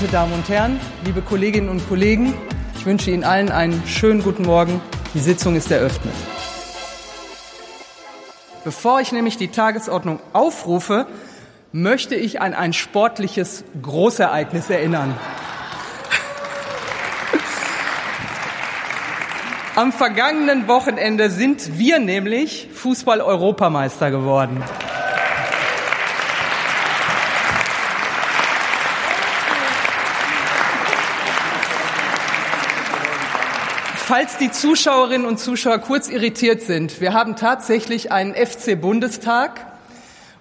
verehrte Damen und Herren, liebe Kolleginnen und Kollegen, ich wünsche Ihnen allen einen schönen guten Morgen. Die Sitzung ist eröffnet. Bevor ich nämlich die Tagesordnung aufrufe, möchte ich an ein sportliches Großereignis erinnern. Am vergangenen Wochenende sind wir nämlich Fußball-Europameister geworden. Falls die Zuschauerinnen und Zuschauer kurz irritiert sind, wir haben tatsächlich einen FC-Bundestag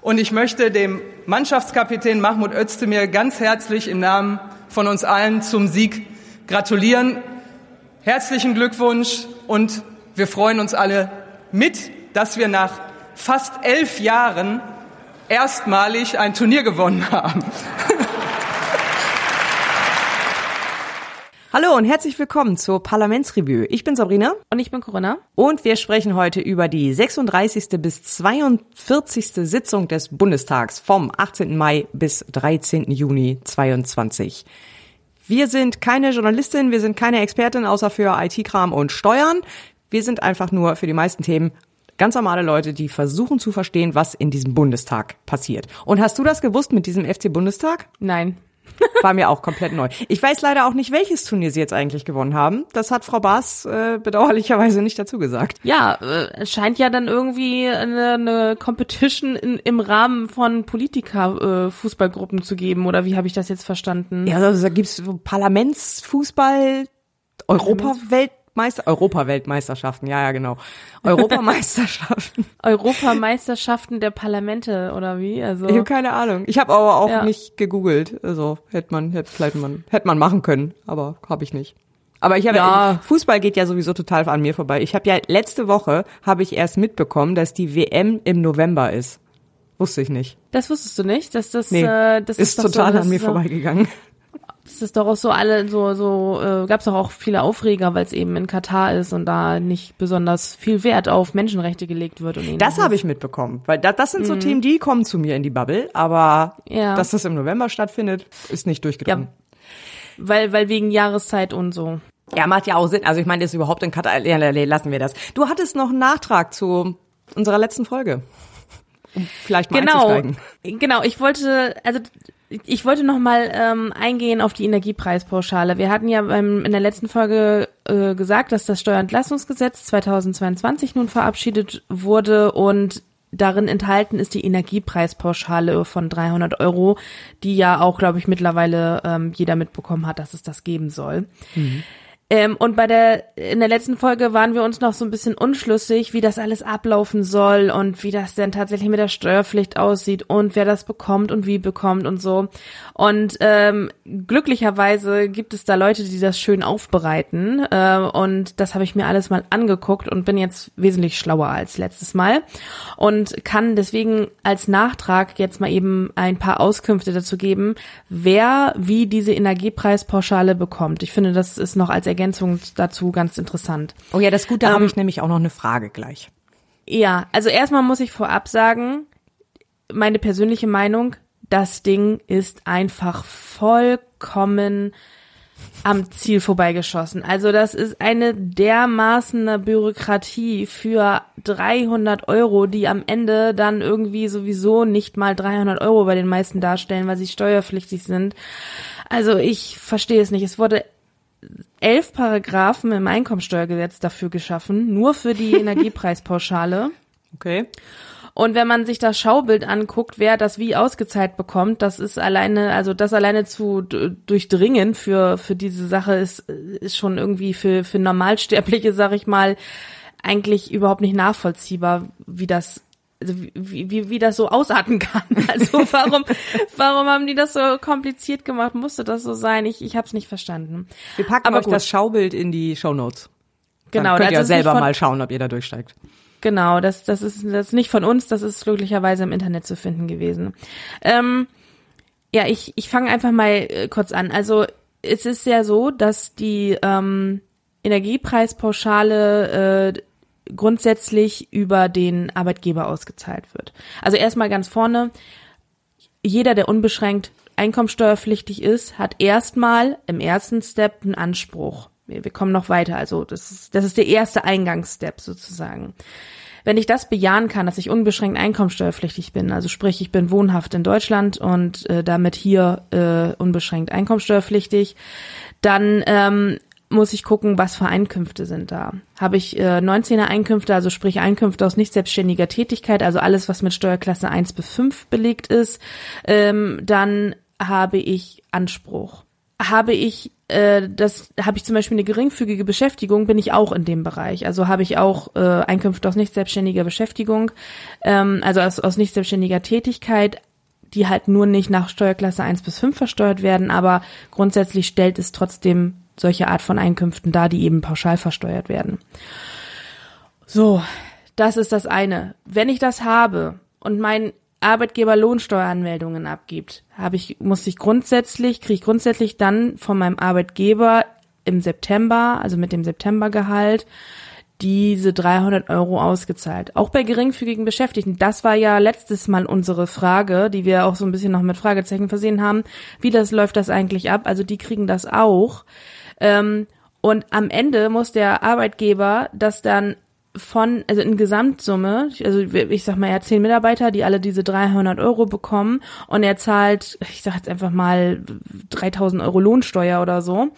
und ich möchte dem Mannschaftskapitän Mahmoud Özdemir ganz herzlich im Namen von uns allen zum Sieg gratulieren. Herzlichen Glückwunsch und wir freuen uns alle mit, dass wir nach fast elf Jahren erstmalig ein Turnier gewonnen haben. Hallo und herzlich willkommen zur Parlamentsrevue. Ich bin Sabrina. Und ich bin Corinna. Und wir sprechen heute über die 36. bis 42. Sitzung des Bundestags vom 18. Mai bis 13. Juni 22. Wir sind keine Journalistin, wir sind keine Expertin außer für IT-Kram und Steuern. Wir sind einfach nur für die meisten Themen ganz normale Leute, die versuchen zu verstehen, was in diesem Bundestag passiert. Und hast du das gewusst mit diesem FC Bundestag? Nein. War mir auch komplett neu. Ich weiß leider auch nicht, welches Turnier sie jetzt eigentlich gewonnen haben. Das hat Frau Baas äh, bedauerlicherweise nicht dazu gesagt. Ja, äh, es scheint ja dann irgendwie eine, eine Competition in, im Rahmen von Politiker-Fußballgruppen äh, zu geben. Oder wie habe ich das jetzt verstanden? Ja, also da gibt's Parlamentsfußball, Europawelt. Meister, Europaweltmeisterschaften, ja, ja, genau. Europameisterschaften. Europameisterschaften der Parlamente oder wie? Also ich habe keine Ahnung. Ich habe aber auch ja. nicht gegoogelt. Also hätte man, hätte vielleicht man, hätte man machen können, aber habe ich nicht. Aber ich habe ja. Fußball geht ja sowieso total an mir vorbei. Ich habe ja letzte Woche habe ich erst mitbekommen, dass die WM im November ist. Wusste ich nicht. Das wusstest du nicht, dass das nee, äh, das ist, ist total so, an mir vorbeigegangen. Ist doch auch so alle so so äh, gab es doch auch viele Aufreger, weil es eben in Katar ist und da nicht besonders viel Wert auf Menschenrechte gelegt wird. Und das habe ich mitbekommen, weil da, das sind so mhm. Themen, die kommen zu mir in die Bubble, aber ja. dass das im November stattfindet, ist nicht durchgedrungen. Ja, weil weil wegen Jahreszeit und so. Ja, macht ja auch Sinn. Also ich meine, das ist überhaupt in Katar. Ja, lassen wir das. Du hattest noch einen Nachtrag zu unserer letzten Folge. Um vielleicht mal genau. Genau, ich wollte, also ich wollte noch mal ähm, eingehen auf die Energiepreispauschale. Wir hatten ja beim, in der letzten Folge äh, gesagt, dass das Steuerentlastungsgesetz 2022 nun verabschiedet wurde und darin enthalten ist die Energiepreispauschale von 300 Euro, die ja auch, glaube ich, mittlerweile ähm, jeder mitbekommen hat, dass es das geben soll. Mhm. Ähm, und bei der, in der letzten Folge waren wir uns noch so ein bisschen unschlüssig, wie das alles ablaufen soll und wie das denn tatsächlich mit der Steuerpflicht aussieht und wer das bekommt und wie bekommt und so. Und ähm, glücklicherweise gibt es da Leute, die das schön aufbereiten. Äh, und das habe ich mir alles mal angeguckt und bin jetzt wesentlich schlauer als letztes Mal. Und kann deswegen als Nachtrag jetzt mal eben ein paar Auskünfte dazu geben, wer wie diese Energiepreispauschale bekommt. Ich finde, das ist noch als Ergänzung dazu ganz interessant. Oh ja, das ist gut, da ähm, habe ich nämlich auch noch eine Frage gleich. Ja, also erstmal muss ich vorab sagen, meine persönliche Meinung, das Ding ist einfach vollkommen am Ziel vorbeigeschossen. Also das ist eine dermaßene Bürokratie für 300 Euro, die am Ende dann irgendwie sowieso nicht mal 300 Euro bei den meisten darstellen, weil sie steuerpflichtig sind. Also ich verstehe es nicht. Es wurde elf Paragraphen im Einkommensteuergesetz dafür geschaffen, nur für die Energiepreispauschale. Okay. Und wenn man sich das Schaubild anguckt, wer das wie ausgezahlt bekommt, das ist alleine, also das alleine zu durchdringen für, für diese Sache ist, ist schon irgendwie für, für Normalsterbliche, sag ich mal, eigentlich überhaupt nicht nachvollziehbar, wie das also wie, wie, wie das so ausarten kann. Also warum, warum haben die das so kompliziert gemacht? Musste das so sein? Ich, ich habe es nicht verstanden. Wir packen Aber euch gut. das Schaubild in die Show Notes. Genau, Dann könnt ihr selber mal schauen, ob ihr da durchsteigt. Genau, das, das ist das ist nicht von uns, das ist glücklicherweise im Internet zu finden gewesen. Ähm, ja, ich, ich fange einfach mal äh, kurz an. Also es ist ja so, dass die ähm, Energiepreispauschale äh, grundsätzlich über den Arbeitgeber ausgezahlt wird. Also erstmal ganz vorne, jeder, der unbeschränkt einkommensteuerpflichtig ist, hat erstmal im ersten Step einen Anspruch. Wir, kommen noch weiter. Also das ist, das ist der erste Eingangsstep sozusagen. Wenn ich das bejahen kann, dass ich unbeschränkt einkommensteuerpflichtig bin, also sprich, ich bin wohnhaft in Deutschland und äh, damit hier äh, unbeschränkt einkommensteuerpflichtig, dann ähm, muss ich gucken, was für Einkünfte sind da. Habe ich äh, 19er Einkünfte, also sprich Einkünfte aus nicht selbstständiger Tätigkeit, also alles, was mit Steuerklasse 1 bis 5 belegt ist, ähm, dann habe ich Anspruch. Habe ich äh, das habe ich zum Beispiel eine geringfügige Beschäftigung, bin ich auch in dem Bereich. Also habe ich auch äh, Einkünfte aus nicht selbstständiger Beschäftigung, ähm, also aus, aus nicht selbstständiger Tätigkeit, die halt nur nicht nach Steuerklasse 1 bis 5 versteuert werden, aber grundsätzlich stellt es trotzdem solche Art von Einkünften dar, die eben pauschal versteuert werden. So, das ist das eine. Wenn ich das habe und mein Arbeitgeber Lohnsteueranmeldungen abgibt, habe ich, muss ich grundsätzlich, kriege ich grundsätzlich dann von meinem Arbeitgeber im September, also mit dem Septembergehalt, diese 300 Euro ausgezahlt. Auch bei geringfügigen Beschäftigten. Das war ja letztes Mal unsere Frage, die wir auch so ein bisschen noch mit Fragezeichen versehen haben. Wie das läuft das eigentlich ab? Also die kriegen das auch. Ähm, und am Ende muss der Arbeitgeber das dann von, also in Gesamtsumme, also ich sag mal, er hat zehn Mitarbeiter, die alle diese 300 Euro bekommen und er zahlt, ich sag jetzt einfach mal 3000 Euro Lohnsteuer oder so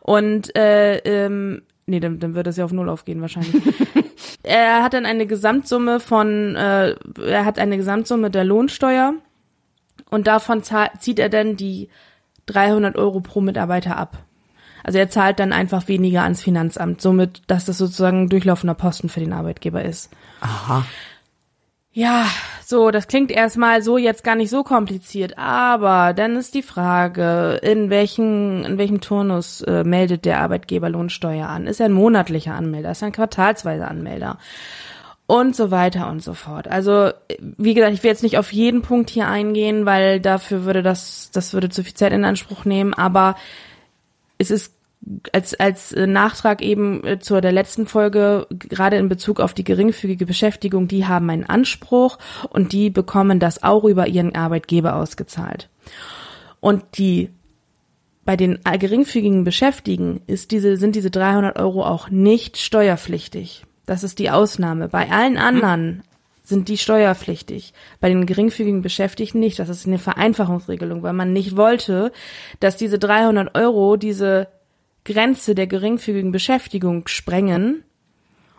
und äh, ähm, nee, dann, dann wird das ja auf Null aufgehen wahrscheinlich. er hat dann eine Gesamtsumme von, äh, er hat eine Gesamtsumme der Lohnsteuer und davon zieht er dann die 300 Euro pro Mitarbeiter ab. Also er zahlt dann einfach weniger ans Finanzamt, somit, dass das sozusagen ein durchlaufender Posten für den Arbeitgeber ist. Aha. Ja, so, das klingt erstmal so jetzt gar nicht so kompliziert, aber dann ist die Frage, in welchen, in welchem Turnus äh, meldet der Arbeitgeber Lohnsteuer an? Ist er ein monatlicher Anmelder? Ist er ein quartalsweiser Anmelder? Und so weiter und so fort. Also, wie gesagt, ich will jetzt nicht auf jeden Punkt hier eingehen, weil dafür würde das, das würde zu viel Zeit in Anspruch nehmen, aber es ist als, als äh, Nachtrag eben äh, zur der letzten Folge, gerade in Bezug auf die geringfügige Beschäftigung, die haben einen Anspruch und die bekommen das auch über ihren Arbeitgeber ausgezahlt. Und die bei den geringfügigen Beschäftigten ist diese, sind diese 300 Euro auch nicht steuerpflichtig. Das ist die Ausnahme. Bei allen mhm. anderen sind die steuerpflichtig. Bei den geringfügigen Beschäftigten nicht. Das ist eine Vereinfachungsregelung, weil man nicht wollte, dass diese 300 Euro diese Grenze der geringfügigen Beschäftigung sprengen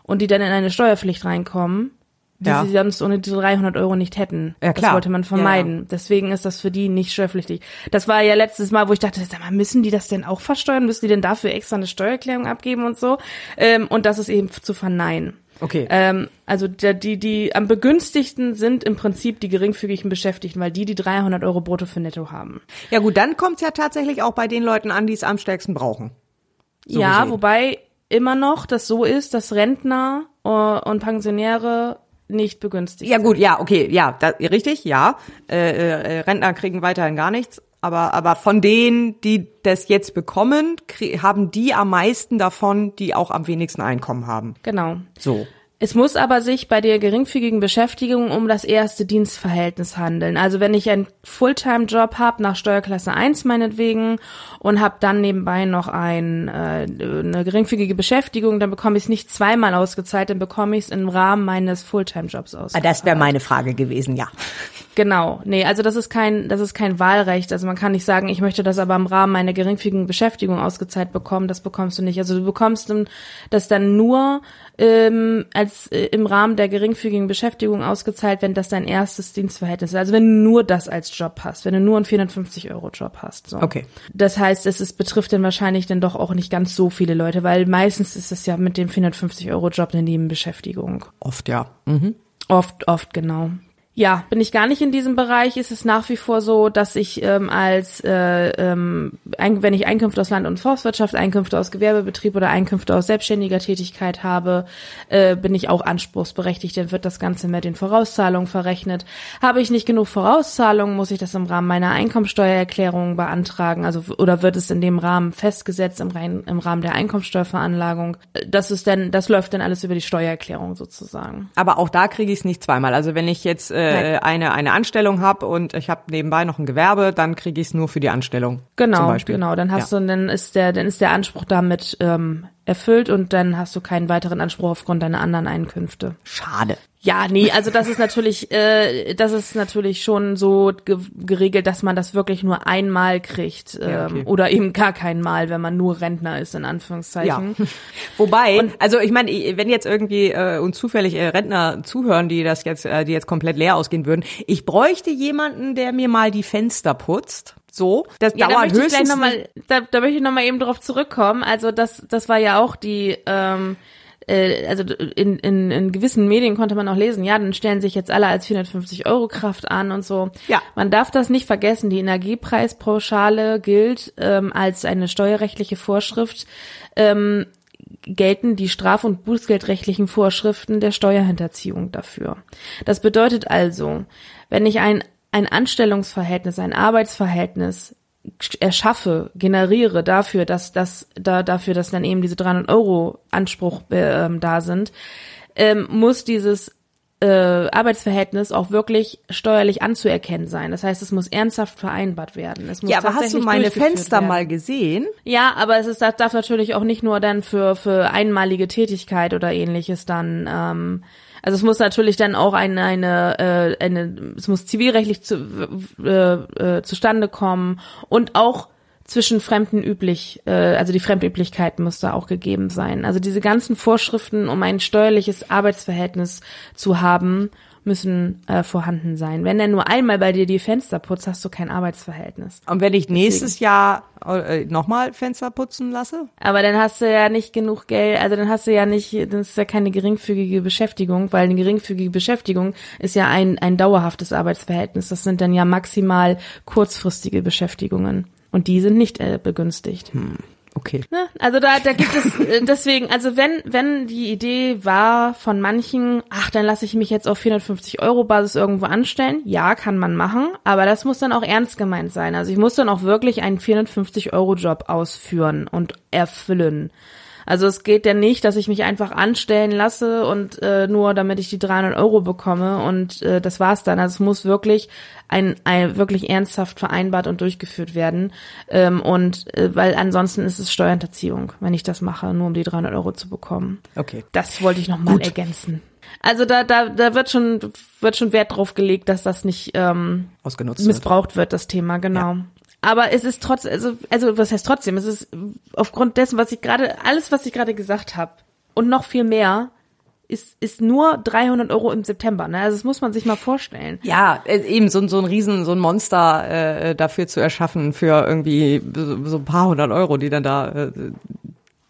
und die dann in eine Steuerpflicht reinkommen, die ja. sie sonst ohne diese 300 Euro nicht hätten. Ja, klar. Das wollte man vermeiden. Ja, ja. Deswegen ist das für die nicht steuerpflichtig. Das war ja letztes Mal, wo ich dachte, sag mal, müssen die das denn auch versteuern? Müssen die denn dafür extra eine Steuererklärung abgeben und so? Ähm, und das ist eben zu verneinen. Okay. Ähm, also der, die, die am begünstigsten sind im Prinzip die geringfügigen Beschäftigten, weil die die 300 Euro brutto für netto haben. Ja gut, dann kommt's ja tatsächlich auch bei den Leuten an, die es am stärksten brauchen. So ja, gesehen. wobei immer noch das so ist, dass Rentner äh, und Pensionäre nicht begünstigt Ja gut, ja, okay, ja, da, richtig, ja. Äh, äh, Rentner kriegen weiterhin gar nichts. Aber, aber von denen, die das jetzt bekommen, haben die am meisten davon, die auch am wenigsten Einkommen haben. Genau. So. Es muss aber sich bei der geringfügigen Beschäftigung um das erste Dienstverhältnis handeln. Also wenn ich einen Fulltime-Job habe, nach Steuerklasse 1 meinetwegen, und habe dann nebenbei noch ein, äh, eine geringfügige Beschäftigung, dann bekomme ich es nicht zweimal ausgezahlt, dann bekomme ich es im Rahmen meines Fulltime-Jobs ausgezahlt. Ah, das wäre meine Frage gewesen, ja. Genau, nee, also das ist kein, das ist kein Wahlrecht. Also man kann nicht sagen, ich möchte das aber im Rahmen meiner geringfügigen Beschäftigung ausgezahlt bekommen. Das bekommst du nicht. Also du bekommst das dann nur ähm, als äh, im Rahmen der geringfügigen Beschäftigung ausgezahlt, wenn das dein erstes Dienstverhältnis ist. Also wenn du nur das als Job hast, wenn du nur einen 450 Euro Job hast. So. Okay. Das heißt, es ist, betrifft dann wahrscheinlich dann doch auch nicht ganz so viele Leute, weil meistens ist es ja mit dem 450 Euro Job eine Nebenbeschäftigung. Oft ja. Mhm. Oft, oft genau ja, bin ich gar nicht in diesem Bereich, ist es nach wie vor so, dass ich ähm, als, äh, ähm, wenn ich Einkünfte aus Land- und Forstwirtschaft, Einkünfte aus Gewerbebetrieb oder Einkünfte aus selbstständiger Tätigkeit habe, äh, bin ich auch anspruchsberechtigt. Dann wird das Ganze mit den Vorauszahlungen verrechnet. Habe ich nicht genug Vorauszahlungen, muss ich das im Rahmen meiner Einkommensteuererklärung beantragen, also oder wird es in dem Rahmen festgesetzt im, Rein, im Rahmen der Einkommensteuerveranlagung. Das ist dann, das läuft dann alles über die Steuererklärung sozusagen. Aber auch da kriege ich es nicht zweimal. Also wenn ich jetzt äh, eine, eine, eine Anstellung habe und ich habe nebenbei noch ein Gewerbe, dann kriege ich es nur für die Anstellung. Genau, genau. Dann hast Ja. du, dann ist der, dann ist der Anspruch damit ähm, erfüllt und dann hast du keinen weiteren Anspruch aufgrund deiner anderen Einkünfte. Schade. Ja, nee, also das ist natürlich, äh, das ist natürlich schon so ge geregelt, dass man das wirklich nur einmal kriegt ähm, Ja, okay. oder eben gar kein Mal, wenn man nur Rentner ist in Anführungszeichen. Ja. Wobei, also ich meine, wenn jetzt irgendwie äh, uns zufällig äh, Rentner zuhören, die das jetzt, äh, die jetzt komplett leer ausgehen würden, ich bräuchte jemanden, der mir mal die Fenster putzt. So, das Ja, da dauert möchte ich gleich höchstens. noch mal, da, da möchte ich noch mal eben drauf zurückkommen. Also das, das war ja auch die, ähm, äh, also in, in, in gewissen Medien konnte man auch lesen, ja, dann stellen sich jetzt alle als 450 Euro Kraft an und so. Ja. Man darf das nicht vergessen. Die Energiepreispauschale gilt ähm, als eine steuerrechtliche Vorschrift. Ähm, gelten die straf- und bußgeldrechtlichen Vorschriften der Steuerhinterziehung dafür. Das bedeutet also, wenn ich ein, ein Anstellungsverhältnis, ein Arbeitsverhältnis erschaffe, generiere dafür, dass das da dafür, dass dann eben diese 300 Euro Anspruch äh, da sind, ähm, muss dieses äh, Arbeitsverhältnis auch wirklich steuerlich anzuerkennen sein. Das heißt, es muss ernsthaft vereinbart werden. Es muss ja, aber hast du meine Fenster werden. mal gesehen? Ja, aber es ist, das darf natürlich auch nicht nur dann für, für einmalige Tätigkeit oder ähnliches dann, ähm, also es muss natürlich dann auch eine, eine, äh, eine es muss zivilrechtlich zu, äh, äh, zustande kommen und auch zwischen Fremden üblich, äh, also die Fremdüblichkeit muss da auch gegeben sein. Also diese ganzen Vorschriften, um ein steuerliches Arbeitsverhältnis zu haben, müssen äh, vorhanden sein. Wenn er nur einmal bei dir die Fenster putzt, hast du kein Arbeitsverhältnis. Und wenn ich nächstes Jahr äh, nochmal Fenster putzen lasse? Aber dann hast du ja nicht genug Geld, also dann hast du ja nicht, das ist ja keine geringfügige Beschäftigung, weil eine geringfügige Beschäftigung ist ja ein, ein dauerhaftes Arbeitsverhältnis. Das sind dann ja maximal kurzfristige Beschäftigungen. Und die sind nicht äh, begünstigt. Okay. Ne? Also da, da gibt es äh, deswegen, also wenn, wenn die Idee war von manchen, ach, dann lasse ich mich jetzt auf 450 Euro Basis irgendwo anstellen, ja, kann man machen, aber das muss dann auch ernst gemeint sein. Also ich muss dann auch wirklich einen 450 Euro Job ausführen und erfüllen. Also es geht ja nicht, dass ich mich einfach anstellen lasse und äh, nur damit ich die 300 Euro bekomme und äh, das war's dann. Also es muss wirklich ein, ein wirklich ernsthaft vereinbart und durchgeführt werden ähm, und äh, weil ansonsten ist es Steuerhinterziehung, wenn ich das mache, nur um die 300 Euro zu bekommen. Okay. Das wollte ich noch mal ergänzen. Also da, da, da wird schon wird schon Wert drauf gelegt, dass das nicht ähm, Ausgenutzt wird. missbraucht wird, das Thema, genau. Aber es ist trotz, also, also was heißt trotzdem? Es ist aufgrund dessen, was ich gerade, alles, was ich gerade gesagt habe und noch viel mehr, ist, ist nur 300 Euro im September. Ne? Also das muss man sich mal vorstellen. Ja, äh, eben so, ein- so ein Riesen, so ein Monster äh, dafür zu erschaffen für irgendwie so, so ein paar hundert Euro, die dann da äh,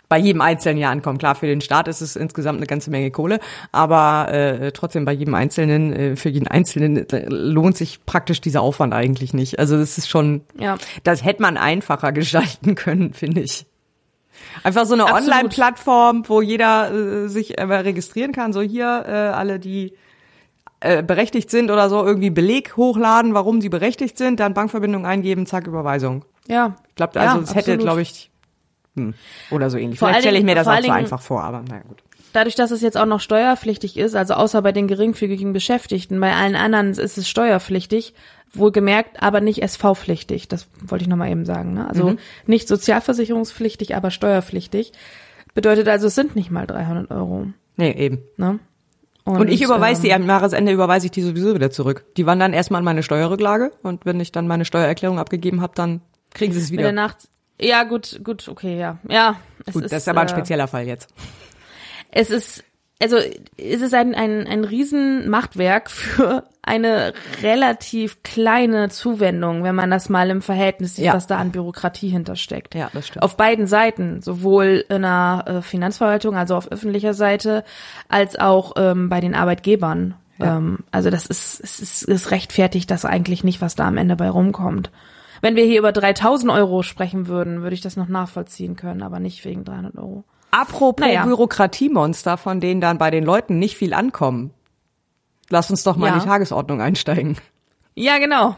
bei jedem einzelnen Jahr ankommen. Klar, für den Staat ist es insgesamt eine ganze Menge Kohle, aber äh, trotzdem bei jedem Einzelnen, äh, für jeden Einzelnen äh, lohnt sich praktisch dieser Aufwand eigentlich nicht. Also das ist schon, Ja. das hätte man einfacher gestalten können, finde ich. Einfach so eine. Online-Plattform, wo jeder äh, sich äh, registrieren kann. So hier äh, alle, die äh, berechtigt sind oder so, irgendwie Beleg hochladen, warum sie berechtigt sind, dann Bankverbindung eingeben, zack, Überweisung. Ja. Ich glaube, Ja, also es hätte, glaube ich, hm, oder so ähnlich. Vor Vielleicht stelle ich mir das auch zu Dingen- einfach vor, aber naja gut. Dadurch, dass es jetzt auch noch steuerpflichtig ist, also außer bei den geringfügigen Beschäftigten, bei allen anderen ist es steuerpflichtig, wohlgemerkt, aber nicht SV-pflichtig. Das wollte ich nochmal eben sagen. Ne? Also nicht sozialversicherungspflichtig, aber steuerpflichtig. Bedeutet also, es sind nicht mal 300 Euro. Nee, eben. Ne? Und, ich überweise die ähm, am Jahresende überweise ich die sowieso wieder zurück. Die wandern erstmal an meine Steuerrücklage und wenn ich dann meine Steuererklärung abgegeben habe, dann kriegen sie es mit wieder. der Nacht. Ja, gut, gut, okay, ja. Ja. Es Gut, das ist aber ein äh, spezieller Fall jetzt. Es ist, also es ist ein, ein, ein Riesenmachtwerk für eine relativ kleine Zuwendung, wenn man das mal im Verhältnis sieht, Ja. was da an Bürokratie hintersteckt. Ja, das stimmt. Auf beiden Seiten, sowohl in der äh, Finanzverwaltung, also auf öffentlicher Seite, als auch ähm, bei den Arbeitgebern. Ja. Ähm, also das ist, es ist, es rechtfertigt das eigentlich nicht, was da am Ende bei rumkommt. Wenn wir hier über 3000 Euro sprechen würden, würde ich das noch nachvollziehen können, aber nicht wegen 300 Euro. Apropos Naja. Bürokratiemonster, von denen dann bei den Leuten nicht viel ankommen. Lass uns doch mal in Ja. die Tagesordnung einsteigen. Ja, genau.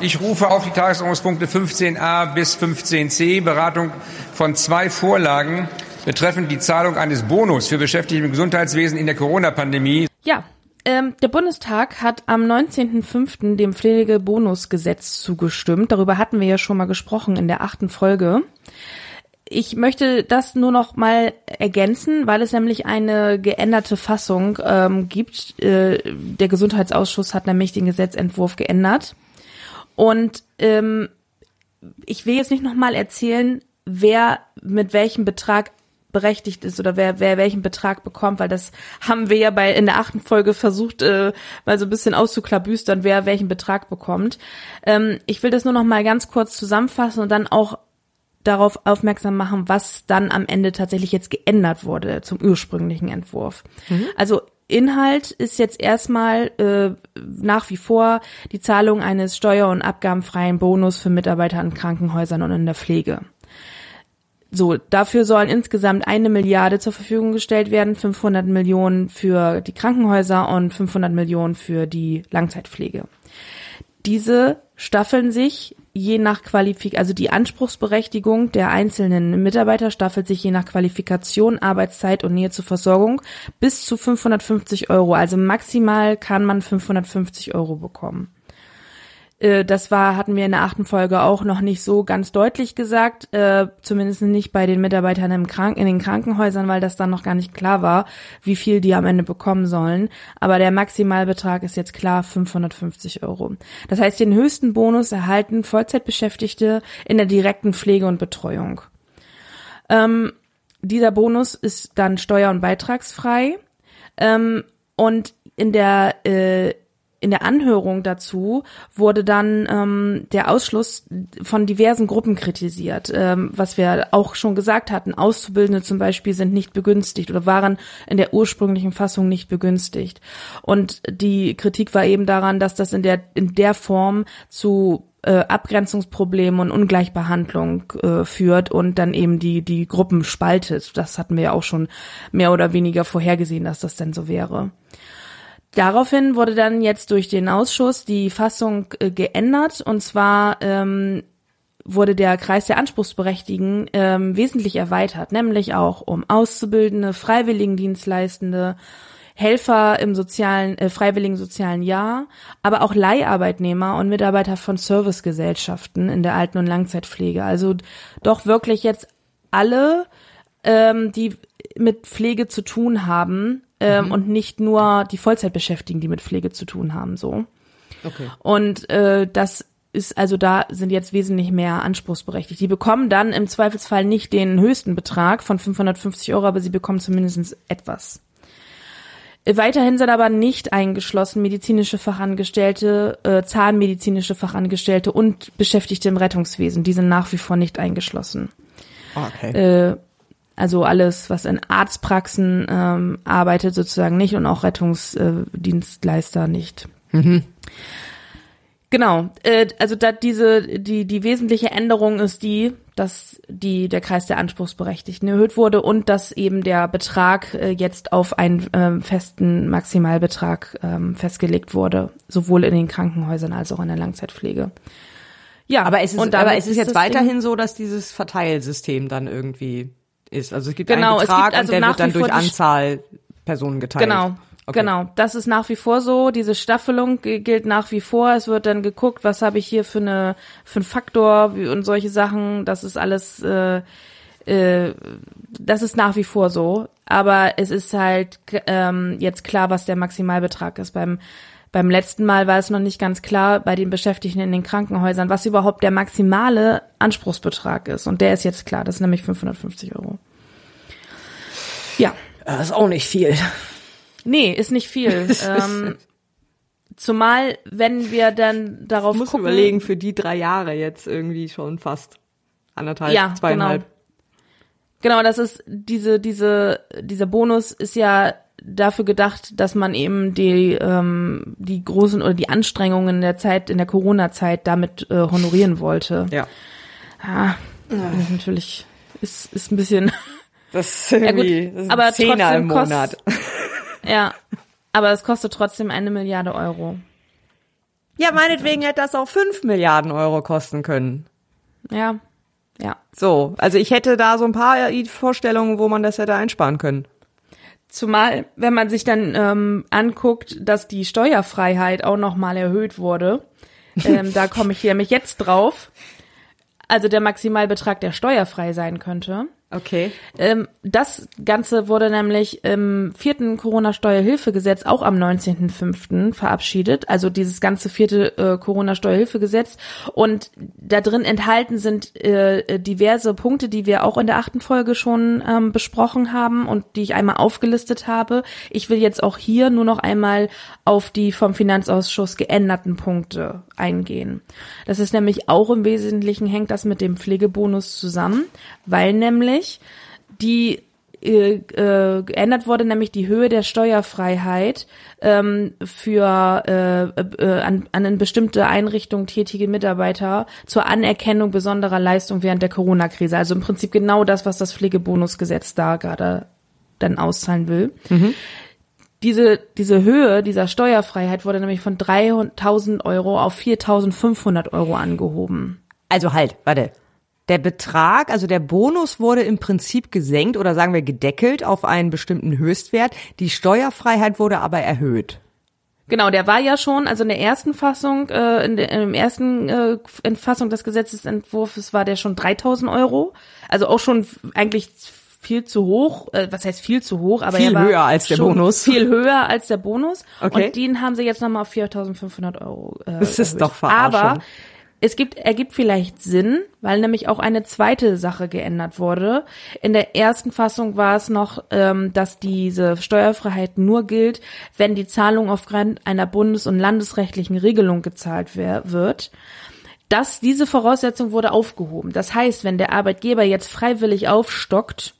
Ich rufe auf die Tagesordnungspunkte 15a bis 15c, Beratung von zwei Vorlagen betreffend die Zahlung eines Bonus für Beschäftigte im Gesundheitswesen in der Corona-Pandemie. Ja, Ähm, der Bundestag hat am 19.05. dem Pflegebonusgesetz zugestimmt. Darüber hatten wir ja schon mal gesprochen in der achten Folge. Ich möchte das nur noch mal ergänzen, weil es nämlich eine geänderte Fassung ähm, gibt. Äh, der Gesundheitsausschuss hat nämlich den Gesetzentwurf geändert. Und ähm, ich will jetzt nicht noch mal erzählen, wer mit welchem Betrag berechtigt ist oder wer, wer welchen Betrag bekommt, weil das haben wir ja bei in der achten Folge versucht, äh, mal so ein bisschen auszuklabüstern, wer welchen Betrag bekommt. Ähm, ich will das nur noch mal ganz kurz zusammenfassen und dann auch darauf aufmerksam machen, was dann am Ende tatsächlich jetzt geändert wurde zum ursprünglichen Entwurf. Mhm. Also Inhalt ist jetzt erstmal äh, nach wie vor die Zahlung eines steuer- und abgabenfreien Bonus für Mitarbeiter in Krankenhäusern und in der Pflege. So, dafür sollen insgesamt eine Milliarde zur Verfügung gestellt werden, 500 Millionen für die Krankenhäuser und 500 Millionen für die Langzeitpflege. Diese staffeln sich je nach Qualifikation, also die Anspruchsberechtigung der einzelnen Mitarbeiter staffelt sich je nach Qualifikation, Arbeitszeit und Nähe zur Versorgung bis zu 550 Euro. Also maximal kann man 550 Euro bekommen. Äh, das war, hatten wir in der achten Folge auch noch nicht so ganz deutlich gesagt, äh, zumindest nicht bei den Mitarbeitern im Krank in den Krankenhäusern, weil das dann noch gar nicht klar war, wie viel die am Ende bekommen sollen. Aber der Maximalbetrag ist jetzt klar 550 Euro. Das heißt, den höchsten Bonus erhalten Vollzeitbeschäftigte in der direkten Pflege und Betreuung. Ähm, dieser Bonus ist dann steuer- und beitragsfrei. Ähm, und in der äh, in der Anhörung dazu wurde dann ähm, der Ausschluss von diversen Gruppen kritisiert, ähm, was wir auch schon gesagt hatten. Auszubildende zum Beispiel sind nicht begünstigt oder waren in der ursprünglichen Fassung nicht begünstigt. Und die Kritik war eben daran, dass das in der in der Form zu äh, Abgrenzungsproblemen und Ungleichbehandlung äh, führt und dann eben die die Gruppen spaltet. Das hatten wir ja auch schon mehr oder weniger vorhergesehen, dass das denn so wäre. Daraufhin wurde dann jetzt durch den Ausschuss die Fassung äh, geändert und zwar ähm, wurde der Kreis der Anspruchsberechtigten ähm, wesentlich erweitert, nämlich auch um Auszubildende, Freiwilligendienstleistende, Helfer im sozialen, äh, freiwilligen sozialen Jahr, aber auch Leiharbeitnehmer und Mitarbeiter von Servicegesellschaften in der Alten- und Langzeitpflege. Also doch wirklich jetzt alle, ähm, die mit Pflege zu tun haben, ähm, mhm. und nicht nur die Vollzeitbeschäftigten, die mit Pflege zu tun haben, so. Okay. Und äh, das ist also da sind jetzt wesentlich mehr anspruchsberechtigt. Die bekommen dann im Zweifelsfall nicht den höchsten Betrag von 550 Euro, aber sie bekommen zumindest etwas. Weiterhin sind aber nicht eingeschlossen medizinische Fachangestellte, äh, zahnmedizinische Fachangestellte und Beschäftigte im Rettungswesen. Die sind nach wie vor nicht eingeschlossen. Okay. Äh, also alles, was in Arztpraxen ähm, arbeitet, sozusagen nicht und auch Rettungsdienstleister nicht. Mhm. Genau, äh, also da diese die die wesentliche Änderung ist die, dass die der Kreis der Anspruchsberechtigten erhöht wurde und dass eben der Betrag äh, jetzt auf einen äh, festen Maximalbetrag ähm, festgelegt wurde, sowohl in den Krankenhäusern als auch in der Langzeitpflege. Ja, aber es ist, aber es ist jetzt weiterhin so, dass dieses Verteilsystem dann irgendwie ist. Also es gibt genau, einen Betrag also und der wird dann durch Anzahl Personen geteilt. Genau. Okay. Genau, das ist nach wie vor so. Diese Staffelung gilt nach wie vor. Es wird dann geguckt, was habe ich hier für eine für einen Faktor und solche Sachen. Das ist alles, äh, äh, das ist nach wie vor so. Aber es ist halt ähm, jetzt klar, was der Maximalbetrag ist. Beim beim letzten Mal war es noch nicht ganz klar bei den Beschäftigten in den Krankenhäusern, was überhaupt der maximale Anspruchsbetrag ist. Und der ist jetzt klar, das ist nämlich 550 Euro. Ja. Das ist auch nicht viel. Nee, ist nicht viel. ähm, zumal, wenn wir dann darauf ich muss gucken, überlegen, für die drei Jahre jetzt irgendwie schon fast anderthalb, ja, zweieinhalb. Genau. genau, das ist diese, diese, dieser Bonus ist ja dafür gedacht, dass man eben die ähm, die großen oder die Anstrengungen der Zeit in der Corona-Zeit damit äh, honorieren wollte. Ja. Ja, das ist natürlich ist ist ein bisschen. Das ist irgendwie ja gut, das ist aber Zehner im Monat. Kost, ja, aber es kostet trotzdem eine Milliarde Euro. Ja, meinetwegen hätte das auch fünf Milliarden Euro kosten können. Ja, ja. So, also ich hätte da so ein paar Vorstellungen, wo man das hätte einsparen können. Zumal, wenn man sich dann ähm, anguckt, dass die Steuerfreiheit auch nochmal erhöht wurde, ähm, da komme ich hier mich jetzt drauf. Also der Maximalbetrag, der steuerfrei sein könnte. Okay. Ähm, das Ganze wurde nämlich im vierten Corona-Steuerhilfegesetz auch am 19.05. verabschiedet. Also dieses ganze vierte äh, Corona-Steuerhilfegesetz. Und da drin enthalten sind äh, diverse Punkte, die wir auch in der achten Folge schon ähm, besprochen haben und die ich einmal aufgelistet habe. Ich will jetzt auch hier nur noch einmal auf die vom Finanzausschuss geänderten Punkte eingehen. Das ist nämlich auch im Wesentlichen hängt das mit dem Pflegebonus zusammen, weil nämlich die äh, äh, geändert wurde nämlich die Höhe der Steuerfreiheit ähm, für äh, äh, an, an eine bestimmte Einrichtung tätige Mitarbeiter zur Anerkennung besonderer Leistung während der Corona-Krise. Also im Prinzip genau das, was das Pflegebonusgesetz da gerade dann auszahlen will. Mhm. Diese, diese Höhe dieser Steuerfreiheit wurde nämlich von 3.000 Euro auf 4.500 Euro angehoben. Also halt, warte. Der Betrag, also der Bonus wurde im Prinzip gesenkt oder sagen wir gedeckelt auf einen bestimmten Höchstwert. Die Steuerfreiheit wurde aber erhöht. Genau, der war ja schon, also in der ersten Fassung, äh, in der in der ersten äh, Fassung des Gesetzesentwurfs war der schon 3000 Euro. Also auch schon eigentlich viel zu hoch. Äh, was heißt viel zu hoch? Aber viel er höher als der Bonus. Viel höher als der Bonus. Okay. Und den haben sie jetzt nochmal auf 4500 Euro. Äh, Das ist erhöht. doch Verarschung. Aber es gibt, ergibt vielleicht Sinn, weil nämlich auch eine zweite Sache geändert wurde. In der ersten Fassung war es noch, ähm, dass diese Steuerfreiheit nur gilt, wenn die Zahlung aufgrund einer bundes- und landesrechtlichen Regelung gezahlt wird. Das, diese Voraussetzung wurde aufgehoben. Das heißt, wenn der Arbeitgeber jetzt freiwillig aufstockt,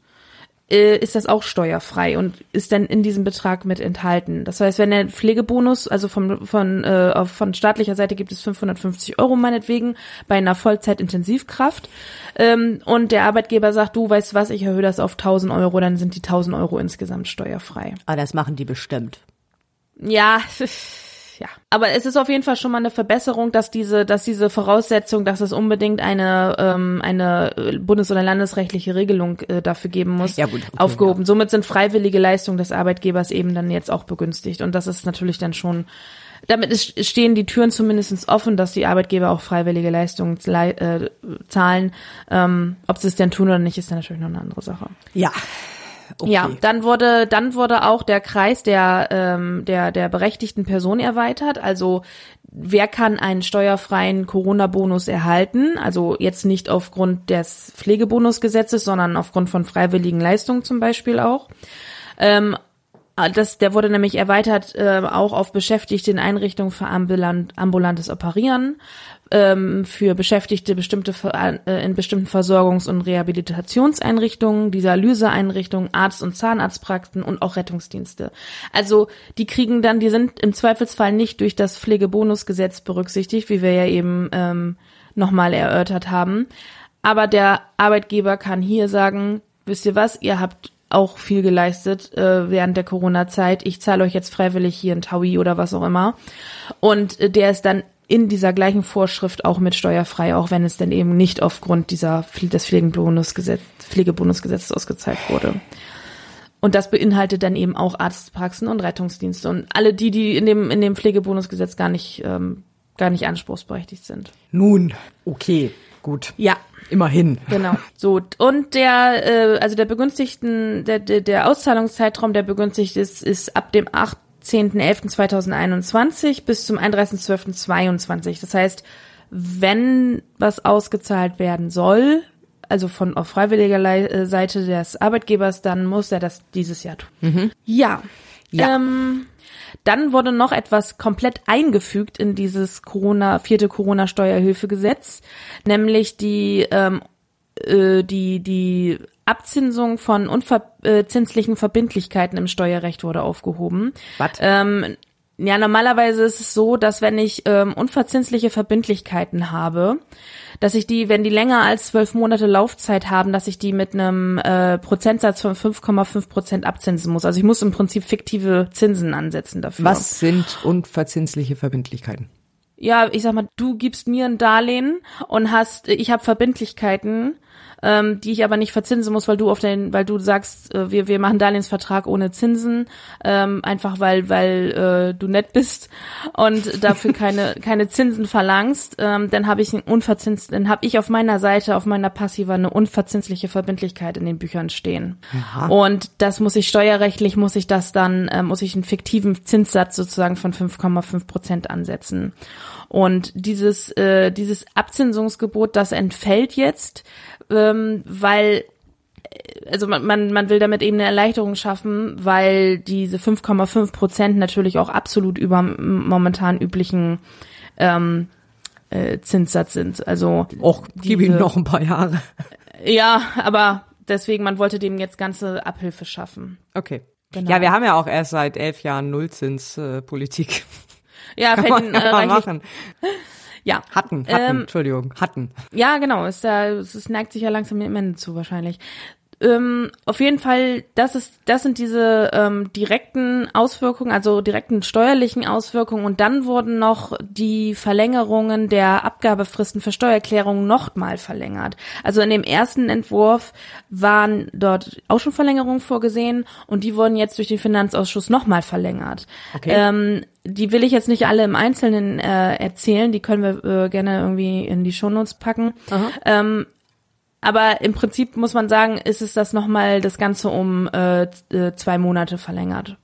äh, ist das auch steuerfrei und ist dann in diesem Betrag mit enthalten. Das heißt, wenn der Pflegebonus, also vom, von, äh, von staatlicher Seite gibt es 550 Euro meinetwegen bei einer Vollzeitintensivkraft ähm, und der Arbeitgeber sagt, du weißt was, ich erhöhe das auf 1000 Euro, dann sind die 1000 Euro insgesamt steuerfrei. Aber das machen die bestimmt. Ja, ja. Aber es ist auf jeden Fall schon mal eine Verbesserung, dass diese, dass diese Voraussetzung, dass es unbedingt eine ähm, eine äh, bundes- oder landesrechtliche Regelung äh, dafür geben muss, Ja, gut, okay, aufgehoben. Somit sind freiwillige Leistungen des Arbeitgebers eben dann jetzt auch begünstigt. Und das ist natürlich dann schon damit ist, stehen die Türen zumindest offen, dass die Arbeitgeber auch freiwillige Leistungen äh, zahlen. Ähm, ob sie es denn tun oder nicht, ist dann natürlich noch eine andere Sache. Ja. Okay. Ja, dann wurde dann wurde auch der Kreis der ähm, der der berechtigten Person erweitert. Also wer kann einen steuerfreien Corona-Bonus erhalten? Also jetzt nicht aufgrund des Pflegebonusgesetzes, sondern aufgrund von freiwilligen Leistungen zum Beispiel auch. Ähm, das, der wurde nämlich erweitert äh, auch auf Beschäftigte in Einrichtungen für ambulant, ambulantes Operieren, ähm, für Beschäftigte bestimmte äh, in bestimmten Versorgungs- und Rehabilitationseinrichtungen, Dialyseeinrichtungen, Arzt- und Zahnarztpraxen und auch Rettungsdienste. Also die kriegen dann, die sind im Zweifelsfall nicht durch das Pflegebonusgesetz berücksichtigt, wie wir ja eben ähm, nochmal erörtert haben. Aber der Arbeitgeber kann hier sagen, wisst ihr was, ihr habt auch viel geleistet äh, während der Corona-Zeit. Ich zahle euch jetzt freiwillig hier ein Taui oder was auch immer. Und äh, der ist dann in dieser gleichen Vorschrift auch mit steuerfrei, auch wenn es dann eben nicht aufgrund dieser des Pflegebonusgesetz, Pflegebonusgesetzes ausgezahlt wurde. Und das beinhaltet dann eben auch Arztpraxen und Rettungsdienste und alle die, die in dem in dem Pflegebonusgesetz gar nicht ähm, gar nicht anspruchsberechtigt sind. Nun, okay, gut. Ja, Immerhin. Genau. So und der äh, also der begünstigten der, der der Auszahlungszeitraum der begünstigt ist ist ab dem 18.11.2021 bis zum 31.12.22. Das heißt, wenn was ausgezahlt werden soll, also von auf freiwilliger äh, Seite des Arbeitgebers, dann muss er das dieses Jahr tun. Ja. Ja. Ähm, dann wurde noch etwas komplett eingefügt in dieses Corona, vierte Corona-Steuerhilfegesetz, nämlich die, ähm, äh, die, die Abzinsung von unverzinslichen Verbindlichkeiten im Steuerrecht wurde aufgehoben. Was? Ähm, ja, normalerweise ist es so, dass wenn ich ähm, unverzinsliche Verbindlichkeiten habe, dass ich die, wenn die länger als zwölf Monate Laufzeit haben, dass ich die mit einem äh, Prozentsatz von 5,5 Prozent abzinsen muss. Also ich muss im Prinzip fiktive Zinsen ansetzen dafür. Was sind unverzinsliche Verbindlichkeiten? Ja, ich sag mal, du gibst mir ein Darlehen und hast, ich habe Verbindlichkeiten ähm, die ich aber nicht verzinsen muss, weil du auf den, weil du sagst, äh, wir wir machen Darlehensvertrag ohne Zinsen, ähm, einfach weil weil äh, du nett bist und dafür keine keine Zinsen verlangst, ähm, dann habe ich ein unverzins, dann habe ich auf meiner Seite auf meiner Passiva eine unverzinsliche Verbindlichkeit in den Büchern stehen. Aha. Und das muss ich steuerrechtlich muss ich das dann äh, muss ich einen fiktiven Zinssatz sozusagen von 5,5 Prozent ansetzen. Und dieses, äh, dieses Abzinsungsgebot, das entfällt jetzt, ähm, weil äh, also man, man, man will damit eben eine Erleichterung schaffen, weil diese 5,5 Prozent natürlich auch absolut über momentan üblichen ähm, äh, Zinssatz sind. Also Och, gib ihm noch ein paar Jahre. ja, aber deswegen, man wollte dem jetzt ganze Abhilfe schaffen. Okay. Genau. Ja, wir haben ja auch erst seit elf Jahren Nullzinspolitik. Äh. Ja, Kann man, Ihnen, äh, kann man machen. ja. Hatten, hatten, Ähm, Entschuldigung, hatten. Ja, genau. Es, äh, es, es neigt sich ja langsam dem Ende zu wahrscheinlich. Ähm, auf jeden Fall, das ist, das sind diese ähm, direkten Auswirkungen, also direkten steuerlichen Auswirkungen. Und dann wurden noch die Verlängerungen der Abgabefristen für Steuererklärungen noch mal verlängert. Also in dem ersten Entwurf waren dort auch schon Verlängerungen vorgesehen und die wurden jetzt durch den Finanzausschuss noch mal verlängert. Okay. Ähm, die will ich jetzt nicht alle im Einzelnen äh, erzählen, die können wir äh, gerne irgendwie in die Shownotes packen. Ähm, aber im Prinzip muss man sagen, ist es das nochmal das Ganze um äh, äh, zwei Monate verlängert.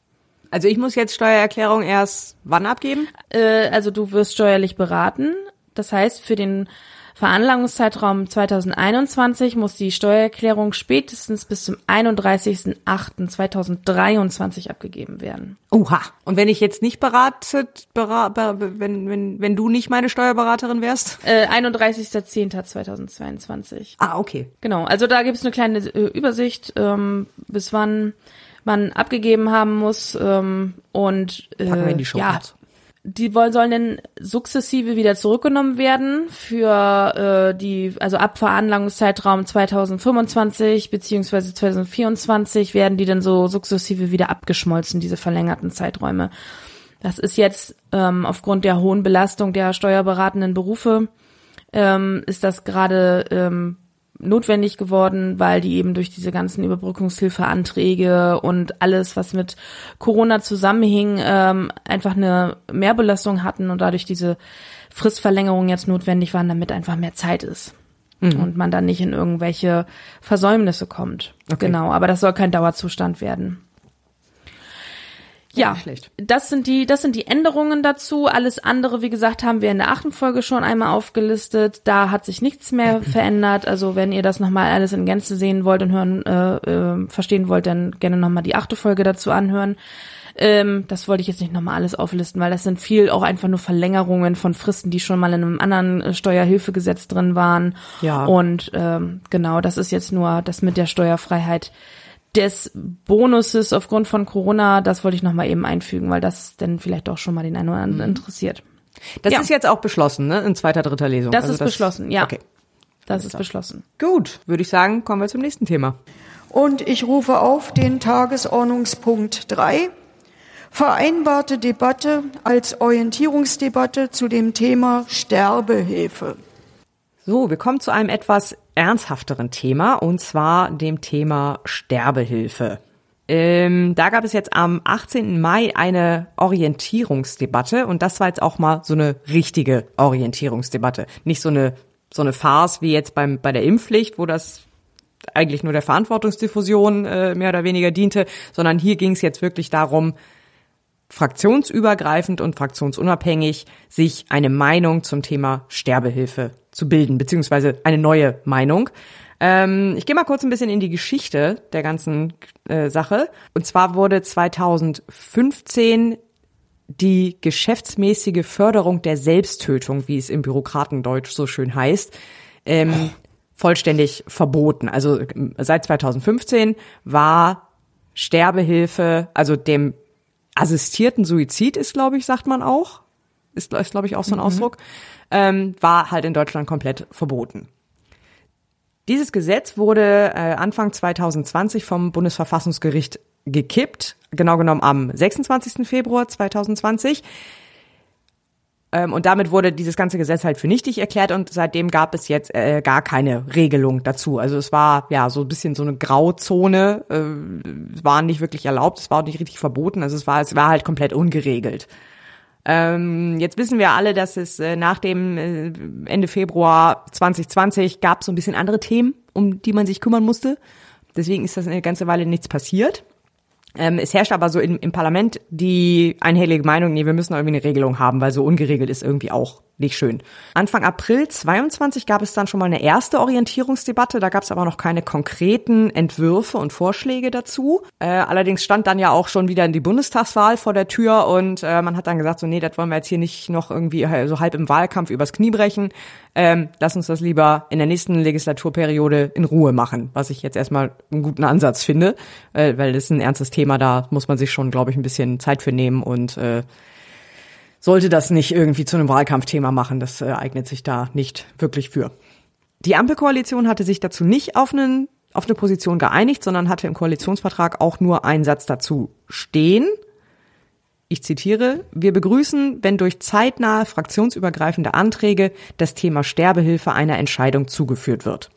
Also ich muss jetzt Steuererklärung erst wann abgeben? Äh, also du wirst steuerlich beraten. Das heißt, für den Veranlagungszeitraum 2021 muss die Steuererklärung spätestens bis zum 31.08.2023 abgegeben werden. Oha. Und wenn ich jetzt nicht beratet, bera, ber, wenn, wenn, wenn du nicht meine Steuerberaterin wärst? Äh, 31.10.2022. Ah, okay. Genau, also da gibt es eine kleine äh, Übersicht, ähm, bis wann man abgegeben haben muss ähm, und äh, Packen wir in die Show ja. Die wollen sollen dann sukzessive wieder zurückgenommen werden für äh, die also ab Veranlagungszeitraum 2025 beziehungsweise 2024 werden die dann so sukzessive wieder abgeschmolzen diese verlängerten Zeiträume. Das ist jetzt ähm, aufgrund der hohen Belastung der steuerberatenden Berufe ähm, ist das gerade ähm, notwendig geworden, weil die eben durch diese ganzen Überbrückungshilfeanträge und alles, was mit Corona zusammenhing, ähm, einfach eine Mehrbelastung hatten und dadurch diese Fristverlängerung jetzt notwendig waren, damit einfach mehr Zeit ist. Und man dann nicht in irgendwelche Versäumnisse kommt. Okay. Genau, aber das soll kein Dauerzustand werden. Ja, schlecht. das sind die, das sind die Änderungen dazu. Alles andere, wie gesagt, haben wir in der achten Folge schon einmal aufgelistet. Da hat sich nichts mehr verändert. Also wenn ihr das nochmal alles in Gänze sehen wollt und hören, äh, äh, verstehen wollt, dann gerne nochmal die achte Folge dazu anhören. Ähm, das wollte ich jetzt nicht nochmal alles auflisten, weil das sind viel auch einfach nur Verlängerungen von Fristen, die schon mal in einem anderen äh, Steuerhilfegesetz drin waren. Ja. Und ähm, genau, das ist jetzt nur das mit der Steuerfreiheit des Bonuses aufgrund von Corona, das wollte ich nochmal eben einfügen, weil das dann vielleicht auch schon mal den einen oder anderen interessiert. Das Ja. ist jetzt auch beschlossen, ne? In zweiter, dritter Lesung. Das Also ist beschlossen, ja. Okay. Das ist beschlossen. Gut, würde ich sagen, kommen wir zum nächsten Thema. Und ich rufe auf den Tagesordnungspunkt 3. Vereinbarte Debatte als Orientierungsdebatte zu dem Thema Sterbehilfe. So, wir kommen zu einem etwas ernsthafteren Thema und zwar dem Thema Sterbehilfe. Ähm, da gab es jetzt am 18. Mai eine Orientierungsdebatte und das war jetzt auch mal so eine richtige Orientierungsdebatte. Nicht so eine, so eine Farce wie jetzt beim, bei der Impfpflicht, wo das eigentlich nur der Verantwortungsdiffusion äh, mehr oder weniger diente, sondern hier ging es jetzt wirklich darum, fraktionsübergreifend und fraktionsunabhängig sich eine Meinung zum Thema Sterbehilfe zu bilden, beziehungsweise eine neue Meinung. Ähm, ich gehe mal kurz ein bisschen in die Geschichte der ganzen äh, Sache. Und zwar wurde 2015 die geschäftsmäßige Förderung der Selbsttötung, wie es im Bürokratendeutsch so schön heißt, ähm, vollständig verboten. Also ähm, seit 2015 war Sterbehilfe, also dem assistierten Suizid ist, glaube ich, sagt man auch, ist, ist glaube ich, auch so ein Ausdruck, ähm, war halt in Deutschland komplett verboten. Dieses Gesetz wurde äh, Anfang 2020 vom Bundesverfassungsgericht gekippt, genau genommen am 26. Februar 2020. Ähm, und damit wurde dieses ganze Gesetz halt für nichtig erklärt und seitdem gab es jetzt äh, gar keine Regelung dazu. Also es war ja so ein bisschen so eine Grauzone, äh, war nicht wirklich erlaubt, es war auch nicht richtig verboten, also es war, es war halt komplett ungeregelt. Ähm, jetzt wissen wir alle, dass es äh, nach dem äh, Ende Februar 2020 gab so ein bisschen andere Themen, um die man sich kümmern musste. Deswegen ist das eine ganze Weile nichts passiert. Ähm, es herrscht aber so im, im Parlament die einhellige Meinung, nee, wir müssen irgendwie eine Regelung haben, weil so ungeregelt ist irgendwie auch nicht schön. Anfang April 22 gab es dann schon mal eine erste Orientierungsdebatte. Da gab es aber noch keine konkreten Entwürfe und Vorschläge dazu. Äh, allerdings stand dann ja auch schon wieder die Bundestagswahl vor der Tür und äh, man hat dann gesagt, so nee, das wollen wir jetzt hier nicht noch irgendwie äh, so halb im Wahlkampf übers Knie brechen. Ähm, lass uns das lieber in der nächsten Legislaturperiode in Ruhe machen, was ich jetzt erstmal einen guten Ansatz finde, äh, weil das ist ein ernstes Thema, da muss man sich schon, glaube ich, ein bisschen Zeit für nehmen und äh, sollte das nicht irgendwie zu einem Wahlkampfthema machen. Das äh, eignet sich da nicht wirklich für. Die Ampelkoalition hatte sich dazu nicht auf, einen, auf eine Position geeinigt, sondern hatte im Koalitionsvertrag auch nur einen Satz dazu stehen. Ich zitiere, wir begrüßen, wenn durch zeitnahe fraktionsübergreifende Anträge das Thema Sterbehilfe einer Entscheidung zugeführt wird.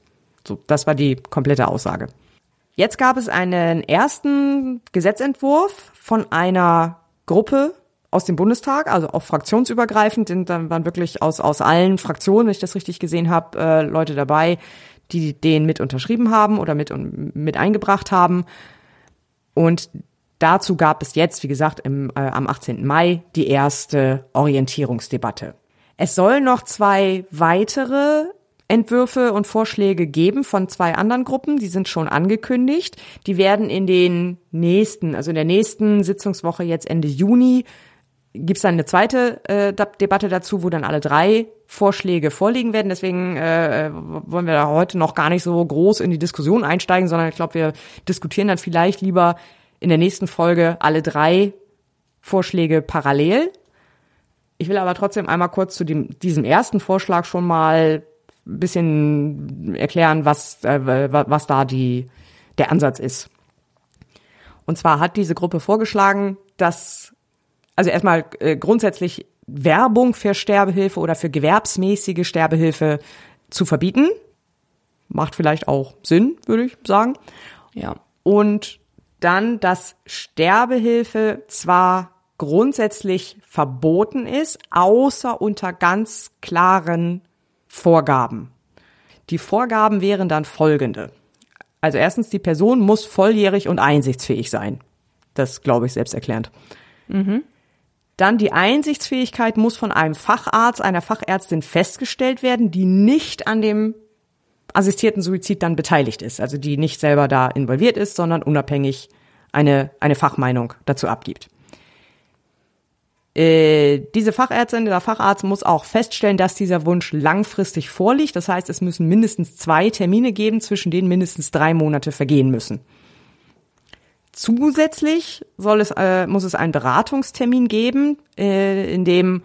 So, das war die komplette Aussage. Jetzt gab es einen ersten Gesetzentwurf von einer Gruppe aus dem Bundestag, also auch fraktionsübergreifend, sind dann waren wirklich aus, aus allen Fraktionen, wenn ich das richtig gesehen habe, äh, Leute dabei, die den mit unterschrieben haben oder mit, mit eingebracht haben. Und dazu gab es jetzt, wie gesagt, im, äh, am 18. Mai die erste Orientierungsdebatte. Es soll noch zwei weitere Entwürfe und Vorschläge geben von zwei anderen Gruppen, die sind schon angekündigt. Die werden in den nächsten, also in der nächsten Sitzungswoche jetzt Ende Juni gibt es dann eine zweite äh, Debatte dazu, wo dann alle drei Vorschläge vorliegen werden. Deswegen äh, wollen wir da heute noch gar nicht so groß in die Diskussion einsteigen, sondern ich glaube, wir diskutieren dann vielleicht lieber in der nächsten Folge alle drei Vorschläge parallel. Ich will aber trotzdem einmal kurz zu dem, diesem ersten Vorschlag schon mal ein bisschen erklären, was, äh, was da die, der Ansatz ist. Und zwar hat diese Gruppe vorgeschlagen, dass also erstmal äh, grundsätzlich Werbung für Sterbehilfe oder für gewerbsmäßige Sterbehilfe zu verbieten. Macht vielleicht auch Sinn, würde ich sagen. Ja. Und dann, dass Sterbehilfe zwar grundsätzlich verboten ist, außer unter ganz klaren Vorgaben. Die Vorgaben wären dann folgende. Also erstens, die Person muss volljährig und einsichtsfähig sein. Das glaube ich selbsterklärend. Mhm. Dann die Einsichtsfähigkeit muss von einem Facharzt, einer Fachärztin festgestellt werden, die nicht an dem assistierten Suizid dann beteiligt ist, also die nicht selber da involviert ist, sondern unabhängig eine, eine Fachmeinung dazu abgibt. Äh, diese Fachärztin, dieser Facharzt muss auch feststellen, dass dieser Wunsch langfristig vorliegt. Das heißt, es müssen mindestens zwei Termine geben, zwischen denen mindestens drei Monate vergehen müssen. Zusätzlich soll es, äh, muss es einen Beratungstermin geben, äh, in dem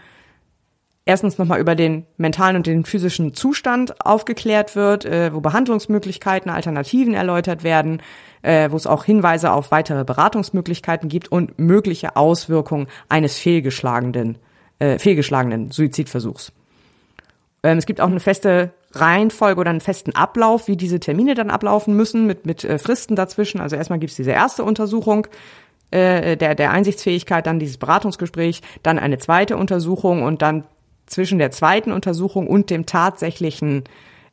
erstens nochmal über den mentalen und den physischen Zustand aufgeklärt wird, äh, wo Behandlungsmöglichkeiten, Alternativen erläutert werden, äh, wo es auch Hinweise auf weitere Beratungsmöglichkeiten gibt und mögliche Auswirkungen eines fehlgeschlagenen, äh, fehlgeschlagenen Suizidversuchs. Ähm, es gibt auch eine feste Reihenfolge oder einen festen Ablauf, wie diese Termine dann ablaufen müssen, mit, mit äh, Fristen dazwischen. Also erstmal gibt's diese erste Untersuchung äh, der, der Einsichtsfähigkeit, dann dieses Beratungsgespräch, dann eine zweite Untersuchung und dann zwischen der zweiten Untersuchung und dem tatsächlichen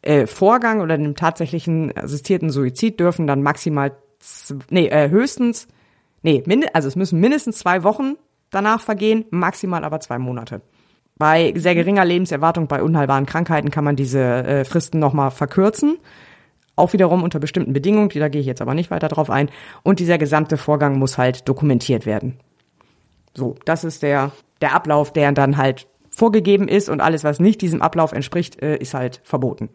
äh, Vorgang oder dem tatsächlichen assistierten Suizid dürfen dann maximal, nee, äh, höchstens, nee, also es müssen mindestens zwei Wochen danach vergehen, maximal aber zwei Monate. Bei sehr geringer Lebenserwartung bei unheilbaren Krankheiten kann man diese äh, Fristen nochmal verkürzen. Auch wiederum unter bestimmten Bedingungen, da gehe ich jetzt aber nicht weiter drauf ein. Und dieser gesamte Vorgang muss halt dokumentiert werden. So, das ist der, der Ablauf, der dann halt vorgegeben ist und alles, was nicht diesem Ablauf entspricht, äh, ist halt verboten.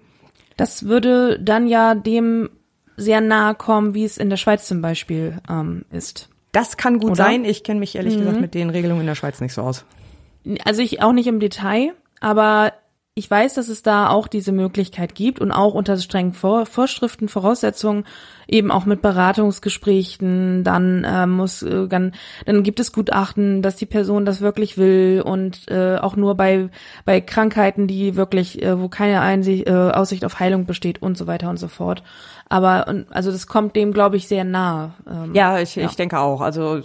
Das würde dann ja dem sehr nahe kommen, wie es in der Schweiz zum Beispiel ähm, ist. Das kann gut Oder? sein. Ich kenne mich ehrlich mhm. gesagt mit den Regelungen in der Schweiz nicht so aus also ich auch nicht im Detail, aber ich weiß, dass es da auch diese Möglichkeit gibt und auch unter strengen Vor Vorschriften, Voraussetzungen, eben auch mit Beratungsgesprächen, dann äh, muss äh, dann, dann gibt es Gutachten, dass die Person das wirklich will und äh, auch nur bei bei Krankheiten, die wirklich, äh, wo keine Einsicht, äh, Aussicht auf Heilung besteht und so weiter und so fort. Aber also das kommt dem, glaube ich, sehr nah. Ähm, ja, ich, ja. ich denke auch. Also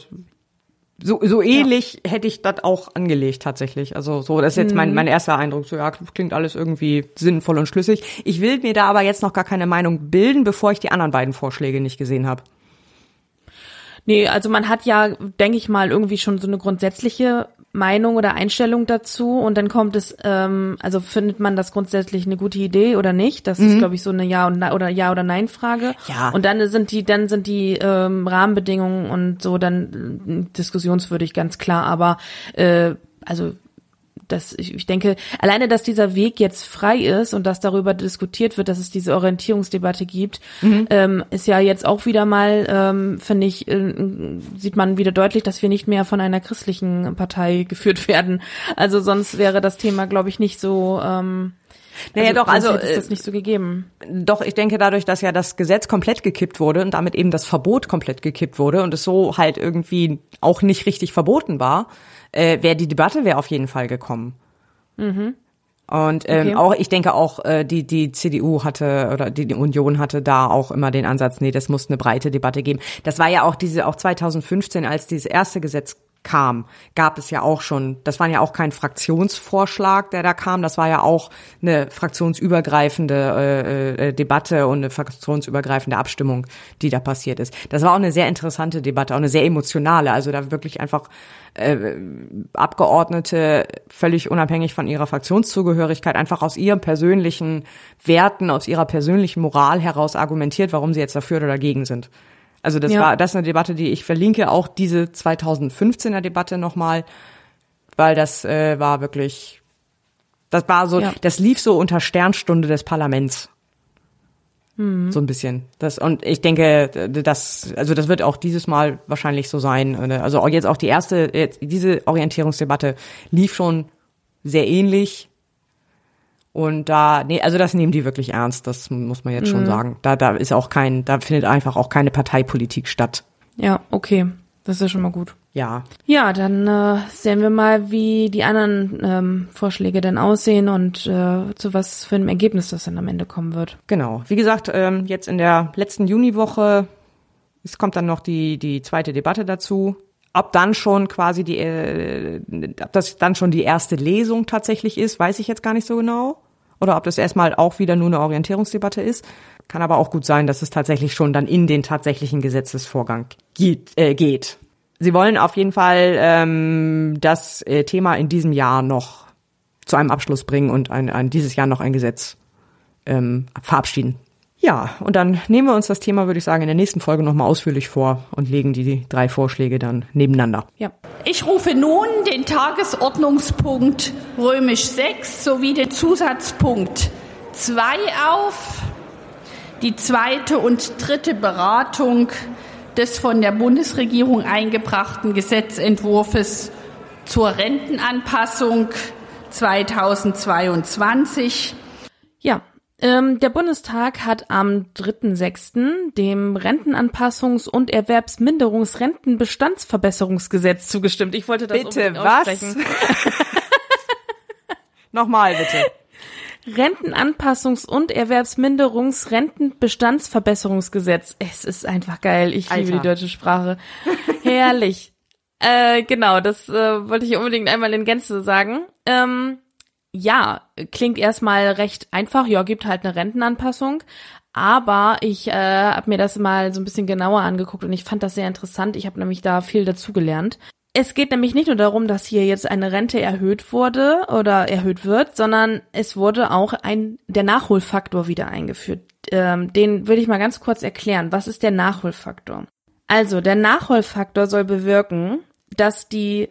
so, so ähnlich ja. hätte ich das auch angelegt tatsächlich. Also so, das ist jetzt mein, mhm. mein erster Eindruck. So, ja, klingt alles irgendwie sinnvoll und schlüssig. Ich will mir da aber jetzt noch gar keine Meinung bilden, bevor ich die anderen beiden Vorschläge nicht gesehen habe. Nee, also man hat ja, denke ich mal, irgendwie schon so eine grundsätzliche Meinung oder Einstellung dazu und dann kommt es, ähm, also findet man das grundsätzlich eine gute Idee oder nicht? Das mhm. ist, glaube ich, so eine Ja und oder Ja oder Nein Frage. Ja. Und dann sind die, dann sind die ähm, Rahmenbedingungen und so dann äh, diskussionswürdig, ganz klar. Aber äh, also das, ich, ich denke, alleine, dass dieser Weg jetzt frei ist und dass darüber diskutiert wird, dass es diese Orientierungsdebatte gibt, mhm. ähm, ist ja jetzt auch wieder mal, ähm, finde ich, äh, sieht man wieder deutlich, dass wir nicht mehr von einer christlichen Partei geführt werden. Also sonst wäre das Thema, glaube ich, nicht so. Ähm, naja, also, doch, also ist das nicht so gegeben. Doch, ich denke dadurch, dass ja das Gesetz komplett gekippt wurde und damit eben das Verbot komplett gekippt wurde und es so halt irgendwie auch nicht richtig verboten war, äh, wäre die Debatte wäre auf jeden Fall gekommen. Mhm. Und ähm, okay. auch, ich denke auch, äh, die, die CDU hatte oder die, die Union hatte da auch immer den Ansatz, nee, das muss eine breite Debatte geben. Das war ja auch diese, auch 2015, als dieses erste Gesetz kam, gab es ja auch schon, das war ja auch kein Fraktionsvorschlag, der da kam, das war ja auch eine fraktionsübergreifende äh, äh, Debatte und eine fraktionsübergreifende Abstimmung, die da passiert ist. Das war auch eine sehr interessante Debatte, auch eine sehr emotionale, also da wirklich einfach äh, Abgeordnete völlig unabhängig von ihrer Fraktionszugehörigkeit einfach aus ihren persönlichen Werten, aus ihrer persönlichen Moral heraus argumentiert, warum sie jetzt dafür oder dagegen sind. Also das ja. war das ist eine Debatte, die ich verlinke, auch diese 2015er Debatte nochmal, weil das äh, war wirklich, das war so, ja. das lief so unter Sternstunde des Parlaments. Mhm. So ein bisschen. Das, und ich denke, das, also das wird auch dieses Mal wahrscheinlich so sein. Also auch jetzt auch die erste, jetzt, diese Orientierungsdebatte lief schon sehr ähnlich. Und da, nee, also das nehmen die wirklich ernst, das muss man jetzt mhm. schon sagen. Da, da ist auch kein, da findet einfach auch keine Parteipolitik statt. Ja, okay. Das ist ja schon mal gut. Ja. Ja, dann äh, sehen wir mal, wie die anderen ähm, Vorschläge denn aussehen und äh, zu was für einem Ergebnis das dann am Ende kommen wird. Genau. Wie gesagt, ähm, jetzt in der letzten Juniwoche, es kommt dann noch die, die zweite Debatte dazu. Ob dann schon quasi die, äh, ob das dann schon die erste Lesung tatsächlich ist, weiß ich jetzt gar nicht so genau oder ob das erstmal auch wieder nur eine Orientierungsdebatte ist. Kann aber auch gut sein, dass es tatsächlich schon dann in den tatsächlichen Gesetzesvorgang geht. Äh, geht. Sie wollen auf jeden Fall ähm, das äh, Thema in diesem Jahr noch zu einem Abschluss bringen und ein, ein, dieses Jahr noch ein Gesetz ähm, verabschieden. Ja, und dann nehmen wir uns das Thema, würde ich sagen, in der nächsten Folge nochmal ausführlich vor und legen die drei Vorschläge dann nebeneinander. Ja. Ich rufe nun den Tagesordnungspunkt Römisch 6 sowie den Zusatzpunkt 2 auf. Die zweite und dritte Beratung des von der Bundesregierung eingebrachten Gesetzentwurfs zur Rentenanpassung 2022. Ja, ähm, der Bundestag hat am 3.6. dem Rentenanpassungs- und Erwerbsminderungsrentenbestandsverbesserungsgesetz zugestimmt. Ich wollte das bitte, was? Nochmal bitte. Rentenanpassungs- und Erwerbsminderungsrentenbestandsverbesserungsgesetz. Es ist einfach geil. Ich Alter. liebe die deutsche Sprache. Herrlich. äh, genau, das äh, wollte ich unbedingt einmal in Gänze sagen. Ähm, ja, klingt erstmal recht einfach. Ja, gibt halt eine Rentenanpassung. Aber ich äh, habe mir das mal so ein bisschen genauer angeguckt und ich fand das sehr interessant. Ich habe nämlich da viel dazugelernt. Es geht nämlich nicht nur darum, dass hier jetzt eine Rente erhöht wurde oder erhöht wird, sondern es wurde auch ein der Nachholfaktor wieder eingeführt. Ähm, den würde ich mal ganz kurz erklären. Was ist der Nachholfaktor? Also der Nachholfaktor soll bewirken, dass die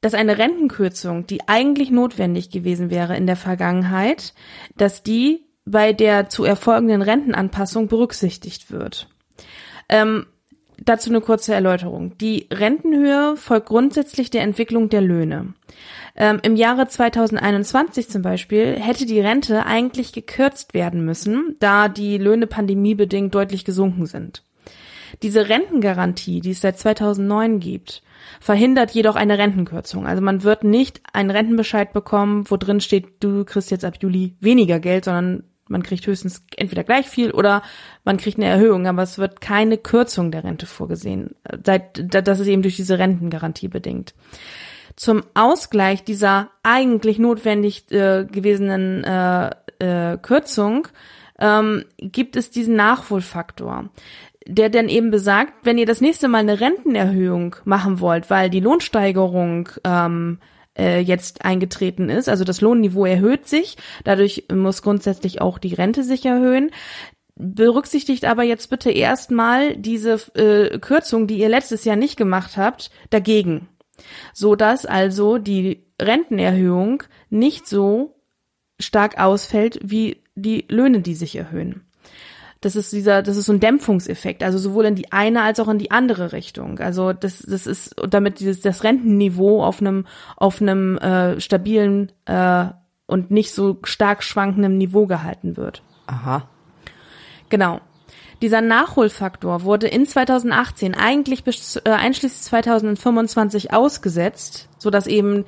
dass eine Rentenkürzung, die eigentlich notwendig gewesen wäre in der Vergangenheit, dass die bei der zu erfolgenden Rentenanpassung berücksichtigt wird. Ähm, dazu eine kurze Erläuterung. Die Rentenhöhe folgt grundsätzlich der Entwicklung der Löhne. Ähm, Im Jahre 2021 zum Beispiel hätte die Rente eigentlich gekürzt werden müssen, da die Löhne pandemiebedingt deutlich gesunken sind. Diese Rentengarantie, die es seit 2009 gibt, verhindert jedoch eine Rentenkürzung. Also man wird nicht einen Rentenbescheid bekommen, wo drin steht, du kriegst jetzt ab Juli weniger Geld, sondern man kriegt höchstens entweder gleich viel oder man kriegt eine Erhöhung, aber es wird keine Kürzung der Rente vorgesehen. Das ist eben durch diese Rentengarantie bedingt. Zum Ausgleich dieser eigentlich notwendig äh, gewesenen äh, äh, Kürzung ähm, gibt es diesen Nachholfaktor der dann eben besagt, wenn ihr das nächste Mal eine Rentenerhöhung machen wollt, weil die Lohnsteigerung ähm, äh, jetzt eingetreten ist, also das Lohnniveau erhöht sich, dadurch muss grundsätzlich auch die Rente sich erhöhen. Berücksichtigt aber jetzt bitte erstmal diese äh, Kürzung, die ihr letztes Jahr nicht gemacht habt, dagegen, so dass also die Rentenerhöhung nicht so stark ausfällt wie die Löhne, die sich erhöhen das ist dieser, das ist so ein Dämpfungseffekt, also sowohl in die eine als auch in die andere Richtung. Also das, das ist, damit dieses das Rentenniveau auf einem auf einem äh, stabilen äh, und nicht so stark schwankenden Niveau gehalten wird. Aha. Genau. Dieser Nachholfaktor wurde in 2018 eigentlich bis äh, einschließlich 2025 ausgesetzt, so dass eben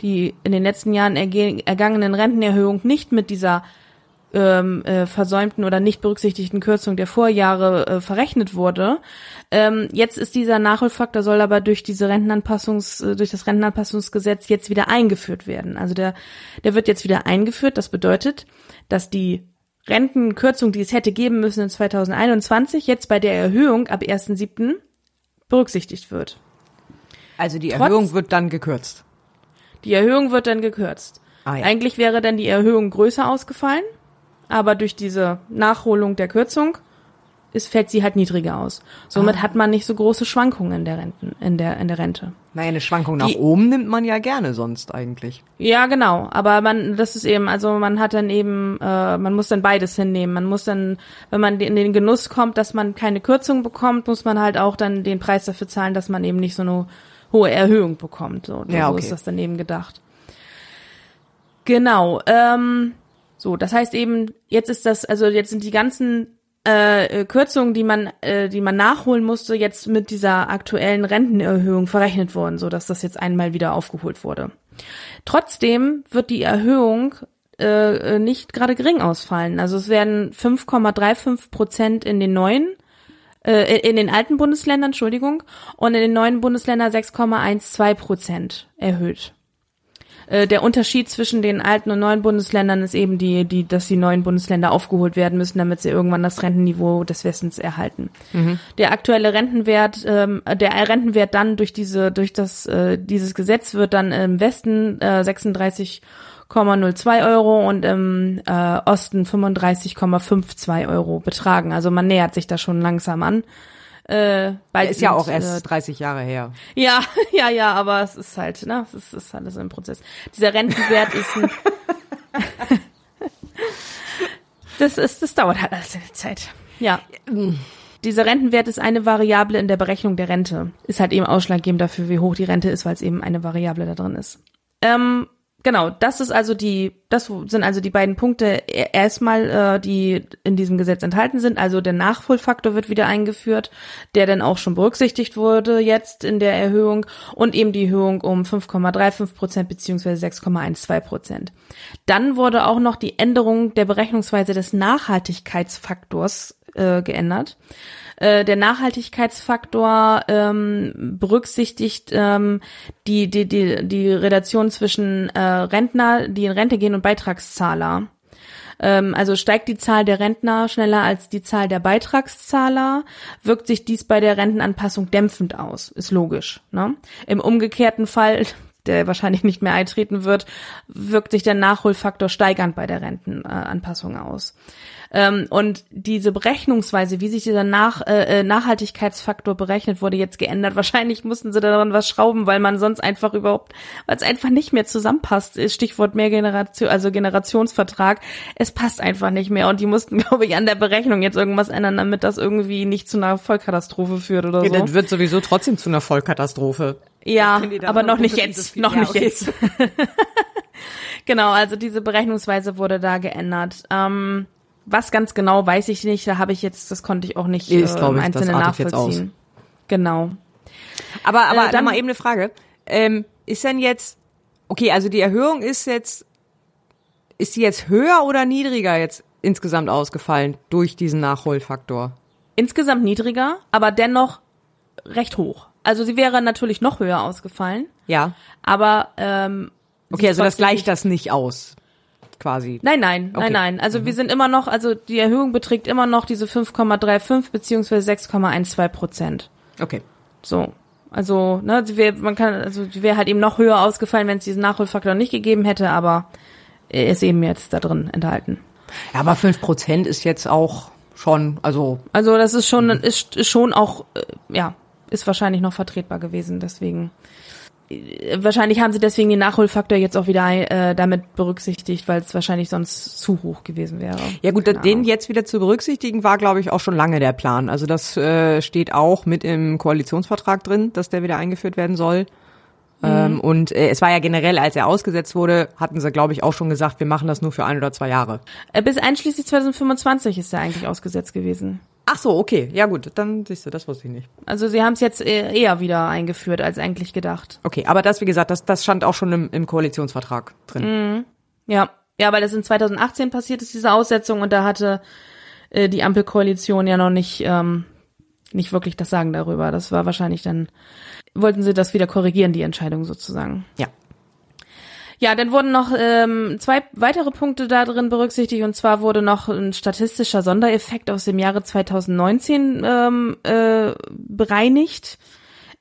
die in den letzten Jahren ergangenen Rentenerhöhung nicht mit dieser ähm, äh, versäumten oder nicht berücksichtigten Kürzung der Vorjahre äh, verrechnet wurde. Ähm, jetzt ist dieser Nachholfaktor soll aber durch diese Rentenanpassungs äh, durch das Rentenanpassungsgesetz jetzt wieder eingeführt werden. Also der der wird jetzt wieder eingeführt. Das bedeutet, dass die Rentenkürzung, die es hätte geben müssen in 2021, jetzt bei der Erhöhung ab 1.7. berücksichtigt wird. Also die Erhöhung Trotz, wird dann gekürzt. Die Erhöhung wird dann gekürzt. Ah, ja. Eigentlich wäre dann die Erhöhung größer ausgefallen aber durch diese Nachholung der Kürzung ist, fällt sie halt niedriger aus. Somit ah. hat man nicht so große Schwankungen in der Renten, in der, in der Rente. Naja, eine Schwankung nach Die, oben nimmt man ja gerne sonst eigentlich. Ja, genau. Aber man, das ist eben, also man hat dann eben, äh, man muss dann beides hinnehmen. Man muss dann, wenn man in den Genuss kommt, dass man keine Kürzung bekommt, muss man halt auch dann den Preis dafür zahlen, dass man eben nicht so eine hohe Erhöhung bekommt. So, ja, okay. so ist das dann eben gedacht. Genau. Ähm, so, das heißt eben, jetzt ist das, also jetzt sind die ganzen äh, Kürzungen, die man, äh, die man nachholen musste, jetzt mit dieser aktuellen Rentenerhöhung verrechnet worden, so dass das jetzt einmal wieder aufgeholt wurde. Trotzdem wird die Erhöhung äh, nicht gerade gering ausfallen. Also es werden 5,35 Prozent in den neuen äh, in den alten Bundesländern, Entschuldigung, und in den neuen Bundesländern 6,12 Prozent erhöht. Äh, der Unterschied zwischen den alten und neuen Bundesländern ist eben die, die, dass die neuen Bundesländer aufgeholt werden müssen, damit sie irgendwann das Rentenniveau des Westens erhalten. Mhm. Der aktuelle Rentenwert, ähm, der Rentenwert dann durch diese, durch das, äh, dieses Gesetz wird dann im Westen äh, 36,02 Euro und im äh, Osten 35,52 Euro betragen. Also man nähert sich da schon langsam an. Äh, bald ist ja auch erst äh, 30 Jahre her. Ja, ja, ja, aber es ist halt, ne, es ist, ist alles ein Prozess. Dieser Rentenwert ist ein Das ist, das dauert halt alles eine Zeit. Ja. Dieser Rentenwert ist eine Variable in der Berechnung der Rente. Ist halt eben ausschlaggebend dafür, wie hoch die Rente ist, weil es eben eine Variable da drin ist. Ähm, genau, das ist also die, das sind also die beiden Punkte erstmal, äh, die in diesem Gesetz enthalten sind. Also der Nachholfaktor wird wieder eingeführt, der dann auch schon berücksichtigt wurde jetzt in der Erhöhung und eben die Erhöhung um 5,35 Prozent beziehungsweise 6,12 Prozent. Dann wurde auch noch die Änderung der Berechnungsweise des Nachhaltigkeitsfaktors äh, geändert. Äh, der Nachhaltigkeitsfaktor ähm, berücksichtigt ähm, die, die, die, die Relation zwischen äh, Rentner, die in Rente gehen und Beitragszahler. Ähm, also steigt die Zahl der Rentner schneller als die Zahl der Beitragszahler, wirkt sich dies bei der Rentenanpassung dämpfend aus. Ist logisch. Ne? Im umgekehrten Fall der wahrscheinlich nicht mehr eintreten wird, wirkt sich der Nachholfaktor steigernd bei der Rentenanpassung aus. Ähm, und diese Berechnungsweise, wie sich dieser Nach, äh, äh, Nachhaltigkeitsfaktor berechnet, wurde jetzt geändert. Wahrscheinlich mussten sie daran was schrauben, weil man sonst einfach überhaupt, weil es einfach nicht mehr zusammenpasst. Stichwort mehr Generation, also Generationsvertrag. Es passt einfach nicht mehr. Und die mussten, glaube ich, an der Berechnung jetzt irgendwas ändern, damit das irgendwie nicht zu einer Vollkatastrophe führt oder Ja, so. das wird sowieso trotzdem zu einer Vollkatastrophe. Ja, aber noch nicht jetzt, noch ja, nicht okay. jetzt. genau, also diese Berechnungsweise wurde da geändert. Ähm, was ganz genau weiß ich nicht, da habe ich jetzt, das konnte ich auch nicht Ist, äh, glaub im ich, das Einzelnen artet jetzt aus. nachvollziehen. Genau. Aber, aber Äh, dann mal eben eine Frage. Ähm, ist denn jetzt, okay, also die Erhöhung ist jetzt, ist die jetzt höher oder niedriger jetzt insgesamt ausgefallen durch diesen Nachholfaktor? Insgesamt niedriger, aber dennoch recht hoch. Also sie wäre natürlich noch höher ausgefallen, Ja. aber ähm, sie Okay, also das gleicht das nicht aus, quasi. Nein, nein, Okay. Mhm. nein, nein. Also wir sind immer noch, also die Erhöhung beträgt immer noch diese 5,35 beziehungsweise 6,12 Prozent. Okay. So. Also, ne, wäre, man kann, also die wäre halt eben noch höher ausgefallen, wenn es diesen Nachholfaktor nicht gegeben hätte, aber er ist eben jetzt da drin enthalten. Ja, aber fünf Prozent ist jetzt auch schon, also Also das ist schon, Mhm. ist, ist schon auch, äh, ja, ist wahrscheinlich noch vertretbar gewesen. Deswegen, wahrscheinlich haben sie deswegen den Nachholfaktor jetzt auch wieder äh, damit berücksichtigt, weil es wahrscheinlich sonst zu hoch gewesen wäre. Ja gut, Keine den Ahnung. jetzt wieder zu berücksichtigen war, glaube ich, auch schon lange der Plan. Also das äh, steht auch mit im Koalitionsvertrag drin, dass der wieder eingeführt werden soll. Ähm, und äh, es war ja generell, als er ausgesetzt wurde, hatten sie, glaube ich, auch schon gesagt, wir machen das nur für ein oder zwei Jahre. Äh, Bis einschließlich 2025 ist er eigentlich ausgesetzt gewesen. Ach so, okay. Ja gut, dann siehst du, das wusste ich nicht. Also sie haben es jetzt äh, eher wieder eingeführt als eigentlich gedacht. Okay, aber das, wie gesagt, das, das stand auch schon im, im Koalitionsvertrag drin. Ja, ja, weil das in 2018 passiert ist, diese Aussetzung, und da hatte äh, die Ampelkoalition ja noch nicht, ähm, nicht wirklich das Sagen darüber. Das war wahrscheinlich dann, wollten sie das wieder korrigieren, die Entscheidung sozusagen. Ja. Ja, dann wurden noch ähm, zwei weitere Punkte da drin berücksichtigt, und zwar wurde noch ein statistischer Sondereffekt aus dem Jahre 2019 ähm, äh, bereinigt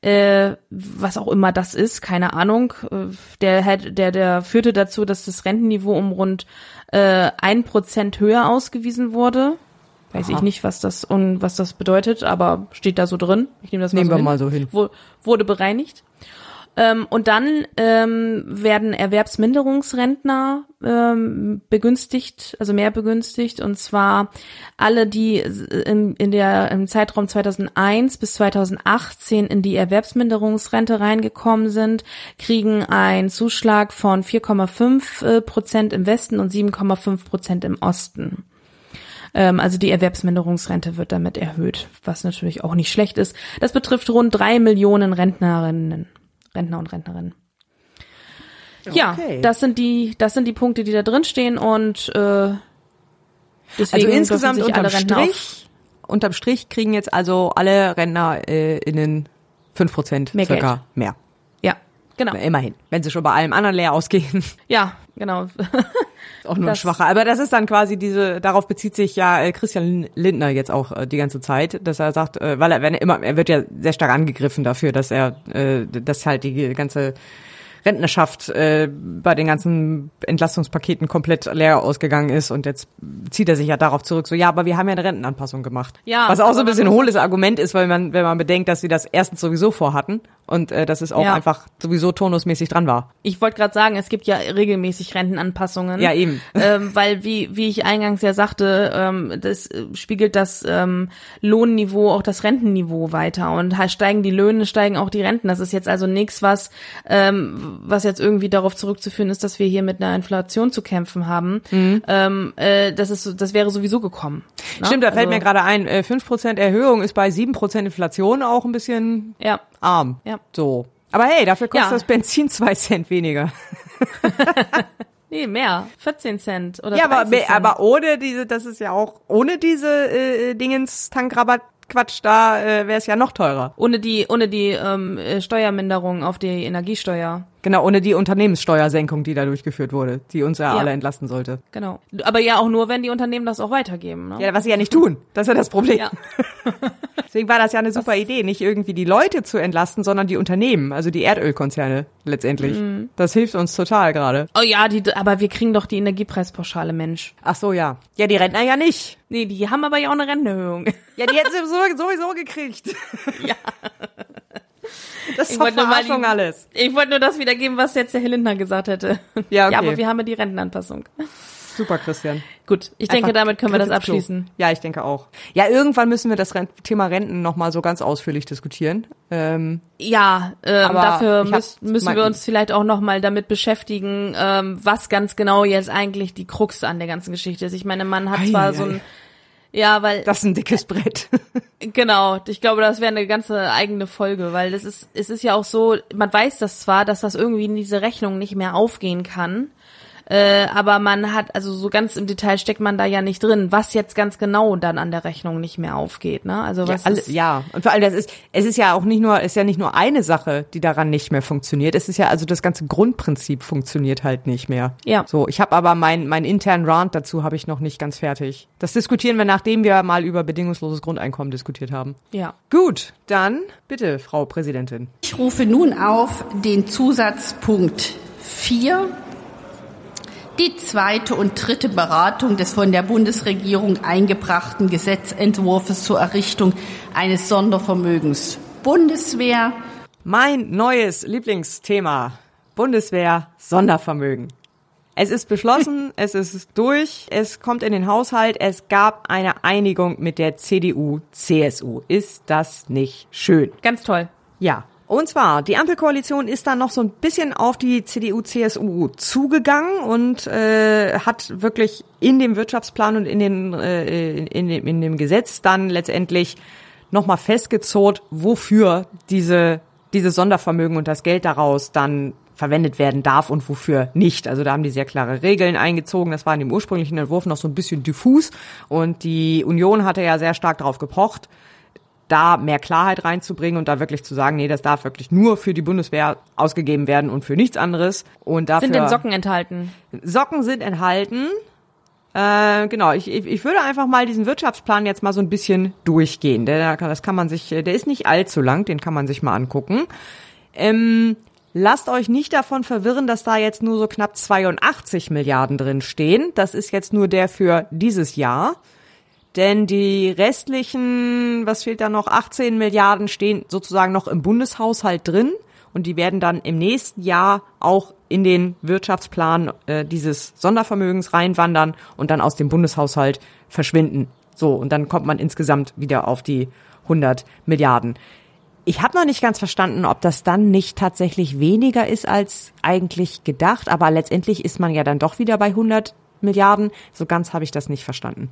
äh, was auch immer das ist, keine Ahnung. Äh, Der, der, der führte dazu, dass das Rentenniveau um rund äh, ein Prozent höher ausgewiesen wurde. Weiß ich nicht, was das und was das bedeutet, aber steht da so drin. Ich nehme das mal Nehmen so wir hin. mal so hin. Wo, wurde bereinigt. Ähm, und dann ähm, werden Erwerbsminderungsrentner ähm, begünstigt, also mehr begünstigt, und zwar alle, die in, in der, im Zeitraum 2001 bis 2018 in die Erwerbsminderungsrente reingekommen sind, kriegen einen Zuschlag von 4,5 äh, Prozent im Westen und 7,5 Prozent im Osten. Ähm, also die Erwerbsminderungsrente wird damit erhöht, was natürlich auch nicht schlecht ist. Das betrifft rund drei Millionen Rentnerinnen, Rentner und Rentnerinnen. Ja, Okay. das sind die, das sind die Punkte, die da drin stehen und äh, deswegen Also insgesamt sich unterm alle Rentner Strich, unterm Strich kriegen jetzt also alle Rentner äh, innen fünf Prozent Mehr circa Geld. mehr. Ja, genau. Immerhin. Wenn sie schon bei allem anderen leer ausgehen. Ja, genau. auch nur Das- schwacher. Aber das ist dann quasi diese, darauf bezieht sich ja äh, Christian Lindner jetzt auch äh, die ganze Zeit, dass er sagt, äh, weil er, wenn er immer, er wird ja sehr stark angegriffen dafür, dass er, dass halt die ganze Rentnerschaft äh, bei den ganzen Entlastungspaketen komplett leer ausgegangen ist und jetzt zieht er sich ja darauf zurück, so ja, aber wir haben ja eine Rentenanpassung gemacht. Ja, Was auch so ein bisschen hohles Argument ist, weil man, wenn man bedenkt, dass sie das erstens sowieso vorhatten und äh, dass es auch Ja. einfach sowieso turnusmäßig dran war. Ich wollte gerade sagen, es gibt ja regelmäßig Rentenanpassungen. Ja, eben. ähm, weil wie wie ich eingangs ja sagte, ähm, das äh, spiegelt das ähm, Lohnniveau auch das Rentenniveau weiter und steigen die Löhne, steigen auch die Renten. Das ist jetzt also nichts, was ähm, was jetzt irgendwie darauf zurückzuführen ist, dass wir hier mit einer Inflation zu kämpfen haben. Ähm, äh, das ist das wäre sowieso gekommen. ne? Stimmt, da fällt Also, mir gerade ein, äh, 5% Erhöhung ist bei 7% Inflation auch ein bisschen ja arm. Ja. So. Aber hey, dafür kostet Ja. das Benzin zwei Cent weniger. nee mehr 14 Cent oder Ja, aber, 30 Cent. aber ohne diese, das ist ja auch, ohne diese äh, Dingens Tankrabatt Quatsch, da äh, wäre es ja noch teurer. ohne die ohne die ähm, äh, Steuerminderung auf die Energiesteuer. Genau, ohne die Unternehmenssteuersenkung, die da durchgeführt wurde, die uns ja, Ja. alle entlasten sollte. Genau. Aber ja auch nur, wenn die Unternehmen das auch weitergeben. Ne? Ja, was sie ja nicht tun. Das ist ja das Problem. Ja. Deswegen war das ja eine super Idee, nicht irgendwie die Leute zu entlasten, sondern die Unternehmen, also die Erdölkonzerne letztendlich. Mhm. Das hilft uns total gerade. Oh ja, die, aber wir kriegen doch die Energiepreispauschale, Mensch. Ach so, ja. Ja, die Rentner ja nicht. Nee, die haben aber ja auch eine Rentenerhöhung. Ja, die hätten sie sowieso, sowieso gekriegt. Ja. Das ist Ich wollte nur mal die- alles. Ich wollte nur das wiedergeben, was jetzt der Herr Lindner gesagt hätte. Ja, okay. ja, aber wir haben ja die Rentenanpassung. Super, Christian. Gut, ich denke, Einfach damit können wir das abschließen. Ja, ich denke auch. Ja, irgendwann müssen wir das Thema Renten nochmal so ganz ausführlich diskutieren. Ähm, Ja, ähm, Aber dafür müß, müssen wir uns vielleicht auch noch mal damit beschäftigen, ähm, was ganz genau jetzt eigentlich die Krux an der ganzen Geschichte ist. Ich meine, man hat Ei, zwar ei, so ei. Ja, weil das ist ein dickes Brett. Genau, ich glaube, das wäre eine ganze eigene Folge, weil das ist, es ist ja auch so, man weiß das zwar, dass das irgendwie in diese Rechnung nicht mehr aufgehen kann, äh, aber man hat, also so ganz im Detail steckt man da ja nicht drin, was jetzt ganz genau dann an der Rechnung nicht mehr aufgeht, ne? Also Ja, was alle, ist, ja, und vor allem das ist, es ist ja auch nicht nur, es ist ja nicht nur eine Sache, die daran nicht mehr funktioniert. Es ist ja also das ganze Grundprinzip funktioniert halt nicht mehr. Ja. So, ich habe aber meinen mein internen Rant dazu habe ich noch nicht ganz fertig. Das diskutieren wir, nachdem wir mal über bedingungsloses Grundeinkommen diskutiert haben. ja. Gut, dann bitte, Frau Präsidentin. Ich rufe nun auf den Zusatzpunkt 4, die zweite und dritte Beratung des von der Bundesregierung eingebrachten Gesetzentwurfs zur Errichtung eines Sondervermögens Bundeswehr. Mein neues Lieblingsthema. Bundeswehr Sondervermögen. Es ist beschlossen, es ist durch, es kommt in den Haushalt, es gab eine Einigung mit der CDU, CSU. Ist das nicht schön? Ganz toll. Ja. Und zwar, die Ampelkoalition ist dann noch so ein bisschen auf die CDU, CSU zugegangen und äh, hat wirklich in dem Wirtschaftsplan und in, den, äh, in, in, dem, in dem Gesetz dann letztendlich nochmal festgezurrt, wofür diese, diese Sondervermögen und das Geld daraus dann verwendet werden darf und wofür nicht. Also da haben die sehr klare Regeln eingezogen. Das war in dem ursprünglichen Entwurf noch so ein bisschen diffus und die Union hatte ja sehr stark darauf gepocht, da mehr Klarheit reinzubringen und da wirklich zu sagen, nee, das darf wirklich nur für die Bundeswehr ausgegeben werden und für nichts anderes. Und dafür Sind denn Socken enthalten? Socken sind enthalten. Äh, genau, ich, ich, würde einfach mal diesen Wirtschaftsplan jetzt mal so ein bisschen durchgehen. Der, das kann man sich, der ist nicht allzu lang, den kann man sich mal angucken. Ähm, lasst euch nicht davon verwirren, dass da jetzt nur so knapp 82 Milliarden drin stehen. Das ist jetzt nur der für dieses Jahr. Denn die restlichen, was fehlt da noch, 18 Milliarden stehen sozusagen noch im Bundeshaushalt drin und die werden dann im nächsten Jahr auch in den Wirtschaftsplan äh, dieses Sondervermögens reinwandern und dann aus dem Bundeshaushalt verschwinden. So, und dann kommt man insgesamt wieder auf die 100 Milliarden. Ich habe noch nicht ganz verstanden, ob das dann nicht tatsächlich weniger ist als eigentlich gedacht, aber letztendlich ist man ja dann doch wieder bei 100 Milliarden. So ganz habe ich das nicht verstanden.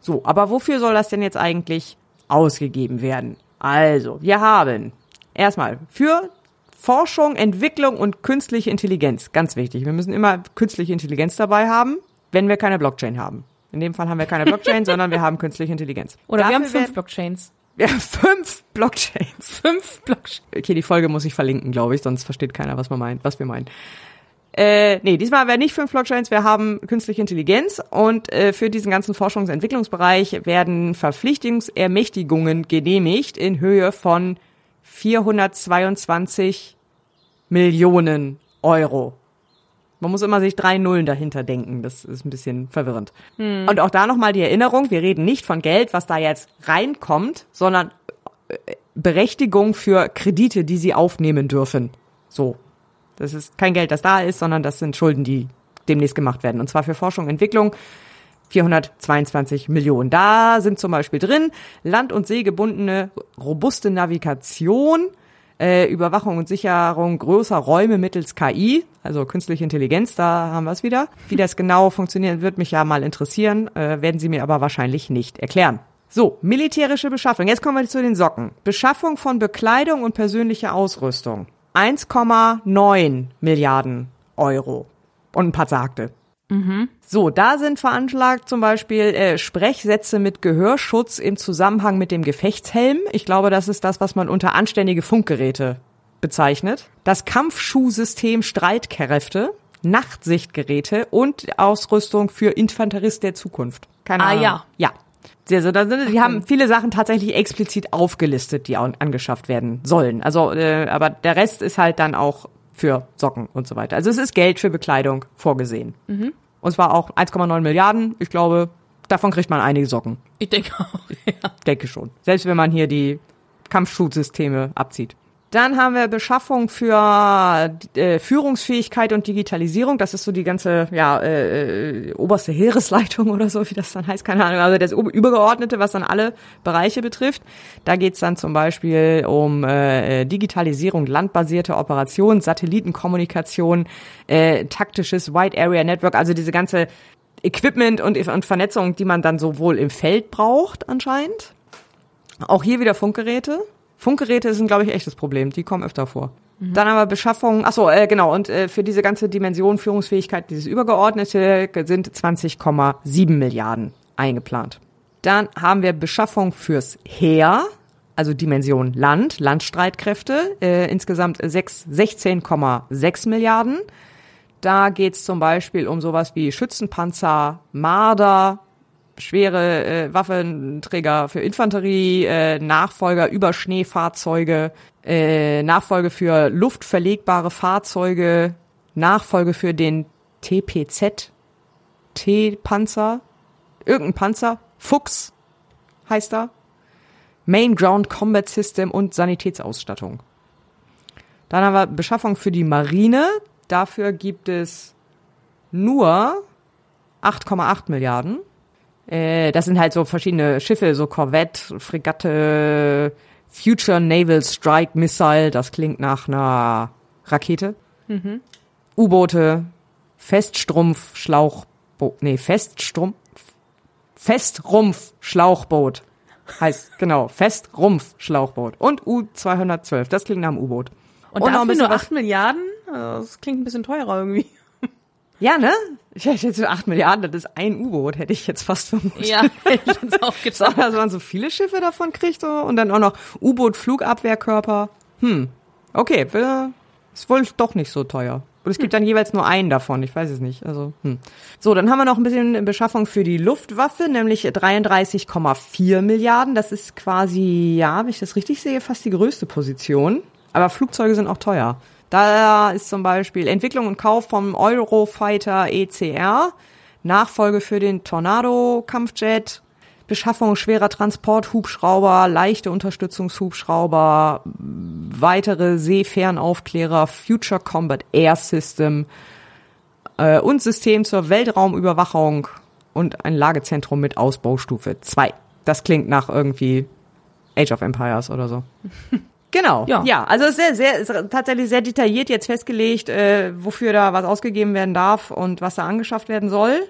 So, aber wofür soll das denn jetzt eigentlich ausgegeben werden? Also, wir haben erstmal für Forschung, Entwicklung und künstliche Intelligenz. Ganz wichtig. Wir müssen immer künstliche Intelligenz dabei haben, wenn wir keine Blockchain haben. In dem Fall haben wir keine Blockchain, sondern wir haben künstliche Intelligenz. Oder wir haben Dafür fünf Blockchains. wir haben fünf Blockchains. Fünf Blockchains. Okay, die Folge muss ich verlinken, glaube ich, sonst versteht keiner, was man meint, was wir meinen. Äh, nee, diesmal werden nicht fünf Blockchains, wir haben künstliche Intelligenz und äh, für diesen ganzen Forschungs- und Entwicklungsbereich werden Verpflichtungsermächtigungen genehmigt in Höhe von 422 Millionen Euro. Man muss immer sich drei Nullen dahinter denken, das ist ein bisschen verwirrend. Und auch da nochmal die Erinnerung, wir reden nicht von Geld, was da jetzt reinkommt, sondern äh, Berechtigung für Kredite, die sie aufnehmen dürfen. So. Das ist kein Geld, das da ist, sondern das sind Schulden, die demnächst gemacht werden. Und zwar für Forschung und Entwicklung 422 Millionen. Da sind zum Beispiel drin land- und seegebundene robuste Navigation, äh, Überwachung und Sicherung größer Räume mittels KI, also künstliche Intelligenz, da haben wir es wieder. Wie das genau funktioniert, wird mich ja mal interessieren, äh, werden Sie mir aber wahrscheinlich nicht erklären. So, militärische Beschaffung. Jetzt kommen wir zu den Socken. Beschaffung von Bekleidung und persönlicher Ausrüstung. 1,9 Milliarden Euro. Und ein paar Sagte. So, da sind veranschlagt zum Beispiel äh, Sprechsätze mit Gehörschutz im Zusammenhang mit dem Gefechtshelm. Ich glaube, das ist das, was man unter anständige Funkgeräte bezeichnet. Das Kampfschuhsystem Streitkräfte, Nachtsichtgeräte und Ausrüstung für Infanterist der Zukunft. Keine Ah, Ahnung. ja. Ja. Also, da sind, die haben viele Sachen tatsächlich explizit aufgelistet, die an- angeschafft werden sollen. Also, äh, aber der Rest ist halt dann auch für Socken und so weiter. Also es ist Geld für Bekleidung vorgesehen. Und zwar auch 1,9 Milliarden. Ich glaube, davon kriegt man einige Socken. Ich denke auch. Ja. Denke schon. Selbst wenn man hier die Kampfschutzsysteme abzieht. Dann haben wir Beschaffung für äh, Führungsfähigkeit und Digitalisierung. Das ist so die ganze ja, äh, äh, oberste Heeresleitung oder so, wie das dann heißt, keine Ahnung. Also das Übergeordnete, was dann alle Bereiche betrifft. Da geht's dann zum Beispiel um äh, äh, Digitalisierung, landbasierte Operationen, Satellitenkommunikation, äh, taktisches Wide Area Network, also diese ganze Equipment und, und Vernetzung, die man dann sowohl im Feld braucht anscheinend. Auch hier wieder Funkgeräte. Funkgeräte sind, glaube ich, echtes Problem. Die kommen öfter vor. Dann haben wir Beschaffung, ach so, äh, genau, und äh, für diese ganze Dimension Führungsfähigkeit, dieses Übergeordnete, sind 20,7 Milliarden eingeplant. Dann haben wir Beschaffung fürs Heer, also Dimension Land, Landstreitkräfte, äh, insgesamt sechs- 16,6 Milliarden. Da geht's zum Beispiel um sowas wie Schützenpanzer, Marder, schwere äh, Waffenträger für Infanterie, äh, Nachfolger über Schneefahrzeuge, äh, Nachfolge für luftverlegbare Fahrzeuge, Nachfolge für den TPZ, T-Panzer, irgendein Panzer, Fuchs heißt er, Main Ground Combat System und Sanitätsausstattung. Dann haben wir Beschaffung für die Marine. Dafür gibt es nur 8,8 Milliarden. Äh, das sind halt so verschiedene Schiffe, so Corvette, Fregatte, Future Naval Strike Missile, das klingt nach einer Rakete. U-Boote, Feststrumpf, Schlauchboot, nee, Feststrumpf, Festrumpf, Schlauchboot. Heißt, genau, Festrumpf, Schlauchboot. Und U-212, das klingt nach einem U-Boot. Und, ein dafür nur was- 8 Milliarden? Also, Das klingt ein bisschen teurer irgendwie. Ja, ne? Ich hätte jetzt so 8 Milliarden, das ist ein U-Boot, hätte ich jetzt fast vermutet. Ja, hätte ich jetzt auch gedacht. dass man so viele Schiffe davon kriegt so, und dann auch noch U-Boot-Flugabwehrkörper. Hm, okay, ist wohl doch nicht so teuer. Und es gibt dann jeweils nur einen davon, ich weiß es nicht. Also, hm. So, dann haben wir noch ein bisschen Beschaffung für die Luftwaffe, nämlich 33,4 Milliarden. Das ist quasi, ja, wenn ich das richtig sehe, fast die größte Position. Aber Flugzeuge sind auch teuer. Da ist zum Beispiel Entwicklung und Kauf vom Eurofighter ECR, Nachfolge für den Tornado-Kampfjet, Beschaffung schwerer Transporthubschrauber, leichte Unterstützungshubschrauber, weitere Seefernaufklärer, Future Combat Air System äh, und System zur Weltraumüberwachung und ein Lagezentrum mit Ausbaustufe 2. Das klingt nach irgendwie Age of Empires oder so. Genau. Ja. ja, also sehr, sehr, ist tatsächlich sehr detailliert jetzt festgelegt, äh, wofür da was ausgegeben werden darf und was da angeschafft werden soll.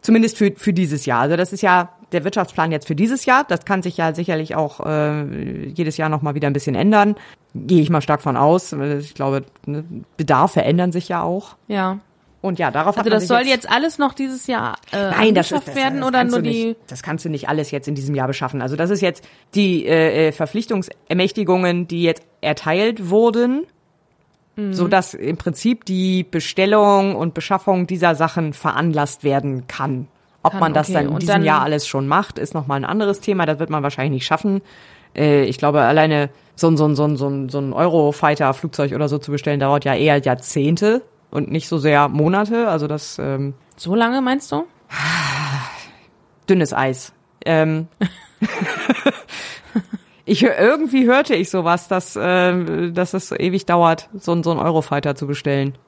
Zumindest für, für dieses Jahr. Also das ist ja der Wirtschaftsplan jetzt für dieses Jahr. Das kann sich ja sicherlich auch äh, jedes Jahr noch mal wieder ein bisschen ändern. Gehe ich mal stark von aus. Ich glaube, ne, Bedarfe ändern sich ja auch. Ja. Und ja, darauf hat Also man das soll jetzt jetzt alles noch dieses Jahr äh, Nein, das ist das, werden das oder nur die nicht, das kannst du nicht alles jetzt in diesem Jahr beschaffen. Also das ist jetzt die äh, äh, Verpflichtungsermächtigungen, die jetzt erteilt wurden, Mhm. so dass im Prinzip die Bestellung und Beschaffung dieser Sachen veranlasst werden kann. Ob Kann, man das okay. dann in diesem dann- Jahr alles schon macht, ist noch mal ein anderes Thema. Das wird man wahrscheinlich nicht schaffen. Äh, ich glaube, alleine so ein so ein so ein so ein, so ein Eurofighter-Flugzeug oder so zu bestellen, dauert ja eher Jahrzehnte und nicht so sehr Monate. Also das ähm, so lange meinst du? dünnes Eis. Ähm, ich irgendwie hörte ich sowas, dass äh, dass es so ewig dauert, so, so einen Eurofighter zu bestellen.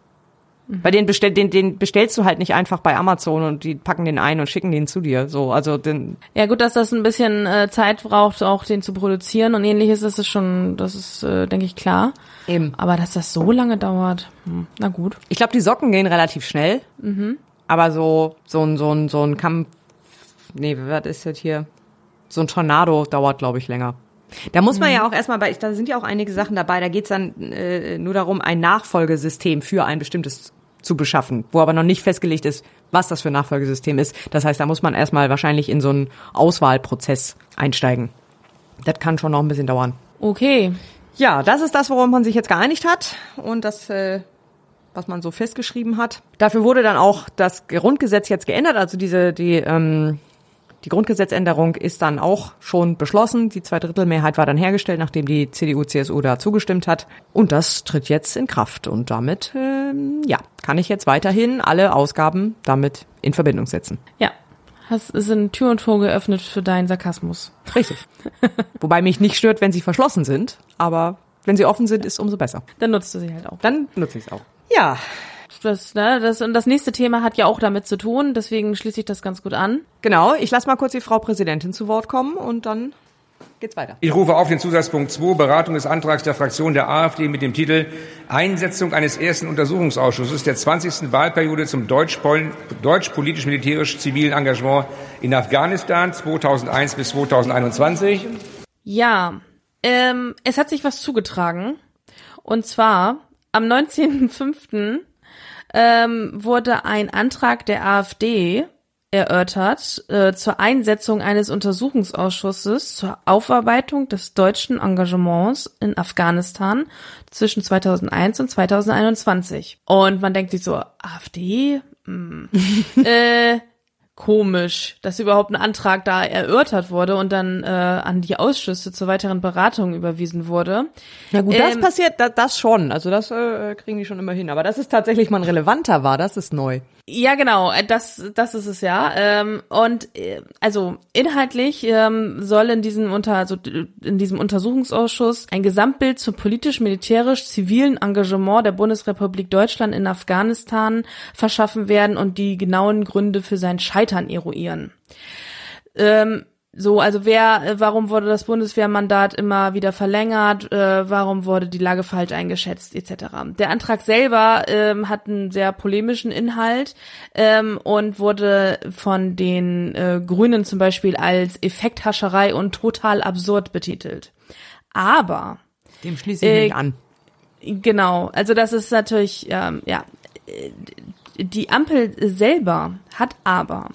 Bei den, bestell, den, den bestellst du halt nicht einfach bei Amazon und die packen den ein und schicken den zu dir. So, also den, Ja gut, dass das ein bisschen äh, Zeit braucht, auch den zu produzieren und ähnliches, das ist schon, das ist, äh, denke ich, klar. eben. Aber dass das so lange dauert, hm, na gut. Ich glaube, die Socken gehen relativ schnell. Aber so so ein so ein so ein Kampf, nee, was ist das hier? So ein Tornado dauert, glaube ich, länger. Da muss man ja auch erstmal bei, da sind ja auch einige Sachen dabei, da geht's dann äh, nur darum, ein Nachfolgesystem für ein bestimmtes zu beschaffen, wo aber noch nicht festgelegt ist, was das für ein Nachfolgesystem ist. Das heißt, da muss man erstmal wahrscheinlich in so einen Auswahlprozess einsteigen. Das kann schon noch ein bisschen dauern. Okay. Ja, das ist das, worum man sich jetzt geeinigt hat und das, äh, was man so festgeschrieben hat. Dafür wurde dann auch das Grundgesetz jetzt geändert, also diese die ähm, die Grundgesetzänderung ist dann auch schon beschlossen. Die Zweidrittelmehrheit war dann hergestellt, nachdem die CDU-CSU da zugestimmt hat. Und das tritt jetzt in Kraft. Und damit, ähm, ja, kann ich jetzt weiterhin alle Ausgaben damit in Verbindung setzen. Ja. Hast, sind Tür und Tor geöffnet für deinen Sarkasmus. Richtig. Wobei mich nicht stört, wenn sie verschlossen sind, aber wenn sie offen sind, ist umso besser. Dann nutzt du sie halt auch. Dann nutze ich es auch. Ja, Das, ne, das, und das nächste Thema hat ja auch damit zu tun, deswegen schließe ich das ganz gut an. genau. Ich lasse mal kurz die Frau Präsidentin zu Wort kommen und dann geht's weiter. Ich rufe auf den Zusatzpunkt 2, Beratung des Antrags der Fraktion der AfD mit dem Titel Einsetzung eines ersten Untersuchungsausschusses der 20. Wahlperiode zum deutsch-politisch-militärisch-zivilen Engagement in Afghanistan 2001 bis 2021. Ja, ähm, es hat sich was zugetragen. Und zwar am 19.05. Ähm, wurde ein Antrag der AfD erörtert äh, zur Einsetzung eines Untersuchungsausschusses zur Aufarbeitung des deutschen Engagements in Afghanistan zwischen 2001 und 2021. Und man denkt sich so, AfD? Hm. äh, komisch, dass überhaupt ein Antrag da erörtert wurde und dann äh, an die Ausschüsse zur weiteren Beratung überwiesen wurde. Na gut, das Ähm, passiert, das, das schon. Also das äh, kriegen die schon immer hin. Aber dass es tatsächlich mal ein relevanter war, das ist neu. Ja, genau, äh, das, das ist es ja. Ähm, und äh, also inhaltlich ähm, soll in diesem unter, also d- in diesem Untersuchungsausschuss ein Gesamtbild zum politisch-militärisch-zivilen Engagement der Bundesrepublik Deutschland in Afghanistan verschaffen werden und die genauen Gründe für sein Scheitern eruieren. Ähm, so, also wer, äh, warum wurde das Bundeswehrmandat immer wieder verlängert, äh, warum wurde die Lage falsch eingeschätzt, etc. Der Antrag selber ähm, hat einen sehr polemischen Inhalt ähm, und wurde von den äh, Grünen zum Beispiel als Effekthascherei und total absurd betitelt. Aber Dem schließe ich Äh, mich an. Genau, also das ist natürlich, ähm, ja, äh, die Ampel selber hat aber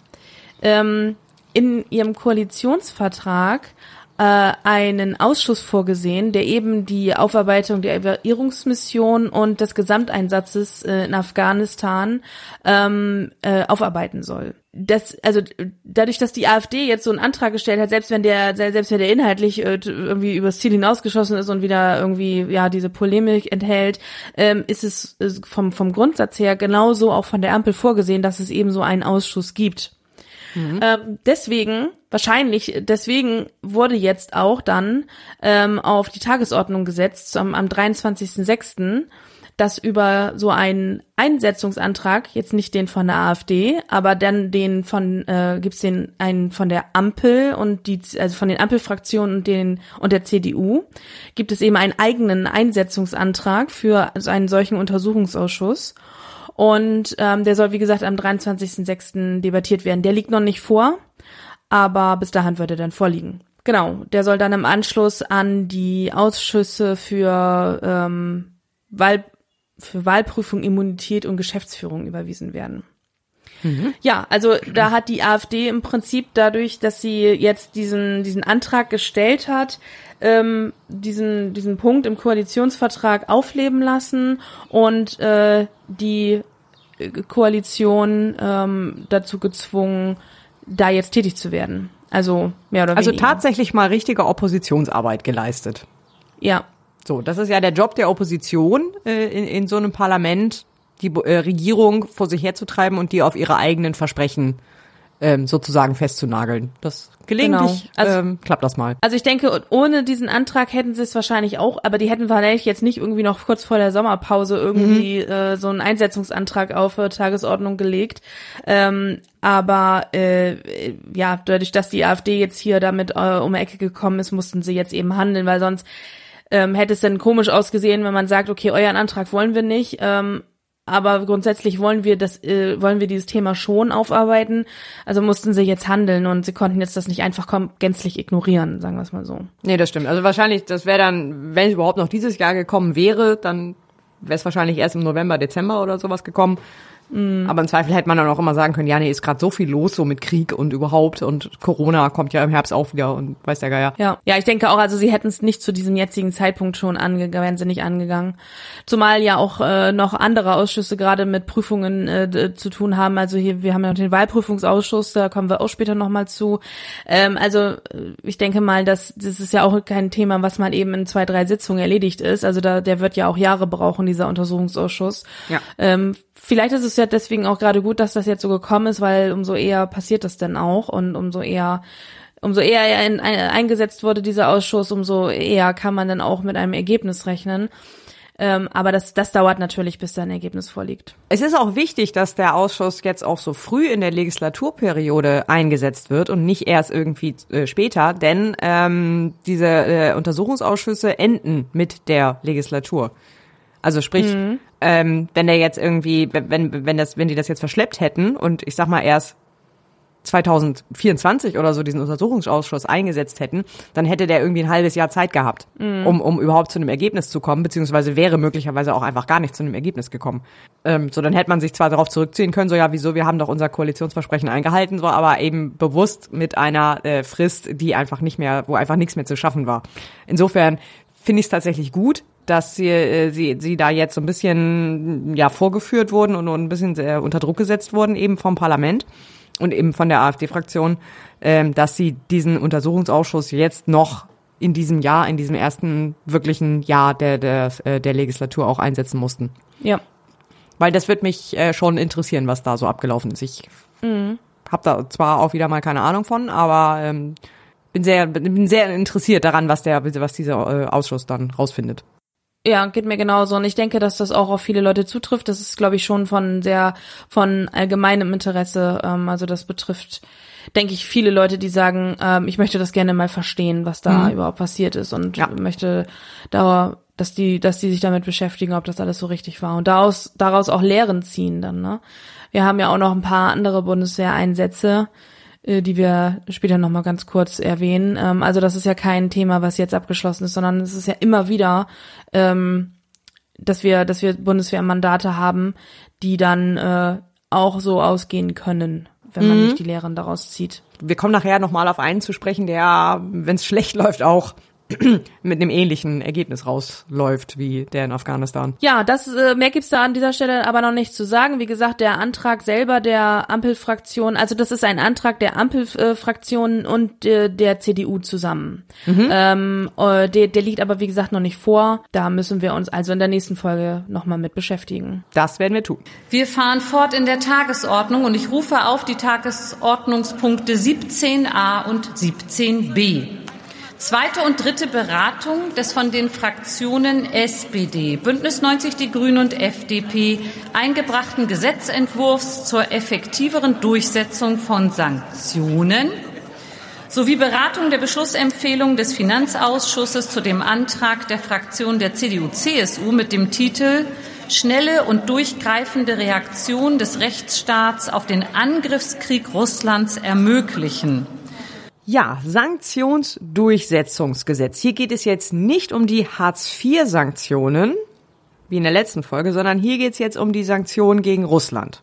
ähm, in ihrem Koalitionsvertrag äh, einen Ausschuss vorgesehen, der eben die Aufarbeitung der Evaluierungsmission und des Gesamteinsatzes äh, in Afghanistan ähm, äh, aufarbeiten soll. Das, also dadurch, dass die AfD jetzt so einen Antrag gestellt hat, selbst wenn der, selbst wenn der inhaltlich äh, irgendwie übers Ziel hinausgeschossen ist und wieder irgendwie ja diese Polemik enthält, ähm, ist es äh, vom vom Grundsatz her genauso auch von der Ampel vorgesehen, dass es eben so einen Ausschuss gibt. Ähm, deswegen, wahrscheinlich, deswegen wurde jetzt auch dann ähm, auf die Tagesordnung gesetzt am, am 23.06., dass über so einen Einsetzungsantrag, jetzt nicht den von der AfD, aber dann den von, äh, gibt's den einen von der Ampel und die, also von den Ampelfraktionen und den und der CDU, gibt es eben einen eigenen Einsetzungsantrag für so einen solchen Untersuchungsausschuss. Und ähm, der soll, wie gesagt, am 23.06. debattiert werden. Der liegt noch nicht vor, aber bis dahin wird er dann vorliegen. Genau, der soll dann im Anschluss an die Ausschüsse für, ähm, Wahl, für Wahlprüfung, Immunität und Geschäftsführung überwiesen werden. Ja, also da hat die AfD im Prinzip dadurch, dass sie jetzt diesen, diesen Antrag gestellt hat, ähm, diesen, diesen Punkt im Koalitionsvertrag aufleben lassen und äh, die äh, Koalition ähm, dazu gezwungen, da jetzt tätig zu werden. Also mehr oder Also weniger. tatsächlich mal richtige Oppositionsarbeit geleistet. Ja, So, das ist ja der Job der Opposition äh, in, in so einem Parlament, die äh, Regierung vor sich herzutreiben und die auf ihre eigenen Versprechen ähm, sozusagen festzunageln. Das gelegentlich Genau. Also- ähm, klappt das mal. Also ich denke, ohne diesen Antrag hätten sie es wahrscheinlich auch, aber die hätten wahrscheinlich jetzt nicht irgendwie noch kurz vor der Sommerpause irgendwie äh, so einen Einsetzungsantrag auf äh, Tagesordnung gelegt. Ähm, aber äh, ja, dadurch, dass die AfD jetzt hier damit äh, um die Ecke gekommen ist, mussten sie jetzt eben handeln, weil sonst ähm, hätte es dann komisch ausgesehen, wenn man sagt, okay, euren Antrag wollen wir nicht. Ähm, aber grundsätzlich wollen wir das, äh, wollen wir dieses Thema schon aufarbeiten. Also mussten sie jetzt handeln und sie konnten jetzt das nicht einfach gänzlich ignorieren, sagen wir es mal so. Nee, das stimmt. Also wahrscheinlich, das wäre dann, wenn es überhaupt noch dieses Jahr gekommen wäre, dann wäre es wahrscheinlich erst im November, Dezember oder sowas gekommen. Mhm. Aber im Zweifel hätte man dann auch immer sagen können, ja, nee, ist gerade so viel los, so mit Krieg und überhaupt und Corona kommt ja im Herbst auch wieder und weiß der Geier. Ja, ja, ich denke auch, also sie hätten es nicht zu diesem jetzigen Zeitpunkt schon angegangen, wären sie nicht angegangen. Zumal ja auch äh, noch andere Ausschüsse gerade mit Prüfungen äh, zu tun haben. Also hier, wir haben ja noch den Wahlprüfungsausschuss, da kommen wir auch später nochmal zu. Ähm, also äh, ich denke mal, dass das ist ja auch kein Thema, was mal eben in zwei, drei Sitzungen erledigt ist. Also da, der wird ja auch Jahre brauchen, dieser Untersuchungsausschuss. Ja. Ähm, vielleicht ist es ja deswegen auch gerade gut, dass das jetzt so gekommen ist, weil umso eher passiert das dann auch und umso eher umso eher er in, ein, eingesetzt wurde dieser Ausschuss, umso eher kann man dann auch mit einem Ergebnis rechnen. Ähm, aber das, das dauert natürlich, bis da ein Ergebnis vorliegt. Es ist auch wichtig, dass der Ausschuss jetzt auch so früh in der Legislaturperiode eingesetzt wird und nicht erst irgendwie äh, später, denn ähm, diese äh, Untersuchungsausschüsse enden mit der Legislatur. Also sprich, mhm. ähm, wenn der jetzt irgendwie, wenn, wenn das, wenn die das jetzt verschleppt hätten und ich sag mal erst 2024 oder so diesen Untersuchungsausschuss eingesetzt hätten, dann hätte der irgendwie ein halbes Jahr Zeit gehabt, mhm. um, um überhaupt zu einem Ergebnis zu kommen, beziehungsweise wäre möglicherweise auch einfach gar nicht zu einem Ergebnis gekommen. Ähm, so, dann hätte man sich zwar darauf zurückziehen können, so ja, wieso, wir haben doch unser Koalitionsversprechen eingehalten, so, aber eben bewusst mit einer äh, Frist, die einfach nicht mehr, wo einfach nichts mehr zu schaffen war. Insofern finde ich es tatsächlich gut, dass sie, äh, sie, sie da jetzt so ein bisschen ja vorgeführt wurden und, und ein bisschen äh, unter Druck gesetzt wurden eben vom Parlament und eben von der AfD-Fraktion, ähm, dass sie diesen Untersuchungsausschuss jetzt noch in diesem Jahr, in diesem ersten wirklichen Jahr der, der, äh, der Legislatur auch einsetzen mussten. Ja. Weil das wird mich äh, schon interessieren, was da so abgelaufen ist. Ich mhm. habe da zwar auch wieder mal keine Ahnung von, aber ähm, bin sehr, bin sehr interessiert daran, was der, was dieser äh, Ausschuss dann rausfindet. Ja, geht mir genauso. Und ich denke, dass das auch auf viele Leute zutrifft. Das ist, glaube ich, schon von sehr, von allgemeinem Interesse. Ähm, also das betrifft, denke ich, viele Leute, die sagen, ähm, ich möchte das gerne mal verstehen, was da mhm. überhaupt passiert ist und ja. möchte da, dass die, dass die sich damit beschäftigen, ob das alles so richtig war und daraus, daraus auch Lehren ziehen dann, ne? Wir haben ja auch noch ein paar andere Bundeswehreinsätze, die wir später nochmal ganz kurz erwähnen. Ähm, also das ist ja kein Thema, was jetzt abgeschlossen ist, sondern es ist ja immer wieder, ähm, dass wir, dass wir Bundeswehrmandate haben, die dann äh, auch so ausgehen können, wenn man mhm. nicht die Lehren daraus zieht. Wir kommen nachher nochmal auf einen zu sprechen, der, wenn es schlecht läuft, auch mit einem ähnlichen Ergebnis rausläuft wie der in Afghanistan. Ja, das äh, mehr gibt's da an dieser Stelle aber noch nicht zu sagen. Wie gesagt, der Antrag selber der Ampelfraktion, also das ist ein Antrag der Ampelfraktion und äh, der CDU zusammen. Mhm. Ähm, äh, der, der liegt aber wie gesagt noch nicht vor. Da müssen wir uns also in der nächsten Folge nochmal mit beschäftigen. Das werden wir tun. Wir fahren fort in der Tagesordnung und ich rufe auf die Tagesordnungspunkte 17a und 17b. Zweite und dritte Beratung des von den Fraktionen SPD, Bündnis 90 Die Grünen und FDP eingebrachten Gesetzentwurfs zur effektiveren Durchsetzung von Sanktionen sowie Beratung der Beschlussempfehlung des Finanzausschusses zu dem Antrag der Fraktion der CDU-CSU mit dem Titel Schnelle und durchgreifende Reaktion des Rechtsstaats auf den Angriffskrieg Russlands ermöglichen. Ja, Sanktionsdurchsetzungsgesetz. Hier geht es jetzt nicht um die Hartz-IV-Sanktionen, wie in der letzten Folge, sondern hier geht es jetzt um die Sanktionen gegen Russland.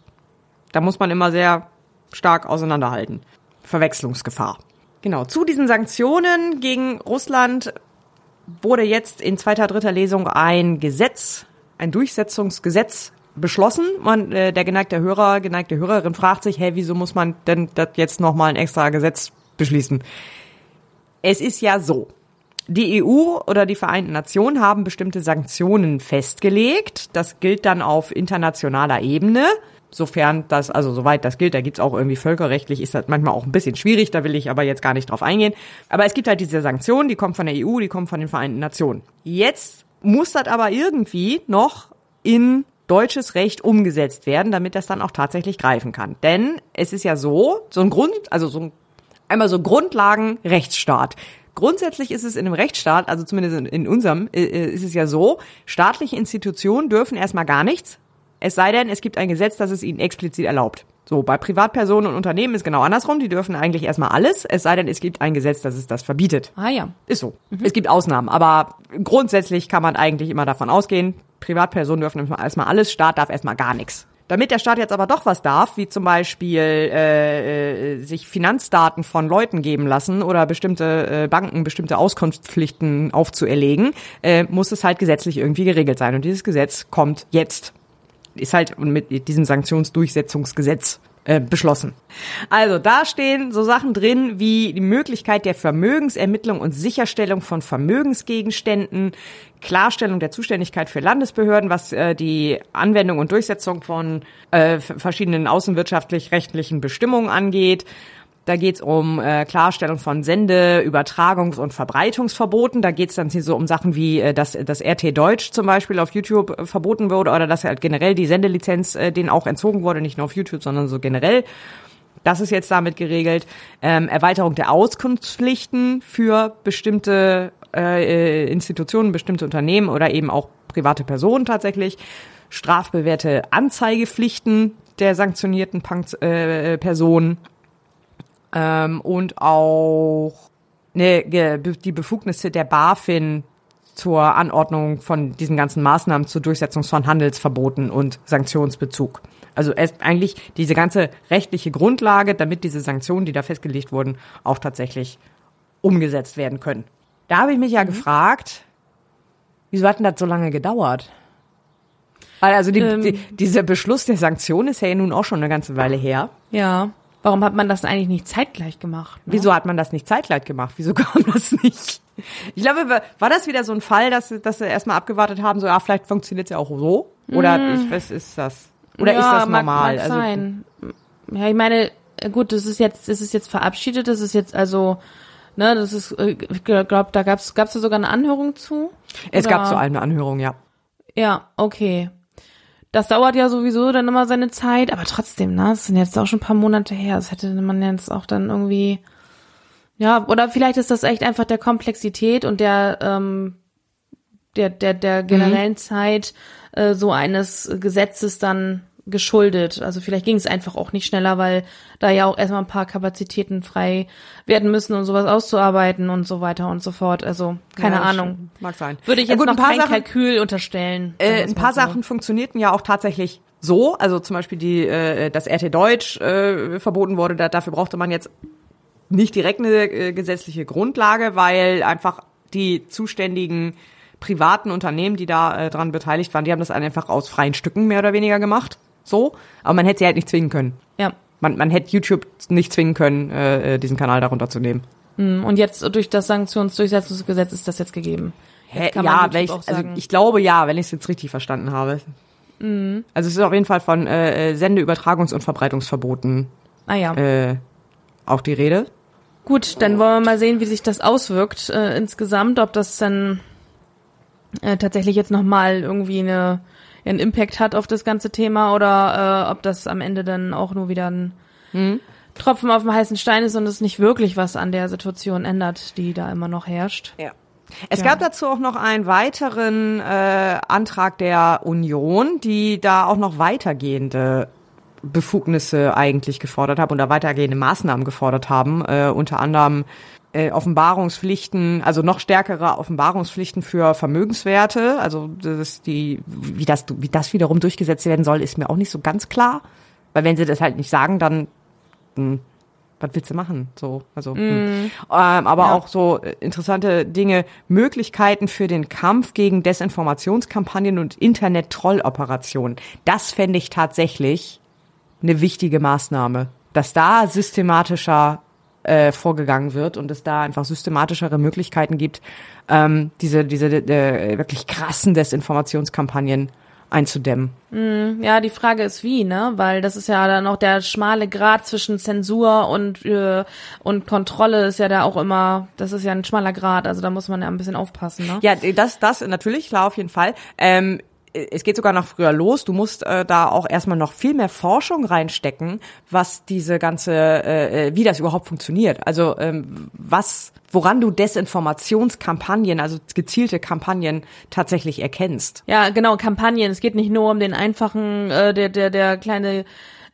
Da muss man immer sehr stark auseinanderhalten. Verwechslungsgefahr. Genau, zu diesen Sanktionen gegen Russland wurde jetzt in zweiter, dritter Lesung ein Gesetz, ein Durchsetzungsgesetz beschlossen. Man, äh, der geneigte Hörer, geneigte Hörerin fragt sich, hey, wieso muss man denn das jetzt nochmal ein extra Gesetz beschließen. Es ist ja so. Die EU oder die Vereinten Nationen haben bestimmte Sanktionen festgelegt. Das gilt dann auf internationaler Ebene. Sofern das, also soweit das gilt, da gibt's auch irgendwie völkerrechtlich, ist das manchmal auch ein bisschen schwierig, da will ich aber jetzt gar nicht drauf eingehen. Aber es gibt halt diese Sanktionen, die kommen von der EU, die kommen von den Vereinten Nationen. Jetzt muss das aber irgendwie noch in deutsches Recht umgesetzt werden, damit das dann auch tatsächlich greifen kann. Denn es ist ja so, so ein Grund, also so ein einmal so Grundlagen Rechtsstaat. Grundsätzlich ist es in einem Rechtsstaat, also zumindest in unserem, äh, äh, ist es ja so, staatliche Institutionen dürfen erstmal gar nichts, es sei denn, es gibt ein Gesetz, das es ihnen explizit erlaubt. So, bei Privatpersonen und Unternehmen ist genau andersrum. Die dürfen eigentlich erstmal alles, es sei denn, es gibt ein Gesetz, das es das verbietet. Ah ja. Ist so. Mhm. Es gibt Ausnahmen, aber grundsätzlich kann man eigentlich immer davon ausgehen, Privatpersonen dürfen erstmal alles, Staat darf erstmal gar nichts. Damit der Staat jetzt aber doch was darf, wie zum Beispiel äh, äh, sich Finanzdaten von Leuten geben lassen oder bestimmte äh, Banken bestimmte Auskunftspflichten aufzuerlegen, äh, muss es halt gesetzlich irgendwie geregelt sein. Und dieses Gesetz kommt jetzt. Ist halt mit diesem Sanktionsdurchsetzungsgesetz äh, beschlossen. Also da stehen so Sachen drin wie die Möglichkeit der Vermögensermittlung und Sicherstellung von Vermögensgegenständen, Klarstellung der Zuständigkeit für Landesbehörden, was äh, die Anwendung und Durchsetzung von äh, verschiedenen außenwirtschaftlich-rechtlichen Bestimmungen angeht. Da geht's um äh, Klarstellung von Sende-, Übertragungs- und Verbreitungsverboten. Da geht's dann hier so um Sachen wie, äh, dass das RT Deutsch zum Beispiel auf YouTube äh, verboten wurde oder dass halt generell die Sendelizenz äh, denen auch entzogen wurde, nicht nur auf YouTube, sondern so generell. Das ist jetzt damit geregelt. Ähm, Erweiterung der Auskunftspflichten für bestimmte äh, Institutionen, bestimmte Unternehmen oder eben auch private Personen tatsächlich. Strafbewährte Anzeigepflichten der sanktionierten Punkt, äh, Personen ähm, und auch ne, die Befugnisse der BaFin zur Anordnung von diesen ganzen Maßnahmen zur Durchsetzung von Handelsverboten und Sanktionsbezug. Also eigentlich diese ganze rechtliche Grundlage, damit diese Sanktionen, die da festgelegt wurden, auch tatsächlich umgesetzt werden können. Da habe ich mich ja mhm. gefragt, wieso hat denn das so lange gedauert? Weil also die, ähm, die, dieser Beschluss der Sanktionen ist ja nun auch schon eine ganze Weile her. Ja. Warum hat man das eigentlich nicht zeitgleich gemacht? Ne? Wieso hat man das nicht zeitgleich gemacht? Wieso kam das nicht? Ich glaube, war das wieder so ein Fall, dass, dass sie erstmal abgewartet haben, so, ja, vielleicht funktioniert es ja auch so? Oder mm. ich, was ist das? Oder ja, ist das normal? Mag, mag also, sein. Ja, ich meine, gut, das ist jetzt, das ist jetzt verabschiedet, das ist jetzt also, ne, das ist, äh, ich glaube, da gab's, gab's da sogar eine Anhörung zu? Es Oder? gab zu allem eine Anhörung, ja. Ja, okay. Das dauert ja sowieso dann immer seine Zeit, aber trotzdem, ne, das sind jetzt auch schon ein paar Monate her. Das hätte man jetzt auch dann irgendwie, ja, oder vielleicht ist das echt einfach der Komplexität und der, ähm, der, der, der generellen mhm. Zeit äh, so eines Gesetzes dann geschuldet. Also vielleicht ging es einfach auch nicht schneller, weil da ja auch erstmal ein paar Kapazitäten frei werden müssen, um sowas auszuarbeiten und so weiter und so fort. Also keine ja, Ahnung. Mag sein. Würde ich jetzt ja, gut, noch kein Sachen, Kalkül unterstellen. Äh, ein paar so. Sachen funktionierten ja auch tatsächlich so. Also zum Beispiel die, äh, das RT Deutsch äh, verboten wurde. Da, dafür brauchte man jetzt nicht direkt eine äh, gesetzliche Grundlage, weil einfach die zuständigen privaten Unternehmen, die da äh, dran beteiligt waren, die haben das einfach aus freien Stücken mehr oder weniger gemacht so, aber man hätte sie halt nicht zwingen können. Ja. Man, man hätte YouTube nicht zwingen können, äh, äh diesen Kanal darunter zu nehmen. Mm, und jetzt durch das Sanktionsdurchsetzungsgesetz ist das jetzt gegeben. Jetzt Hä, ja, ich, also ich glaube ja, wenn ich es jetzt richtig verstanden habe. Mhm. Also es ist auf jeden Fall von äh, äh Sende-, Übertragungs- und Verbreitungsverboten ah, ja. äh, auch die Rede. Gut, dann wollen wir mal sehen, wie sich das auswirkt äh, insgesamt, ob das dann äh, tatsächlich jetzt nochmal irgendwie eine einen Impact hat auf das ganze Thema oder äh, ob das am Ende dann auch nur wieder ein mhm. Tropfen auf dem heißen Stein ist und es nicht wirklich was an der Situation ändert, die da immer noch herrscht. Ja. Es ja. gab dazu auch noch einen weiteren äh, Antrag der Union, die da auch noch weitergehende Befugnisse eigentlich gefordert haben oder weitergehende Maßnahmen gefordert haben, äh, unter anderem äh, Offenbarungspflichten, also noch stärkere Offenbarungspflichten für Vermögenswerte. Also das ist die, wie das, wie das wiederum durchgesetzt werden soll, ist mir auch nicht so ganz klar. Weil wenn sie das halt nicht sagen, dann hm, was willst du machen? So, also, mm. hm. ähm, aber ja. auch so interessante Dinge, Möglichkeiten für den Kampf gegen Desinformationskampagnen und Internet-Trolloperationen. Das fände ich tatsächlich eine wichtige Maßnahme, dass da systematischer äh, vorgegangen wird und es da einfach systematischere Möglichkeiten gibt, ähm, diese, diese äh, wirklich krassen Desinformationskampagnen einzudämmen. Mm, ja, die Frage ist wie, ne? Weil das ist ja dann auch der schmale Grad zwischen Zensur und äh, und Kontrolle ist ja da auch immer, das ist ja ein schmaler Grad, also da muss man ja ein bisschen aufpassen, ne? Ja, das das natürlich klar auf jeden Fall. Ähm, es geht sogar noch früher los. Du musst äh, da auch erstmal noch viel mehr Forschung reinstecken, was diese ganze, äh, äh, wie das überhaupt funktioniert. Also ähm, was, woran du Desinformationskampagnen, also gezielte Kampagnen tatsächlich erkennst. Ja, genau, Kampagnen. Es geht nicht nur um den einfachen, äh, der, der, der kleine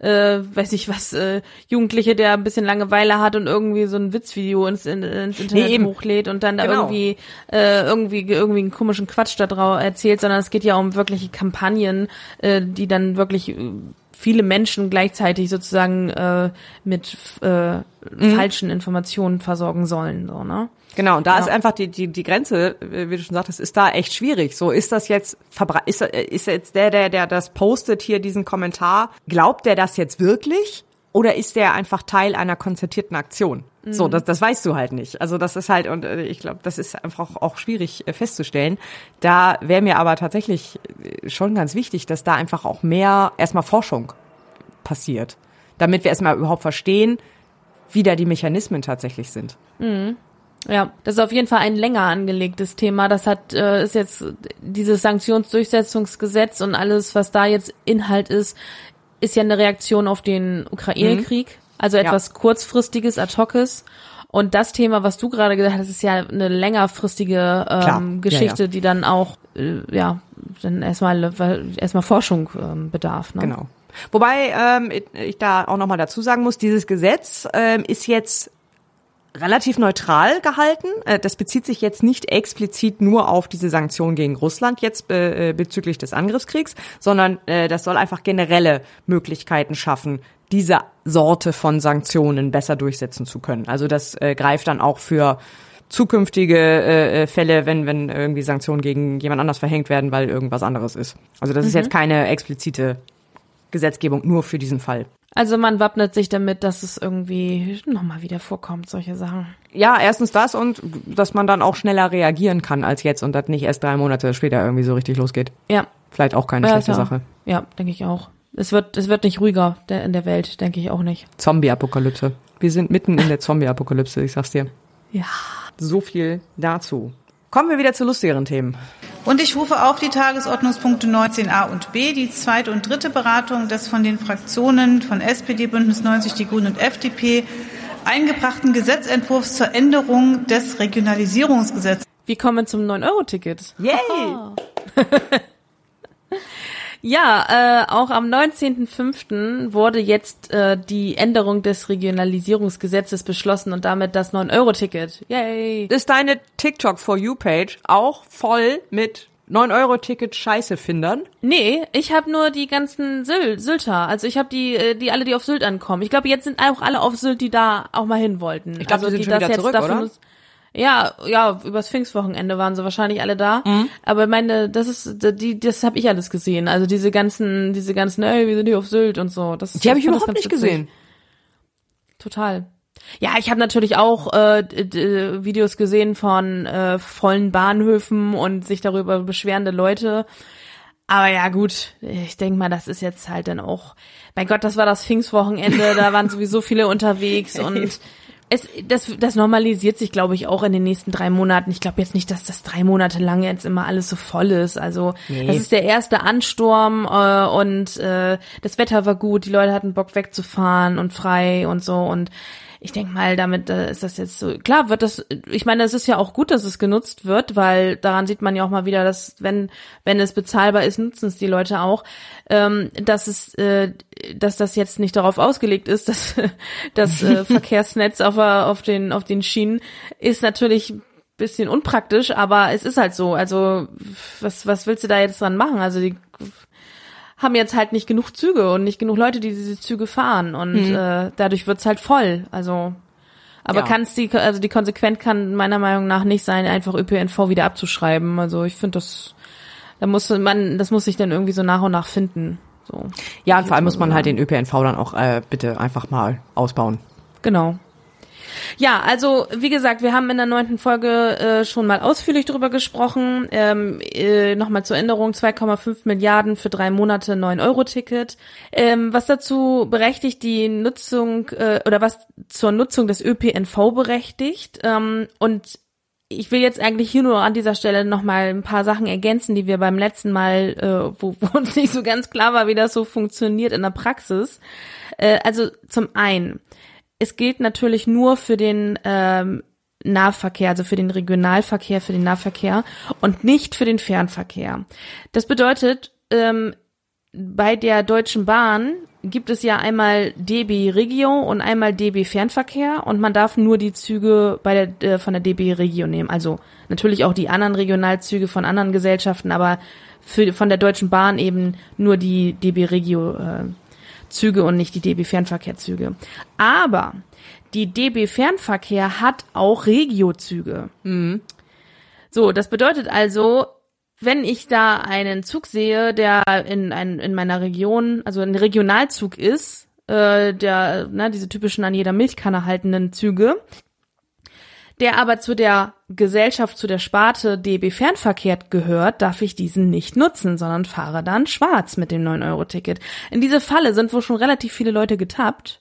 äh, weiß ich was, äh, Jugendliche, der ein bisschen Langeweile hat und irgendwie so ein Witzvideo ins, in, ins Internet nee, hochlädt und dann da genau. irgendwie, äh, irgendwie, irgendwie einen komischen Quatsch da drauf erzählt, sondern es geht ja um wirkliche Kampagnen, äh, die dann wirklich äh, viele Menschen gleichzeitig sozusagen äh, mit äh, Mhm. falschen Informationen versorgen sollen. So, ne? Genau, und da Ja. ist einfach die, die, die Grenze, äh, wie du schon sagtest, ist da echt schwierig. So, ist das jetzt, ist, äh, ist jetzt der, der, der das postet hier, diesen Kommentar, glaubt der das jetzt wirklich? Oder ist der einfach Teil einer konzertierten Aktion? So, das, das weißt du halt nicht. Also das ist halt, und äh, ich glaube, das ist einfach auch schwierig festzustellen. Da wäre mir aber tatsächlich schon ganz wichtig, dass da einfach auch mehr erstmal Forschung passiert. Damit wir erstmal überhaupt verstehen, wie da die Mechanismen tatsächlich sind. Ja, das ist auf jeden Fall ein länger angelegtes Thema. Das hat äh, ist jetzt dieses Sanktionsdurchsetzungsgesetz und alles, was da jetzt Inhalt ist, ist ja eine Reaktion auf den Ukraine-Krieg. Also etwas kurzfristiges, ad hoces. Und das Thema, was du gerade gesagt hast, ist ja eine längerfristige Klar. ähm, Ja, Geschichte, ja. die dann auch äh, ja dann erstmal weil erstmal Forschung ähm, bedarf. Ne? Genau. Wobei ähm, ich da auch nochmal dazu sagen muss, dieses Gesetz ähm, ist jetzt relativ neutral gehalten. Äh, Das bezieht sich jetzt nicht explizit nur auf diese Sanktionen gegen Russland jetzt äh, bezüglich des Angriffskriegs, sondern äh, das soll einfach generelle Möglichkeiten schaffen, diese Sorte von Sanktionen besser durchsetzen zu können. Also das äh, greift dann auch für zukünftige äh, äh, Fälle, wenn wenn irgendwie Sanktionen gegen jemand anders verhängt werden, weil irgendwas anderes ist. Also das ist jetzt keine explizite Gesetzgebung nur für diesen Fall. Also man wappnet sich damit, dass es irgendwie nochmal wieder vorkommt, solche Sachen. Ja, erstens das und dass man dann auch schneller reagieren kann als jetzt und das nicht erst drei Monate später irgendwie so richtig losgeht. Ja, Vielleicht auch keine Ja, schlechte ja. Sache. Ja, denke ich auch. Es wird, es wird nicht ruhiger in der Welt, denke ich auch nicht. Zombie-Apokalypse. Wir sind mitten in der Zombie-Apokalypse, ich sag's dir. Ja. So viel dazu. Kommen wir wieder zu lustigeren Themen. Und ich rufe auf die Tagesordnungspunkte 19a und b, die zweite und dritte Beratung des von den Fraktionen von SPD, Bündnis 90, die Grünen und FDP eingebrachten Gesetzentwurfs zur Änderung des Regionalisierungsgesetzes. Wir kommen zum 9-Euro-Ticket. Yay! Ja, äh, auch am 19.05. wurde jetzt äh, die Änderung des Regionalisierungsgesetzes beschlossen und damit das 9-Euro-Ticket. Yay! Ist deine TikTok for You Page auch voll mit 9 Euro Ticket Scheiße-Findern? Nee, ich habe nur die ganzen Syl Sylter. Also ich habe die, äh, die alle, die auf Sylt ankommen. Ich glaube, jetzt sind auch alle auf Sylt, die da auch mal hin wollten. Ich glaub, also, die sind schon wieder zurück, oder? Ja, ja, übers Pfingstwochenende waren sie wahrscheinlich alle da. Mhm. Aber meine, das ist die, das habe ich alles gesehen. Also diese ganzen, diese ganzen, ey, wir sind hier auf Sylt und so. Das, Die habe ich überhaupt nicht gesehen. Total. Ja, ich habe natürlich auch äh, Videos gesehen von äh, vollen Bahnhöfen und sich darüber beschwerende Leute. Aber ja, gut, ich denk mal, das ist jetzt halt dann auch. Mein Gott, das war das Pfingstwochenende, da waren sowieso viele unterwegs und es, das, das normalisiert sich, glaube ich, auch in den nächsten drei Monaten. Ich glaube jetzt nicht, dass das drei Monate lang jetzt immer alles so voll ist. Also das ist der erste Ansturm äh, und äh, das Wetter war gut, die Leute hatten Bock wegzufahren und frei und so und ich denke mal, damit äh, ist das jetzt so. Klar wird das, ich meine, es ist ja auch gut, dass es genutzt wird, weil daran sieht man ja auch mal wieder, dass wenn, wenn es bezahlbar ist, nutzen es die Leute auch. Ähm, dass es, äh, dass das jetzt nicht darauf ausgelegt ist, dass das äh, Verkehrsnetz auf, der- auf den, auf den Schienen ist natürlich ein bisschen unpraktisch, aber es ist halt so. Also, was, was willst du da jetzt dran machen? Also die haben jetzt halt nicht genug Züge und nicht genug Leute, die diese Züge fahren und äh, dadurch wird's halt voll. Also aber Ja. kann's die also die Konsequenz kann meiner Meinung nach nicht sein, einfach ÖPNV wieder abzuschreiben. Also ich finde das da muss man das muss sich dann irgendwie so nach und nach finden. So. Ja, und vor allem muss man halt den ÖPNV dann auch äh, bitte einfach mal ausbauen. Genau. Ja, also wie gesagt, wir haben in der neunten Folge äh, schon mal ausführlich drüber gesprochen. Ähm, äh, Nochmal zur Änderung, 2,5 Milliarden für drei Monate 9-Euro-Ticket. Ähm, was dazu berechtigt, die Nutzung äh, oder was zur Nutzung des ÖPNV berechtigt. Ähm, und ich will jetzt eigentlich hier nur an dieser Stelle nochmal ein paar Sachen ergänzen, die wir beim letzten Mal, äh, wo, wo uns nicht so ganz klar war, wie das so funktioniert in der Praxis. Äh, also zum einen, es gilt natürlich nur für den ähm, Nahverkehr, also für den Regionalverkehr, für den Nahverkehr und nicht für den Fernverkehr. Das bedeutet, ähm, bei der Deutschen Bahn gibt es ja einmal DB Regio und einmal DB Fernverkehr und man darf nur die Züge bei der, äh, von der DB Regio nehmen. Also natürlich auch die anderen Regionalzüge von anderen Gesellschaften, aber für, von der Deutschen Bahn eben nur die DB Regio äh, Züge und nicht die DB Fernverkehrszüge. Aber die DB Fernverkehr hat auch Regiozüge. Mhm. So, das bedeutet also, wenn ich da einen Zug sehe, der in, ein, in meiner Region, also ein Regionalzug ist, äh, der, ne, diese typischen an jeder Milchkanne haltenden Züge, der aber zu der Gesellschaft, zu der Sparte DB Fernverkehr gehört, darf ich diesen nicht nutzen, sondern fahre dann schwarz mit dem 9-Euro-Ticket. In diese Falle sind wohl schon relativ viele Leute getappt,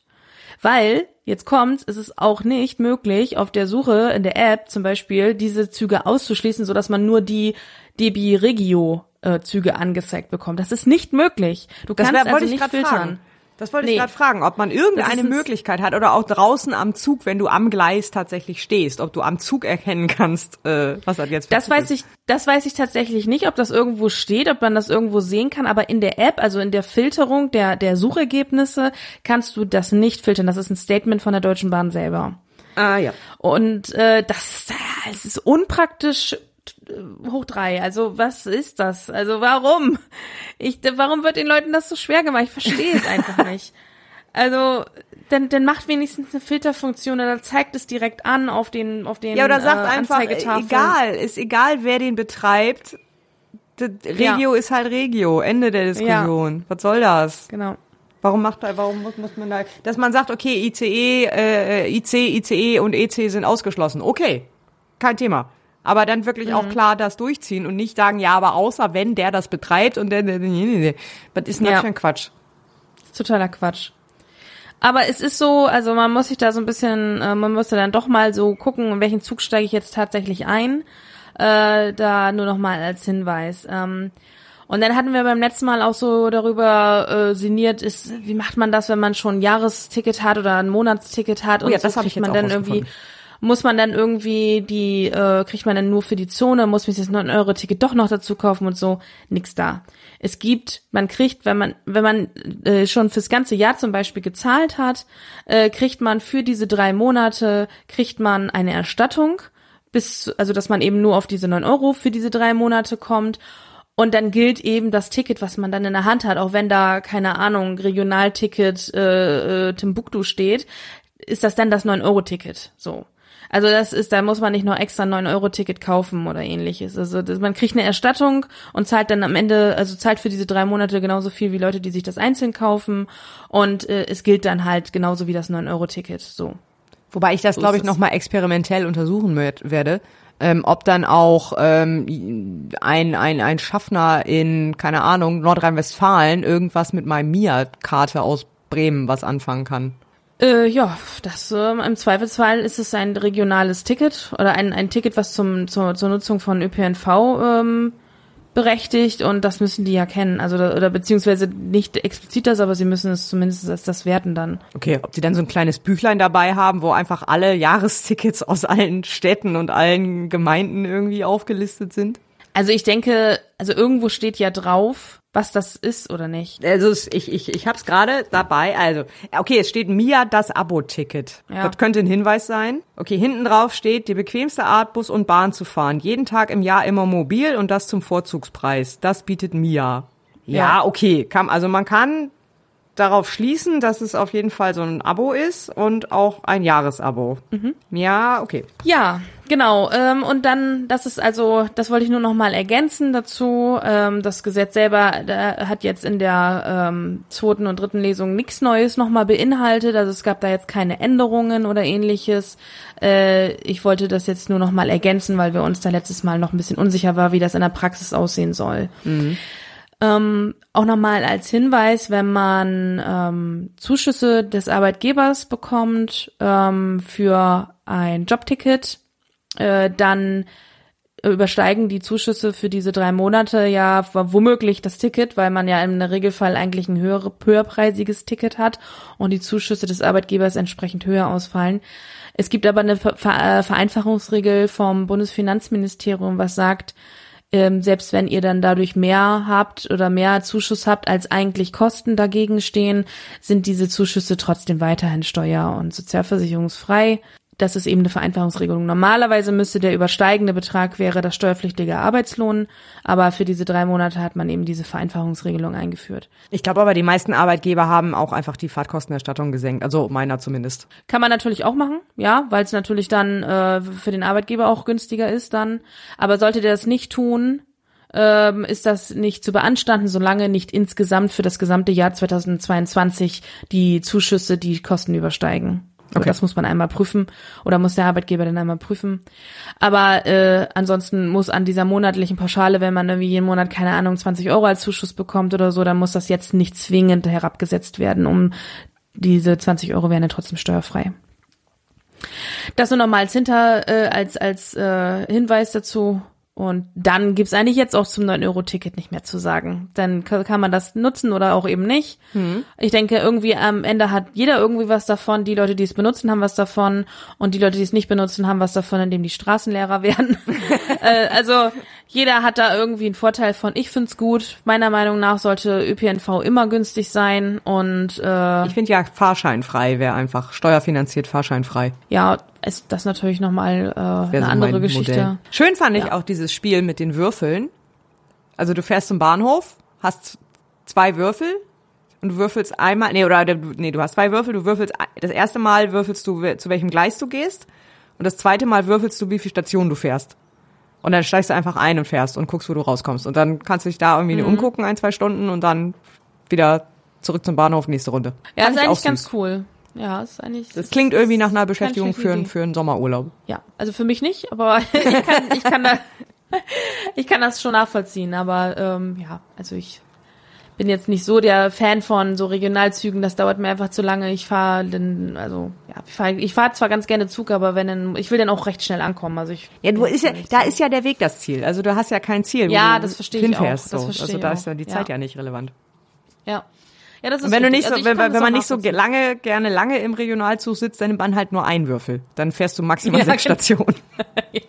weil, jetzt kommt's, es ist auch nicht möglich, auf der Suche in der App zum Beispiel diese Züge auszuschließen, sodass man nur die DB Regio äh, Züge angezeigt bekommt. Das ist nicht möglich. Du das kannst wär, also nicht filtern. Fragen. Das wollte nee. ich gerade fragen, ob man irgendeine Möglichkeit hat oder auch draußen am Zug, wenn du am Gleis tatsächlich stehst, ob du am Zug erkennen kannst, äh, was hat jetzt. Das weiß ich, das weiß ich tatsächlich nicht, ob das irgendwo steht, ob man das irgendwo sehen kann. Aber in der App, also in der Filterung der der Suchergebnisse, kannst du das nicht filtern. Das ist ein Statement von der Deutschen Bahn selber. Ah ja. Und äh, das, das ist unpraktisch hoch drei. Also was ist das? Also warum? Ich, warum wird den Leuten das so schwer gemacht? Ich verstehe es einfach nicht. Also dann, dann macht wenigstens eine Filterfunktion oder zeigt es direkt an auf den auf den Ja, oder sagt äh, einfach egal, ist egal, wer den betreibt. Regio ja. ist halt Regio, Ende der Diskussion. Ja. Was soll das? Genau. Warum macht er, warum muss, muss man da, dass man sagt, okay, ICE, äh, IC, ICE und EC sind ausgeschlossen. Okay, kein Thema aber dann wirklich mhm. auch klar das durchziehen und nicht sagen, ja, aber außer wenn der das betreibt und der, nee, nee, nee. Was ist ja. das ein Quatsch? Totaler Quatsch. Aber es ist so, also man muss sich da so ein bisschen, äh, man müsste dann doch mal so gucken, in welchen Zug steige ich jetzt tatsächlich ein. Äh, da nur noch mal als Hinweis. Ähm, und dann hatten wir beim letzten Mal auch so darüber äh, sinniert, ist, wie macht man das, wenn man schon ein Jahresticket hat oder ein Monatsticket hat oh und ja, das so kriegt man dann irgendwie muss man dann irgendwie die, äh, kriegt man dann nur für die Zone, muss man das 9-Euro-Ticket doch noch dazu kaufen und so, nix da. Es gibt, man kriegt, wenn man, wenn man äh, schon fürs ganze Jahr zum Beispiel gezahlt hat, äh, kriegt man für diese drei Monate, kriegt man eine Erstattung, bis, also dass man eben nur auf diese 9 Euro für diese drei Monate kommt. Und dann gilt eben das Ticket, was man dann in der Hand hat, auch wenn da, keine Ahnung, Regionalticket äh, äh, Timbuktu steht, ist das dann das 9-Euro-Ticket. So. Also das ist, da muss man nicht noch extra 9-Euro-Ticket kaufen oder ähnliches. Also das, man kriegt eine Erstattung und zahlt dann am Ende, also zahlt für diese drei Monate genauso viel wie Leute, die sich das einzeln kaufen. Und äh, es gilt dann halt genauso wie das 9-Euro-Ticket. So. Wobei ich das, so glaube ich, nochmal experimentell untersuchen werde. Ähm, ob dann auch ähm, ein, ein, ein Schaffner in, keine Ahnung, Nordrhein-Westfalen irgendwas mit meinem Mia-Karte aus Bremen was anfangen kann. Äh, ja, das ähm, im Zweifelsfall ist es ein regionales Ticket oder ein, ein Ticket, was zum, zur, zur Nutzung von ÖPNV ähm, berechtigt und das müssen die ja kennen. Also oder beziehungsweise nicht explizit das, aber sie müssen es zumindest als das werten dann. Okay, ob sie dann so ein kleines Büchlein dabei haben, wo einfach alle Jahrestickets aus allen Städten und allen Gemeinden irgendwie aufgelistet sind? Also ich denke, also irgendwo steht ja drauf, was das ist oder nicht. Also ich ich ich hab's gerade dabei. Also okay, es steht Mia das Abo-Ticket. Ja. Das könnte ein Hinweis sein. Okay, hinten drauf steht die bequemste Art Bus und Bahn zu fahren. Jeden Tag im Jahr immer mobil und das zum Vorzugspreis. Das bietet Mia. Ja, ja. okay, kann, also man kann darauf schließen, dass es auf jeden Fall so ein Abo ist und auch ein Jahresabo. Mhm. Ja, okay. Ja, genau. Ähm, und dann, das ist also, das wollte ich nur noch mal ergänzen dazu. Ähm, das Gesetz selber hat jetzt in der ähm, zweiten und dritten Lesung nichts Neues noch mal beinhaltet. Also es gab da jetzt keine Änderungen oder ähnliches. Äh, ich wollte das jetzt nur noch mal ergänzen, weil wir uns da letztes Mal noch ein bisschen unsicher war, wie das in der Praxis aussehen soll. Mhm. Ähm, auch nochmal als Hinweis, wenn man ähm, Zuschüsse des Arbeitgebers bekommt ähm, für ein Jobticket, äh, dann übersteigen die Zuschüsse für diese drei Monate ja womöglich das Ticket, weil man ja im Regelfall eigentlich ein höhere, höherpreisiges Ticket hat und die Zuschüsse des Arbeitgebers entsprechend höher ausfallen. Es gibt aber eine äh, Vereinfachungsregel vom Bundesfinanzministerium, was sagt, ähm, selbst wenn ihr dann dadurch mehr habt oder mehr Zuschuss habt, als eigentlich Kosten dagegen stehen, sind diese Zuschüsse trotzdem weiterhin steuer- und sozialversicherungsfrei. Das ist eben eine Vereinfachungsregelung. Normalerweise müsste der übersteigende Betrag wäre das steuerpflichtige Arbeitslohn, aber für diese drei Monate hat man eben diese Vereinfachungsregelung eingeführt. Ich glaube aber, die meisten Arbeitgeber haben auch einfach die Fahrtkostenerstattung gesenkt, also meiner zumindest. Kann man natürlich auch machen, ja, weil es natürlich dann äh, für den Arbeitgeber auch günstiger ist dann. Aber sollte der das nicht tun, ähm, ist das nicht zu beanstanden, solange nicht insgesamt für das gesamte Jahr 2022 die Zuschüsse die Kosten übersteigen. Okay. Das muss man einmal prüfen oder muss der Arbeitgeber dann einmal prüfen. Aber äh, ansonsten muss an dieser monatlichen Pauschale, wenn man irgendwie jeden Monat, keine Ahnung, 20 Euro als Zuschuss bekommt oder so, dann muss das jetzt nicht zwingend herabgesetzt werden, um diese 20 Euro wären ja trotzdem steuerfrei. Das nur nochmal als Hinter, äh, als, als äh, Hinweis dazu. Und dann gibt's eigentlich jetzt auch zum 9-Euro-Ticket nicht mehr zu sagen. Dann kann man das nutzen oder auch eben nicht. Mhm. Ich denke, irgendwie am Ende hat jeder irgendwie was davon. Die Leute, die es benutzen, haben was davon. Und die Leute, die es nicht benutzen, haben was davon, indem die Straßenlehrer werden. äh, also jeder hat da irgendwie einen Vorteil von. Ich find's gut. Meiner Meinung nach sollte ÖPNV immer günstig sein. Und äh, ich finde ja fahrscheinfrei wäre einfach steuerfinanziert fahrscheinfrei. Ja, ist das natürlich nochmal äh, eine so andere Geschichte. Modell. Schön fand ich ja. auch dieses Spiel mit den Würfeln. Also du fährst zum Bahnhof, hast zwei Würfel und du würfelst einmal, nee, oder nee, du hast zwei Würfel, du würfelst das erste Mal würfelst du zu welchem Gleis du gehst und das zweite Mal würfelst du, wie viel Stationen du fährst. Und dann steigst du einfach ein und fährst und guckst, wo du rauskommst. Und dann kannst du dich da irgendwie mhm. umgucken, ein, zwei Stunden und dann wieder zurück zum Bahnhof, nächste Runde. Ja, Fand ist eigentlich ganz cool. Ja, ist eigentlich. Das klingt irgendwie nach einer Beschäftigung für, einen, für einen Sommerurlaub. Ja, also für mich nicht, aber ich kann, ich kann da, ich kann das schon nachvollziehen. Aber ähm, ja, also ich bin jetzt nicht so der Fan von so Regionalzügen. Das dauert mir einfach zu lange. Ich fahre dann, also ja, ich fahre ich fahr zwar ganz gerne Zug, aber wenn dann, ich will dann auch recht schnell ankommen. Also ich. Ja, du ist ja, da ist ja der Weg das Ziel. Also du hast ja kein Ziel. Ja, das verstehe ich auch. Das so. verstehe also da ist ja die Zeit ja. ja nicht relevant. Ja. Ja, das ist und wenn richtig. du nicht so, also wenn, wenn man nicht so lange, gerne lange im Regionalzug sitzt, dann nimmt man halt nur einen Würfel. Dann fährst du maximal ja, sechs genau. Stationen. ja.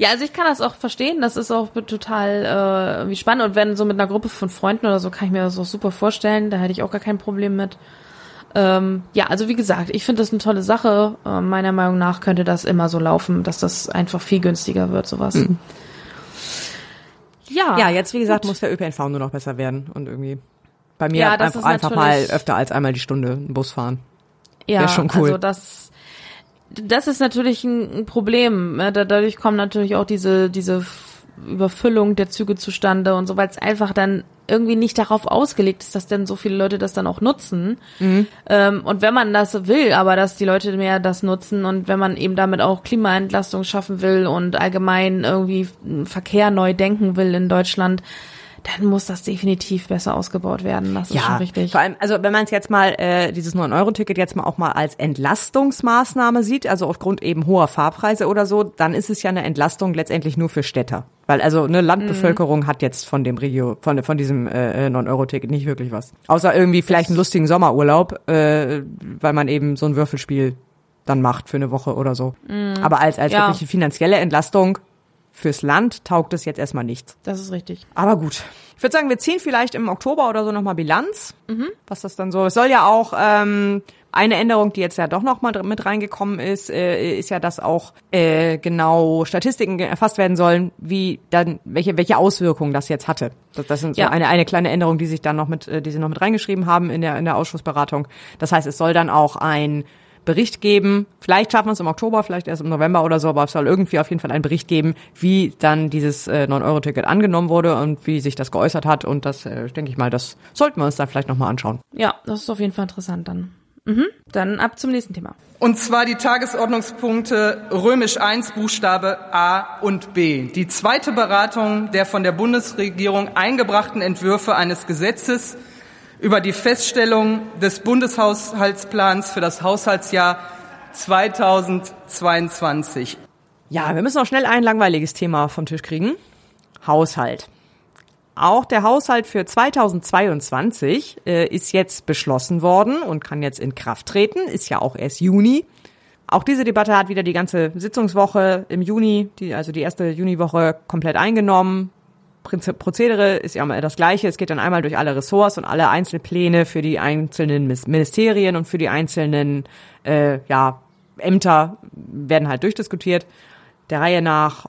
Ja, also ich kann das auch verstehen. Das ist auch total äh, wie spannend. Und wenn so mit einer Gruppe von Freunden oder so, kann ich mir das auch super vorstellen. Da hätte ich auch gar kein Problem mit. Ähm, ja, also wie gesagt, ich finde das eine tolle Sache. Äh, meiner Meinung nach könnte das immer so laufen, dass das einfach viel günstiger wird, sowas. Mhm. Ja. Ja, jetzt wie gesagt gut. muss der ÖPNV nur noch besser werden und irgendwie bei mir ja, einfach, einfach mal öfter als einmal die Stunde einen Bus fahren. Ja, Wäre schon cool. also das, das ist natürlich ein, Problem. Ne? dadurch kommen natürlich auch diese, diese Überfüllung der Züge zustande und so, weil es einfach dann irgendwie nicht darauf ausgelegt ist, dass denn so viele Leute das dann auch nutzen. Mhm. Ähm, und wenn man das will, aber dass die Leute mehr das nutzen und wenn man eben damit auch Klimaentlastung schaffen will und allgemein irgendwie Verkehr neu denken will in Deutschland, dann muss das definitiv besser ausgebaut werden. Das ist ja, schon richtig. Vor allem, also wenn man es jetzt mal, äh, dieses 9-Euro-Ticket jetzt mal auch mal als Entlastungsmaßnahme sieht, also aufgrund eben hoher Fahrpreise oder so, dann ist es ja eine Entlastung letztendlich nur für Städter. Weil also eine Landbevölkerung mhm. hat jetzt von dem Regio, von, von diesem äh, 9-Euro-Ticket nicht wirklich was. Außer irgendwie vielleicht einen lustigen Sommerurlaub, äh, weil man eben so ein Würfelspiel dann macht für eine Woche oder so. Mhm. Aber als, als ja. wirklich finanzielle Entlastung fürs Land taugt es jetzt erstmal nichts. Das ist richtig. Aber gut. Ich würde sagen, wir ziehen vielleicht im Oktober oder so nochmal Bilanz, mhm. was das dann so. Es soll ja auch ähm, eine Änderung, die jetzt ja doch noch mal mit reingekommen ist, äh, ist ja, dass auch äh, genau Statistiken erfasst werden sollen, wie dann welche welche Auswirkungen das jetzt hatte. Das, das sind so ja. eine eine kleine Änderung, die sich dann noch mit, äh, die sie noch mit reingeschrieben haben in der in der Ausschussberatung. Das heißt, es soll dann auch ein Bericht geben. Vielleicht schaffen wir es im Oktober, vielleicht erst im November oder so, aber es soll irgendwie auf jeden Fall einen Bericht geben, wie dann dieses äh, 9-Euro-Ticket angenommen wurde und wie sich das geäußert hat. Und das, äh, denke ich mal, das sollten wir uns da vielleicht nochmal anschauen. Ja, das ist auf jeden Fall interessant dann. Mhm. Dann ab zum nächsten Thema. Und zwar die Tagesordnungspunkte Römisch 1 Buchstabe A und B. Die zweite Beratung der von der Bundesregierung eingebrachten Entwürfe eines Gesetzes über die Feststellung des Bundeshaushaltsplans für das Haushaltsjahr 2022. Ja, wir müssen auch schnell ein langweiliges Thema vom Tisch kriegen. Haushalt. Auch der Haushalt für 2022 äh, ist jetzt beschlossen worden und kann jetzt in Kraft treten. Ist ja auch erst Juni. Auch diese Debatte hat wieder die ganze Sitzungswoche im Juni, die, also die erste Juniwoche komplett eingenommen. Prozedere ist ja immer das gleiche. Es geht dann einmal durch alle Ressorts und alle Einzelpläne für die einzelnen Ministerien und für die einzelnen äh, ja, Ämter werden halt durchdiskutiert, der Reihe nach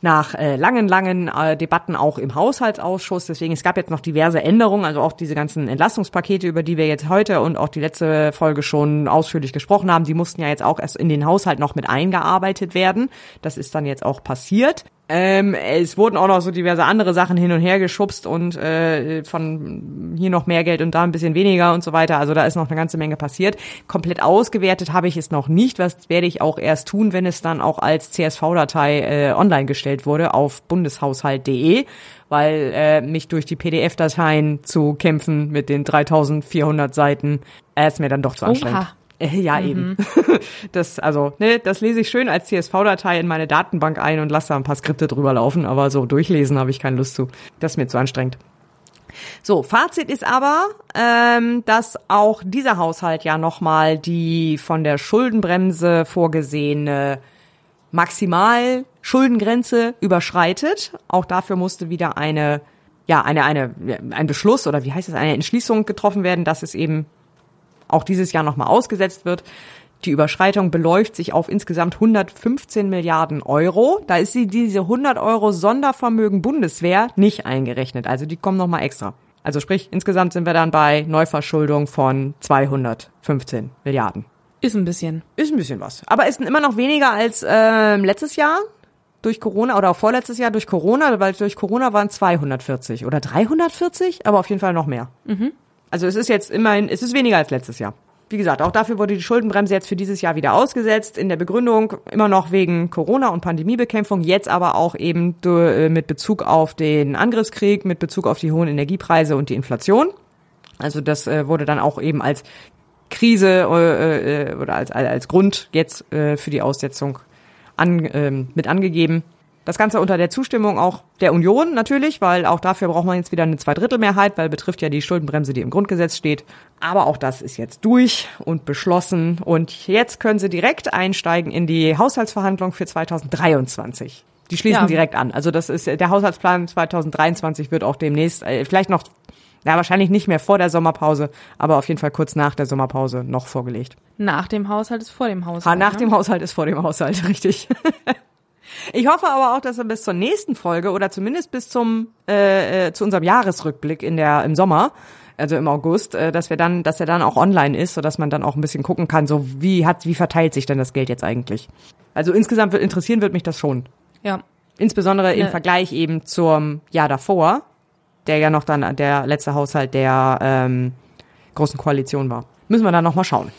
nach äh, langen, langen äh, Debatten auch im Haushaltsausschuss. Deswegen, es gab jetzt noch diverse Änderungen, also auch diese ganzen Entlastungspakete, über die wir jetzt heute und auch die letzte Folge schon ausführlich gesprochen haben, die mussten ja jetzt auch erst in den Haushalt noch mit eingearbeitet werden. Das ist dann jetzt auch passiert. Ähm, es wurden auch noch so diverse andere Sachen hin und her geschubst und äh, von hier noch mehr Geld und da ein bisschen weniger und so weiter. Also da ist noch eine ganze Menge passiert. Komplett ausgewertet habe ich es noch nicht. Was werde ich auch erst tun, wenn es dann auch als CSV-Datei äh, online gestellt wurde auf bundeshaushalt.de, weil äh, mich durch die PDF-Dateien zu kämpfen mit den 3400 Seiten äh, ist mir dann doch zu anstrengend. Oha. Äh, Ja, eben. Das, also, ne, das lese ich schön als CSV-Datei in meine Datenbank ein und lasse da ein paar Skripte drüber laufen, aber so durchlesen habe ich keine Lust zu. Das ist mir zu anstrengend. So, Fazit ist aber, ähm, dass auch dieser Haushalt ja nochmal die von der Schuldenbremse vorgesehene maximal Schuldengrenze überschreitet. Auch dafür musste wieder eine, ja, eine, eine, ein Beschluss oder wie heißt es, eine Entschließung getroffen werden, dass es eben auch dieses Jahr nochmal ausgesetzt wird. Die Überschreitung beläuft sich auf insgesamt 115 Milliarden Euro. Da ist sie diese 100 Euro Sondervermögen Bundeswehr nicht eingerechnet. Also die kommen nochmal extra. Also sprich, insgesamt sind wir dann bei Neuverschuldung von 215 Milliarden. Ist ein bisschen. Ist ein bisschen was. Aber ist immer noch weniger als ähm, letztes Jahr durch Corona oder auch vorletztes Jahr durch Corona, weil durch Corona waren 240 oder 340, aber auf jeden Fall noch mehr. Also es ist jetzt immerhin, es ist weniger als letztes Jahr. Wie gesagt, auch dafür wurde die Schuldenbremse jetzt für dieses Jahr wieder ausgesetzt. In der Begründung immer noch wegen Corona und Pandemiebekämpfung, jetzt aber auch eben äh, mit Bezug auf den Angriffskrieg, mit Bezug auf die hohen Energiepreise und die Inflation. Also das äh, wurde dann auch eben als Krise äh, oder als, als Grund jetzt für die Aussetzung an, ähm, mit angegeben. Das Ganze unter der Zustimmung auch der Union natürlich, weil auch dafür braucht man jetzt wieder eine Zweidrittelmehrheit, weil betrifft ja die Schuldenbremse, die im Grundgesetz steht. Aber auch das ist jetzt durch und beschlossen und jetzt können sie direkt einsteigen in die Haushaltsverhandlung für 2023. Die schließen Ja. direkt an. Also das ist der Haushaltsplan 2023 wird auch demnächst äh, vielleicht noch ja, wahrscheinlich nicht mehr vor der Sommerpause, aber auf jeden Fall kurz nach der Sommerpause noch vorgelegt. Nach dem Haushalt ist vor dem Ha, Haushalt. nach ne? dem Haushalt ist vor dem Haushalt, richtig. Ich hoffe aber auch, dass wir bis zur nächsten Folge oder zumindest bis zum äh, äh, zu unserem Jahresrückblick in der im Sommer, also im August, äh, dass wir dann, dass er dann auch online ist, so dass man dann auch ein bisschen gucken kann, so wie hat, wie verteilt sich denn das Geld jetzt eigentlich? Also insgesamt wird, interessieren wird mich das schon. Ja. Insbesondere im Ja. Vergleich eben zum Jahr davor, der ja noch dann der letzte Haushalt der ähm, großen Koalition war. Müssen wir dann noch mal schauen.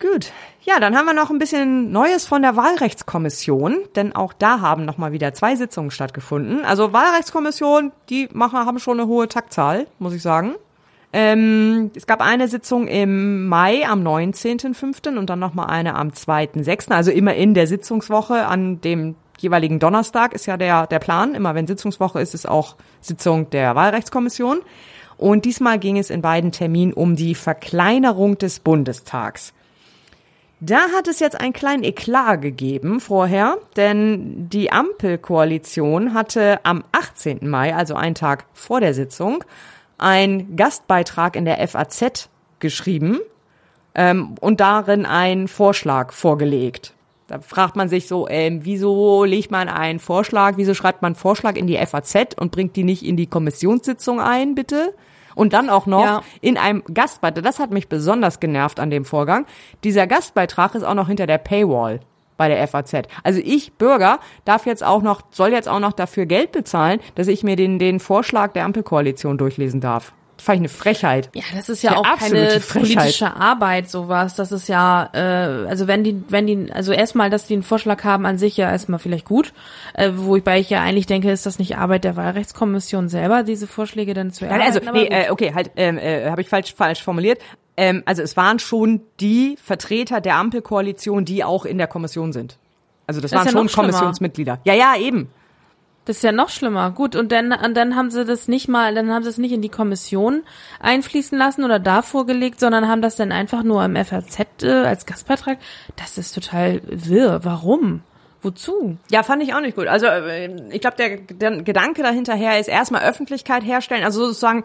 Gut. Ja, dann haben wir noch ein bisschen Neues von der Wahlrechtskommission, denn auch da haben noch mal wieder zwei Sitzungen stattgefunden. Also Wahlrechtskommission, die machen, haben schon eine hohe Taktzahl, muss ich sagen. Ähm, es gab eine Sitzung im Mai am 19.05. und dann noch mal eine am 2.06. Also immer in der Sitzungswoche an dem jeweiligen Donnerstag ist ja der, der Plan. Immer wenn Sitzungswoche ist, ist auch Sitzung der Wahlrechtskommission. Und diesmal ging es in beiden Terminen um die Verkleinerung des Bundestags. Da hat es jetzt einen kleinen Eklat gegeben vorher, denn die Ampelkoalition hatte am 18. Mai, also einen Tag vor der Sitzung, einen Gastbeitrag in der FAZ geschrieben ähm, und darin einen Vorschlag vorgelegt. Da fragt man sich so, ähm, wieso legt man einen Vorschlag, wieso schreibt man einen Vorschlag in die FAZ und bringt die nicht in die Kommissionssitzung ein, bitte? Und dann auch noch Ja. in einem Gastbeitrag, das hat mich besonders genervt an dem Vorgang, dieser Gastbeitrag ist auch noch hinter der Paywall bei der FAZ. Also ich, Bürger, darf jetzt auch noch, soll jetzt auch noch dafür Geld bezahlen, dass ich mir den, den Vorschlag der Ampelkoalition durchlesen darf. Fand ich eine Frechheit. Ja, das ist ja Eine auch keine Frechheit. politische Arbeit, sowas. Das ist ja, äh, also wenn die, wenn die, also erstmal, dass die einen Vorschlag haben, an sich ja erstmal vielleicht gut. Äh, wobei ich ja eigentlich denke, ist das nicht Arbeit der Wahlrechtskommission selber, diese Vorschläge dann zu Nein, also, erarbeiten? Nee, äh, okay, halt, ähm, äh, habe ich falsch, falsch formuliert. Ähm, also es waren schon die Vertreter der Ampelkoalition, die auch in der Kommission sind. Also das, Das waren ja schon. Kommissionsmitglieder. Ja, ja, eben. Das ist ja noch schlimmer. Gut, und dann, und dann haben sie das nicht mal, dann haben sie es nicht in die Kommission einfließen lassen oder da vorgelegt, sondern haben das dann einfach nur im FAZ äh, als Gastbeitrag. Das ist total wirr. Warum? Wozu? Ja, fand ich auch nicht gut. Also äh, ich glaube, der, der Gedanke dahinterher ist erstmal Öffentlichkeit herstellen. Also sozusagen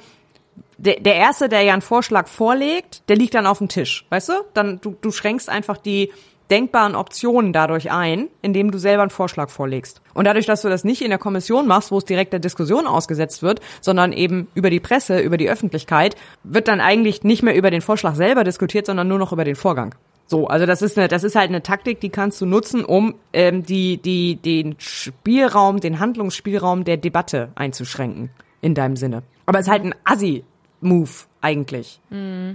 der, der Erste, der ja einen Vorschlag vorlegt, der liegt dann auf dem Tisch, weißt du? Dann du, du schränkst einfach die denkbaren Optionen dadurch ein, indem du selber einen Vorschlag vorlegst. Und dadurch, dass du das nicht in der Kommission machst, wo es direkt der Diskussion ausgesetzt wird, sondern eben über die Presse, über die Öffentlichkeit, wird dann eigentlich nicht mehr über den Vorschlag selber diskutiert, sondern nur noch über den Vorgang. So, also das ist eine, das ist halt eine Taktik, die kannst du nutzen, um ähm, die, die, den Spielraum, den Handlungsspielraum der Debatte einzuschränken in deinem Sinne. Aber es ist halt ein Assi-Move eigentlich.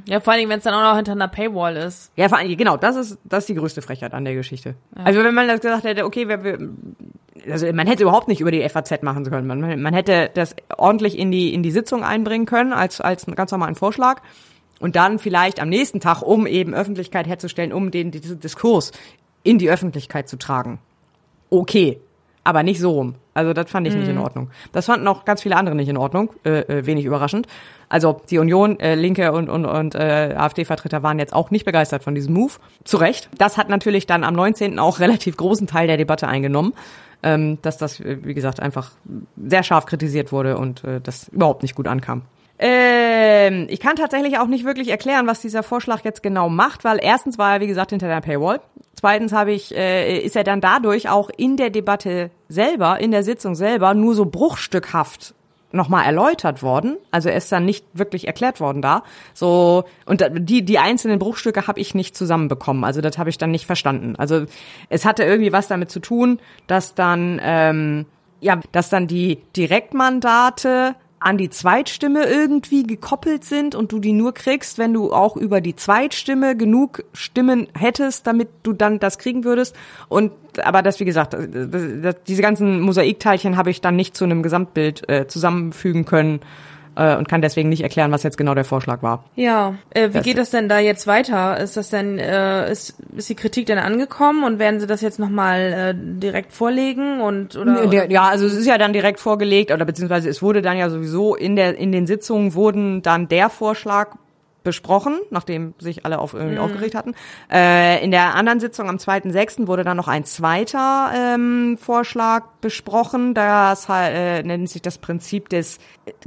Ja, vor allen Dingen, wenn es dann auch noch hinter einer Paywall ist. Ja, vor allem, genau, das ist, das ist die größte Frechheit an der Geschichte. Also wenn man das gesagt hätte, okay, wir, wir, also man hätte überhaupt nicht über die FAZ machen können. Man, man hätte das ordentlich in die, in die Sitzung einbringen können, als, als ganz normalen Vorschlag. Und dann vielleicht am nächsten Tag, um eben Öffentlichkeit herzustellen, um den, diesen Diskurs in die Öffentlichkeit zu tragen. Okay. Aber nicht so rum. Also das fand ich nicht in Ordnung. Das fanden auch ganz viele andere nicht in Ordnung, äh, äh, wenig überraschend. Also die Union, äh, Linke und, und, und äh, AfD-Vertreter waren jetzt auch nicht begeistert von diesem Move. Zu Recht. Das hat natürlich dann am 19. auch relativ großen Teil der Debatte eingenommen, ähm, dass das, äh, wie gesagt, einfach sehr scharf kritisiert wurde und äh, das überhaupt nicht gut ankam. Ähm, ich kann tatsächlich auch nicht wirklich erklären, was dieser Vorschlag jetzt genau macht, weil erstens war er, wie gesagt, hinter der Paywall. Zweitens habe ich, äh, ist er dann dadurch auch in der Debatte selber, in der Sitzung selber, nur so bruchstückhaft nochmal erläutert worden. Also er ist dann nicht wirklich erklärt worden da. So und die die einzelnen Bruchstücke habe ich nicht zusammenbekommen. Also das habe ich dann nicht verstanden. Also es hatte irgendwie was damit zu tun, dass dann ähm, ja, dass dann die Direktmandate an die Zweitstimme irgendwie gekoppelt sind und du die nur kriegst, wenn du auch über die Zweitstimme genug Stimmen hättest, damit du dann das kriegen würdest. Und aber das, wie gesagt, das, das, diese ganzen Mosaikteilchen habe ich dann nicht zu einem Gesamtbild äh, zusammenfügen können äh, und kann deswegen nicht erklären, was jetzt genau der Vorschlag war. Ja, äh, wie Das- geht das denn da jetzt weiter? Ist das denn, äh, ist, ist die Kritik denn angekommen und werden sie das jetzt nochmal äh, direkt vorlegen und oder, Der, oder ja, also es ist ja dann direkt vorgelegt oder beziehungsweise es wurde dann ja sowieso in der in den Sitzungen wurden dann der Vorschlag besprochen, nachdem sich alle auf irgendwie aufgeregt hatten. Äh, in der anderen Sitzung am 2.6. wurde dann noch ein zweiter ähm, Vorschlag besprochen. Das äh, nennt sich das Prinzip des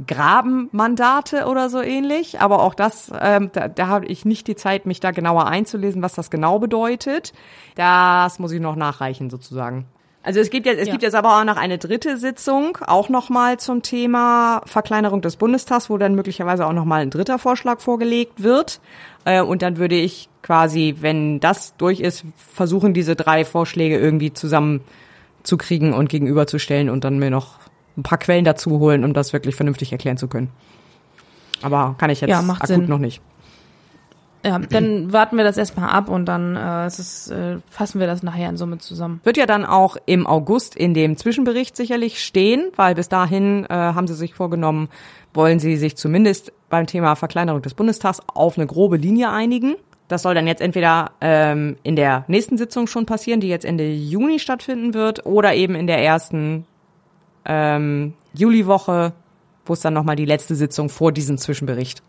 Grabenmandate oder so ähnlich. Aber auch das, ähm, da, da habe ich nicht die Zeit, mich da genauer einzulesen, was das genau bedeutet. Das muss ich noch nachreichen sozusagen. Also es gibt jetzt, es Ja. gibt jetzt aber auch noch eine dritte Sitzung, auch nochmal zum Thema Verkleinerung des Bundestags, wo dann möglicherweise auch nochmal ein dritter Vorschlag vorgelegt wird. Äh, und dann würde ich quasi, wenn das durch ist, versuchen, diese drei Vorschläge irgendwie zusammenzukriegen und gegenüberzustellen und dann mir noch ein paar Quellen dazu holen, um das wirklich vernünftig erklären zu können. Aber kann ich jetzt Ja, akut Sinn. noch nicht. Ja, dann warten wir das erstmal ab und dann äh, es ist, äh, fassen wir das nachher in Summe zusammen. Wird ja dann auch im August in dem Zwischenbericht sicherlich stehen, weil bis dahin äh, haben sie sich vorgenommen, wollen sie sich zumindest beim Thema Verkleinerung des Bundestags auf eine grobe Linie einigen. Das soll dann jetzt entweder ähm, in der nächsten Sitzung schon passieren, die jetzt Ende Juni stattfinden wird, oder eben in der ersten ähm, Juliwoche, wo es dann nochmal die letzte Sitzung vor diesem Zwischenbericht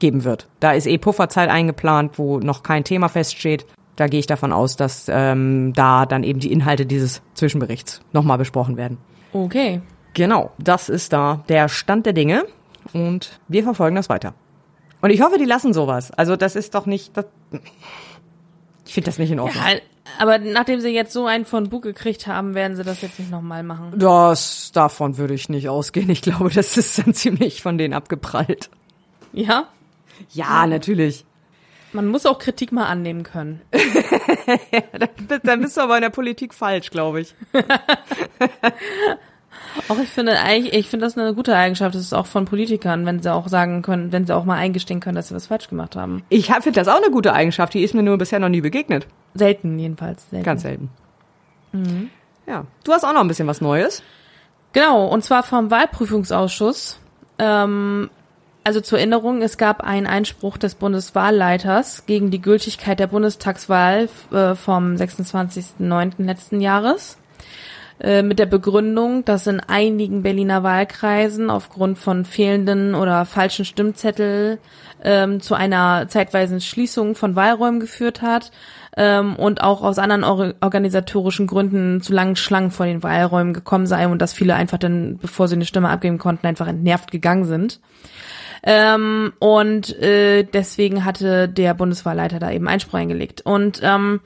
geben wird. Da ist eh Pufferzeit eingeplant, wo noch kein Thema feststeht. Da gehe ich davon aus, dass ähm, da dann eben die Inhalte dieses Zwischenberichts nochmal besprochen werden. Okay. Genau, das ist da der Stand der Dinge und wir verfolgen das weiter. Und ich hoffe, die lassen sowas. Also das ist doch nicht. Das, ich finde das nicht in Ordnung. Ja, aber nachdem sie jetzt so einen von Bug gekriegt haben, werden sie das jetzt nicht nochmal machen. Das davon würde ich nicht ausgehen. Ich glaube, das ist dann ziemlich von denen abgeprallt. Ja? Ja, natürlich. Man muss auch Kritik mal annehmen können. Dann bist, du aber in der Politik falsch, glaube ich. Auch ich finde eigentlich, ich finde das eine gute Eigenschaft. Das ist auch von Politikern, wenn sie auch sagen können, wenn sie auch mal eingestehen können, dass sie was falsch gemacht haben. Ich finde das auch eine gute Eigenschaft. Die ist mir nur bisher noch nie begegnet. Selten jedenfalls. Selten. Ganz selten. Ja. Du hast auch noch ein bisschen was Neues. Genau, und zwar vom Wahlprüfungsausschuss. Ähm, also zur Erinnerung, es gab einen Einspruch des Bundeswahlleiters gegen die Gültigkeit der Bundestagswahl äh, vom 26.09. letzten Jahres äh, mit der Begründung, dass in einigen Berliner Wahlkreisen aufgrund von fehlenden oder falschen Stimmzettel ähm, zu einer zeitweisen Schließung von Wahlräumen geführt hat ähm, und auch aus anderen or organisatorischen Gründen zu langen Schlangen vor den Wahlräumen gekommen sei und dass viele einfach dann, bevor sie eine Stimme abgeben konnten, einfach entnervt gegangen sind. Ähm, und äh, deswegen hatte der Bundeswahlleiter da eben Einspruch eingelegt. Und ähm,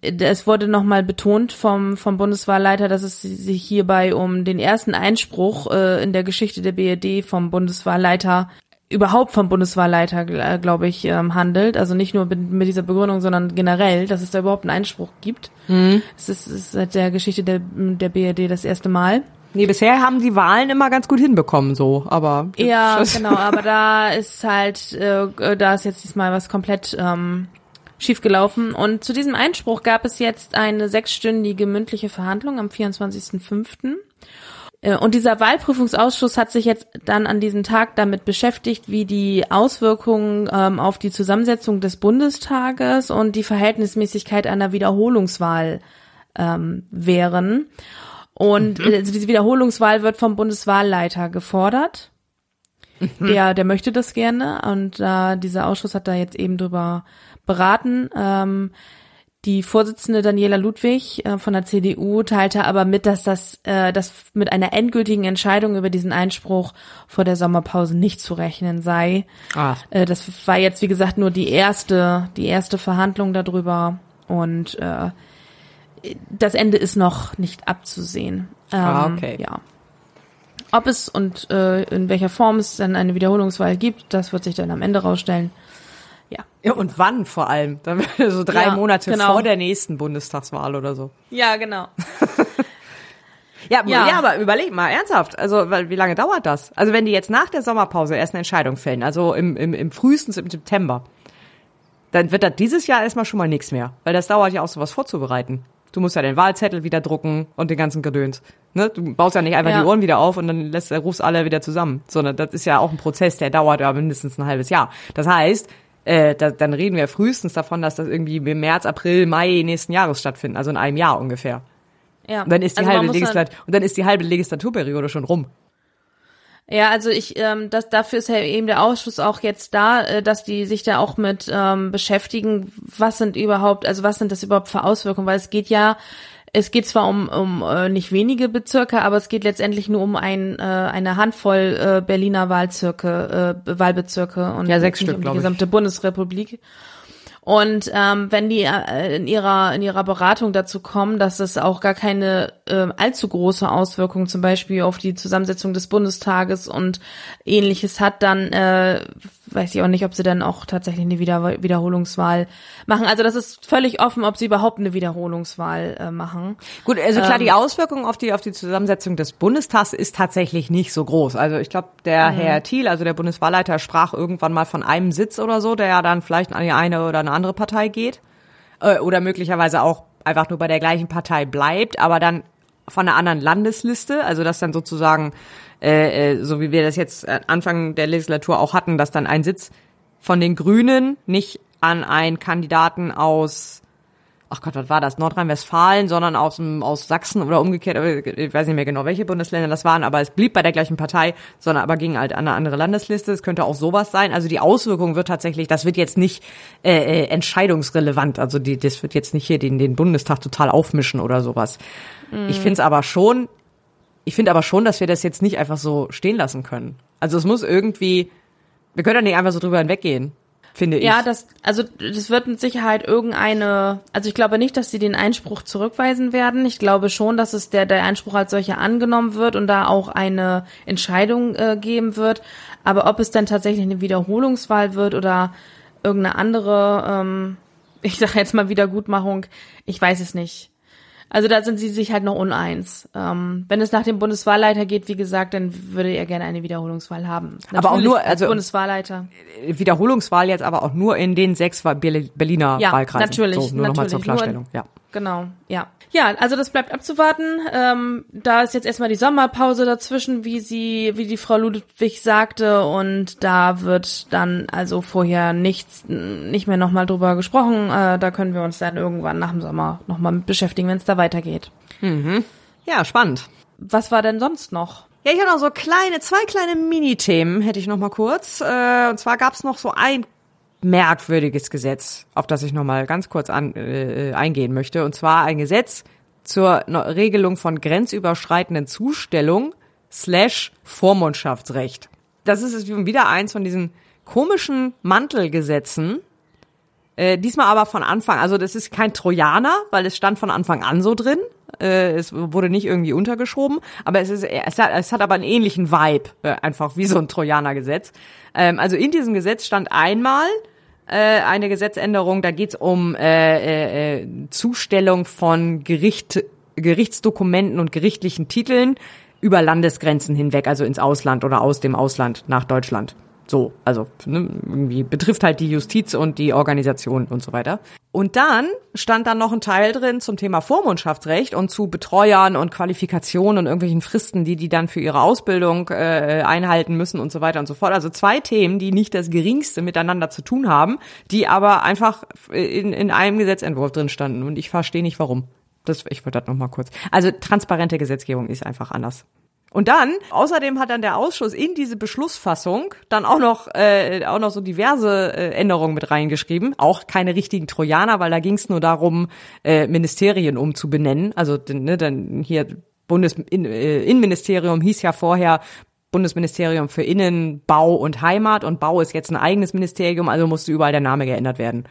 es wurde nochmal betont vom, vom Bundeswahlleiter, dass es sich hierbei um den ersten Einspruch äh, in der Geschichte der BRD vom Bundeswahlleiter überhaupt vom Bundeswahlleiter, glaube ich, ähm, handelt. Also nicht nur mit, mit, dieser Begründung, sondern generell, dass es da überhaupt einen Einspruch gibt. Mhm. Es ist, es ist seit der Geschichte der, der BRD das erste Mal. Nee, bisher haben die Wahlen immer ganz gut hinbekommen, so, aber. Ja, genau, aber da ist halt, äh, da ist jetzt diesmal was komplett ähm, schiefgelaufen. Und zu diesem Einspruch gab es jetzt eine sechsstündige mündliche Verhandlung am 24.05. Äh, und dieser Wahlprüfungsausschuss hat sich jetzt dann an diesem Tag damit beschäftigt, wie die Auswirkungen ähm, auf die Zusammensetzung des Bundestages und die Verhältnismäßigkeit einer Wiederholungswahl ähm, wären. Und mhm. also diese Wiederholungswahl wird vom Bundeswahlleiter gefordert. Mhm. Der, der möchte das gerne. Und äh, dieser Ausschuss hat da jetzt eben drüber beraten. Ähm, die Vorsitzende Daniela Ludwig äh, von der CDU teilte aber mit, dass das, äh, das mit einer endgültigen Entscheidung über diesen Einspruch vor der Sommerpause nicht zu rechnen sei. Ah. Äh, das war jetzt, wie gesagt, nur die erste, die erste Verhandlung darüber und äh, das Ende ist noch nicht abzusehen. Ähm, ah, okay. Ja. Ob es und äh, in welcher Form es dann eine Wiederholungswahl gibt, das wird sich dann am Ende rausstellen. Ja. Ja, und wann vor allem? Dann so drei ja, Monate genau. vor der nächsten Bundestagswahl oder so. Ja, genau. ja, ja, ja, aber überleg mal ernsthaft. Also, weil, wie lange dauert das? Also, wenn die jetzt nach der Sommerpause erst eine Entscheidung fällen, also im, im, im frühestens im September, dann wird das dieses Jahr erstmal schon mal nichts mehr. Weil das dauert ja auch sowas vorzubereiten. Du musst ja den Wahlzettel wieder drucken und den ganzen Gedöns. Ne? Du baust ja nicht einfach ja. die Ohren wieder auf und dann lässt, rufst alle wieder zusammen, sondern das ist ja auch ein Prozess, der dauert ja mindestens ein halbes Jahr. Das heißt, äh, da, dann reden wir frühestens davon, dass das irgendwie im März, April, Mai nächsten Jahres stattfindet, also in einem Jahr ungefähr. Ja. Und dann ist die also halbe Legislat und dann ist die halbe Legislaturperiode schon rum. Ja, also ich, ähm, das, dafür ist ja eben der Ausschuss auch jetzt da, äh, dass die sich da auch mit ähm, beschäftigen, was sind überhaupt, also was sind das überhaupt für Auswirkungen, weil es geht ja, es geht zwar um, um äh, nicht wenige Bezirke, aber es geht letztendlich nur um ein, äh, eine Handvoll äh, Berliner Wahlzirke, äh, Wahlbezirke und ja, sechs Stück, um die gesamte ich. Bundesrepublik. Und ähm, wenn die äh, in ihrer in ihrer Beratung dazu kommen, dass es auch gar keine äh, allzu große Auswirkungen zum Beispiel auf die Zusammensetzung des Bundestages und ähnliches hat, dann äh, weiß ich auch nicht, ob sie dann auch tatsächlich eine Wieder Wiederholungswahl machen. Also das ist völlig offen, ob sie überhaupt eine Wiederholungswahl äh, machen. Gut, also klar, ähm, die Auswirkungen auf die auf die Zusammensetzung des Bundestags ist tatsächlich nicht so groß. Also ich glaube, der mhm. Herr Thiel, also der Bundeswahlleiter, sprach irgendwann mal von einem Sitz oder so, der ja dann vielleicht an die eine oder eine andere Partei geht äh, oder möglicherweise auch einfach nur bei der gleichen Partei bleibt, aber dann von einer anderen Landesliste, also dass dann sozusagen äh, äh, so wie wir das jetzt Anfang der Legislatur auch hatten, dass dann ein Sitz von den Grünen nicht an einen Kandidaten aus, ach Gott, was war das, Nordrhein-Westfalen, sondern aus, dem, aus Sachsen oder umgekehrt, ich weiß nicht mehr genau, welche Bundesländer das waren, aber es blieb bei der gleichen Partei, sondern aber ging halt an eine andere Landesliste. Es könnte auch sowas sein. Also die Auswirkung wird tatsächlich, das wird jetzt nicht äh, äh entscheidungsrelevant. Also die, das wird jetzt nicht hier den, den Bundestag total aufmischen oder sowas. Mhm. Ich finde es aber schon ich finde aber schon, dass wir das jetzt nicht einfach so stehen lassen können. Also es muss irgendwie, wir können ja nicht einfach so drüber hinweggehen, finde ich. Ja, das, also das wird mit Sicherheit irgendeine, also ich glaube nicht, dass sie den Einspruch zurückweisen werden. Ich glaube schon, dass es der, der Einspruch als solcher angenommen wird und da auch eine Entscheidung äh, geben wird. Aber ob es dann tatsächlich eine Wiederholungswahl wird oder irgendeine andere, ähm, ich sage jetzt mal Wiedergutmachung, ich weiß es nicht. Also da sind sie sich halt noch uneins. Ähm, wenn es nach dem Bundeswahlleiter geht, wie gesagt, dann würde er gerne eine Wiederholungswahl haben. Natürlich aber auch nur, also Bundeswahlleiter. Wiederholungswahl jetzt aber auch nur in den sechs Berliner ja, Wahlkreisen. Natürlich, so, nur natürlich. Noch mal zur Klarstellung. ja. Genau, ja. Ja, also das bleibt abzuwarten. Ähm, da ist jetzt erstmal die Sommerpause dazwischen, wie sie, wie die Frau Ludwig sagte, und da wird dann also vorher nichts, nicht mehr nochmal drüber gesprochen. Äh, da können wir uns dann irgendwann nach dem Sommer nochmal mit beschäftigen, wenn es da weitergeht. Mhm. Ja, spannend. Was war denn sonst noch? Ja, ich habe noch so kleine, zwei kleine Mini-Themen, hätte ich noch mal kurz. Äh, und zwar gab es noch so ein merkwürdiges Gesetz, auf das ich nochmal ganz kurz an, äh, eingehen möchte. Und zwar ein Gesetz zur Regelung von grenzüberschreitenden Zustellung slash Vormundschaftsrecht. Das ist wieder eins von diesen komischen Mantelgesetzen, Äh, diesmal aber von Anfang, also das ist kein Trojaner, weil es stand von Anfang an so drin. Äh, es wurde nicht irgendwie untergeschoben, aber es ist, es hat, es hat aber einen ähnlichen Vibe, äh, einfach wie so ein Trojaner-Gesetz. Ähm, also in diesem Gesetz stand einmal äh, eine Gesetzänderung, da geht's um Zustellung von Gericht, Gerichtsdokumenten und gerichtlichen Titeln über Landesgrenzen hinweg, also ins Ausland oder aus dem Ausland nach Deutschland. So, also ne, irgendwie betrifft halt die Justiz und die Organisation und so weiter. Und dann stand dann noch ein Teil drin zum Thema Vormundschaftsrecht und zu Betreuern und Qualifikationen und irgendwelchen Fristen, die die dann für ihre Ausbildung äh, einhalten müssen und so weiter und so fort. Also zwei Themen, die nicht das geringste miteinander zu tun haben, die aber einfach in, in einem Gesetzentwurf drin standen. Und ich verstehe nicht warum. Das, ich wollte das noch mal kurz. Also transparente Gesetzgebung ist einfach anders. Und dann, außerdem hat dann der Ausschuss in diese Beschlussfassung dann auch noch äh, auch noch so diverse äh, Änderungen mit reingeschrieben. Auch keine richtigen Trojaner, weil da ging es nur darum, äh, Ministerien umzubenennen. Also ne, dann hier Bundesinnenministerium äh, hieß ja vorher Bundesministerium für Innen, Bau und Heimat und Bau ist jetzt ein eigenes Ministerium, also musste überall der Name geändert werden.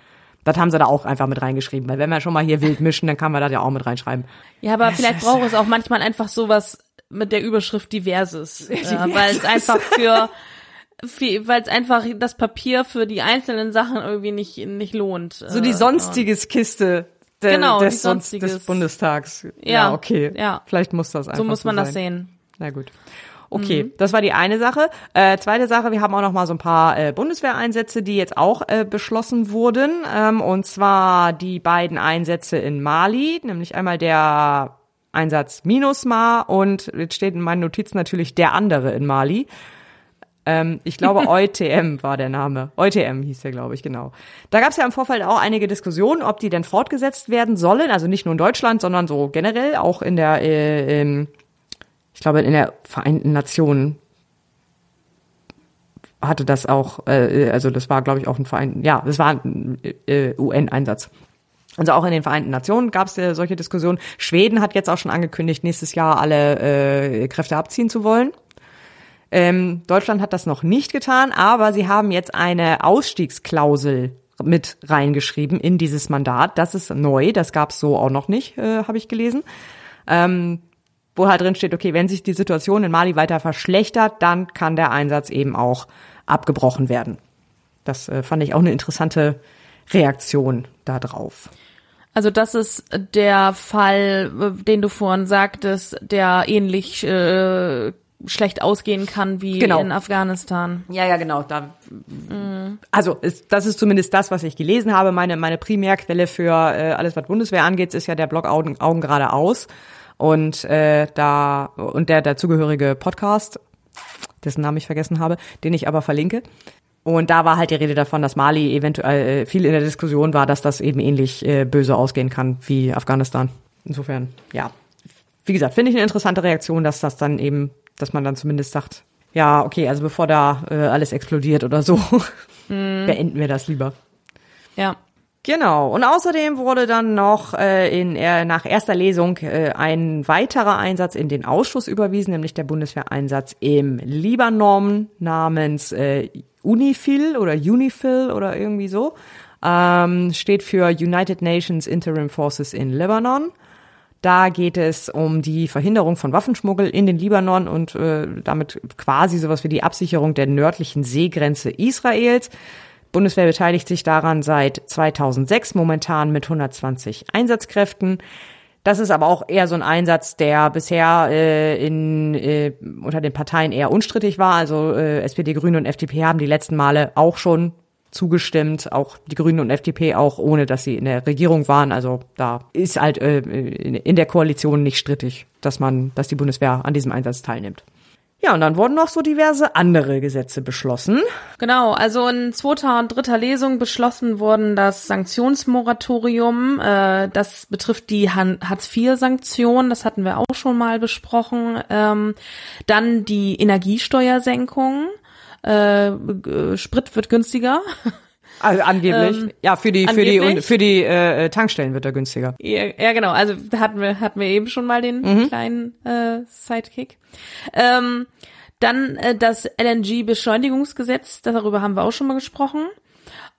Das haben sie da auch einfach mit reingeschrieben, weil wenn wir schon mal hier wild mischen, dann kann man das ja auch mit reinschreiben. Ja, aber vielleicht braucht es auch manchmal einfach sowas mit der Überschrift Diverses, äh, weil es einfach für weil es einfach das Papier für die einzelnen Sachen irgendwie nicht nicht lohnt. So die äh, sonstiges Kiste de, genau, des, sonstiges. des Bundestags. Ja, ja, okay. Ja. Vielleicht muss das einfach so muss man so das sehen. Na gut. Okay, mhm. das war die eine Sache. Äh, zweite Sache, wir haben auch noch mal so ein paar äh, Bundeswehreinsätze, die jetzt auch äh, beschlossen wurden. Ähm, und zwar die beiden Einsätze in Mali, nämlich einmal der Einsatz MINUSMA und jetzt steht in meinen Notizen natürlich der andere in Mali. Ähm, ich glaube, EUTM war der Name. EUTM hieß der, glaube ich, genau. Da gab es ja im Vorfeld auch einige Diskussionen, ob die denn fortgesetzt werden sollen. Also nicht nur in Deutschland, sondern so generell auch in der, äh, in, ich glaube, in der Vereinten Nationen hatte das auch, äh, also das war, glaube ich, auch ein Verein, ja, das war ein äh, UN-Einsatz. Also auch in den Vereinten Nationen gab es äh, solche Diskussionen. Schweden hat jetzt auch schon angekündigt, nächstes Jahr alle äh, Kräfte abziehen zu wollen. Ähm, Deutschland hat das noch nicht getan, aber sie haben jetzt eine Ausstiegsklausel mit reingeschrieben in dieses Mandat. Das ist neu, das gab es so auch noch nicht, äh, habe ich gelesen. Ähm, wo halt drin steht, okay, wenn sich die Situation in Mali weiter verschlechtert, dann kann der Einsatz eben auch abgebrochen werden. Das äh, fand ich auch eine interessante Reaktion darauf. Also das ist der Fall, den du vorhin sagtest, der ähnlich äh, schlecht ausgehen kann wie genau. in Afghanistan. Ja, ja, genau. Da, mhm. Also ist, das ist zumindest das, was ich gelesen habe. Meine meine Primärquelle für äh, alles, was Bundeswehr angeht, ist ja der Blog Augen, Augen geradeaus und äh, da und der dazugehörige Podcast, dessen Namen ich vergessen habe, den ich aber verlinke. Und da war halt die Rede davon, dass Mali eventuell äh, viel in der Diskussion war, dass das eben ähnlich äh, böse ausgehen kann wie Afghanistan. Insofern, ja. Wie gesagt, finde ich eine interessante Reaktion, dass das dann eben, dass man dann zumindest sagt, ja, okay, also bevor da äh, alles explodiert oder so, mm. beenden wir das lieber. Ja. Genau. Und außerdem wurde dann noch äh, in, äh, nach erster Lesung äh, ein weiterer Einsatz in den Ausschuss überwiesen, nämlich der Bundeswehreinsatz im Libanon namens äh, UNIFIL oder UNIFIL oder irgendwie so. Ähm, steht für United Nations Interim Forces in Lebanon. Da geht es um die Verhinderung von Waffenschmuggel in den Libanon und äh, damit quasi sowas wie die Absicherung der nördlichen Seegrenze Israels. Bundeswehr beteiligt sich daran seit 2006 momentan mit 120 Einsatzkräften. Das ist aber auch eher so ein Einsatz, der bisher äh, in, äh, unter den Parteien eher unstrittig war. Also äh, SPD, Grüne und FDP haben die letzten Male auch schon zugestimmt, auch die Grünen und FDP auch, ohne dass sie in der Regierung waren. Also da ist halt äh, in der Koalition nicht strittig, dass man, dass die Bundeswehr an diesem Einsatz teilnimmt. Ja, und dann wurden noch so diverse andere Gesetze beschlossen. Genau, also in zweiter und dritter Lesung beschlossen wurden das Sanktionsmoratorium. Äh, das betrifft die Hartz-IV-Sanktion, das hatten wir auch schon mal besprochen. Ähm, dann die Energiesteuersenkung. Äh, Sprit wird günstiger. Also angeblich. Ähm, ja, für die für die und für die äh, Tankstellen wird er günstiger. Ja, ja, genau. Also hatten wir hatten wir eben schon mal den mhm. kleinen äh, Sidekick. Ähm, dann äh, das LNG Beschleunigungsgesetz, darüber haben wir auch schon mal gesprochen.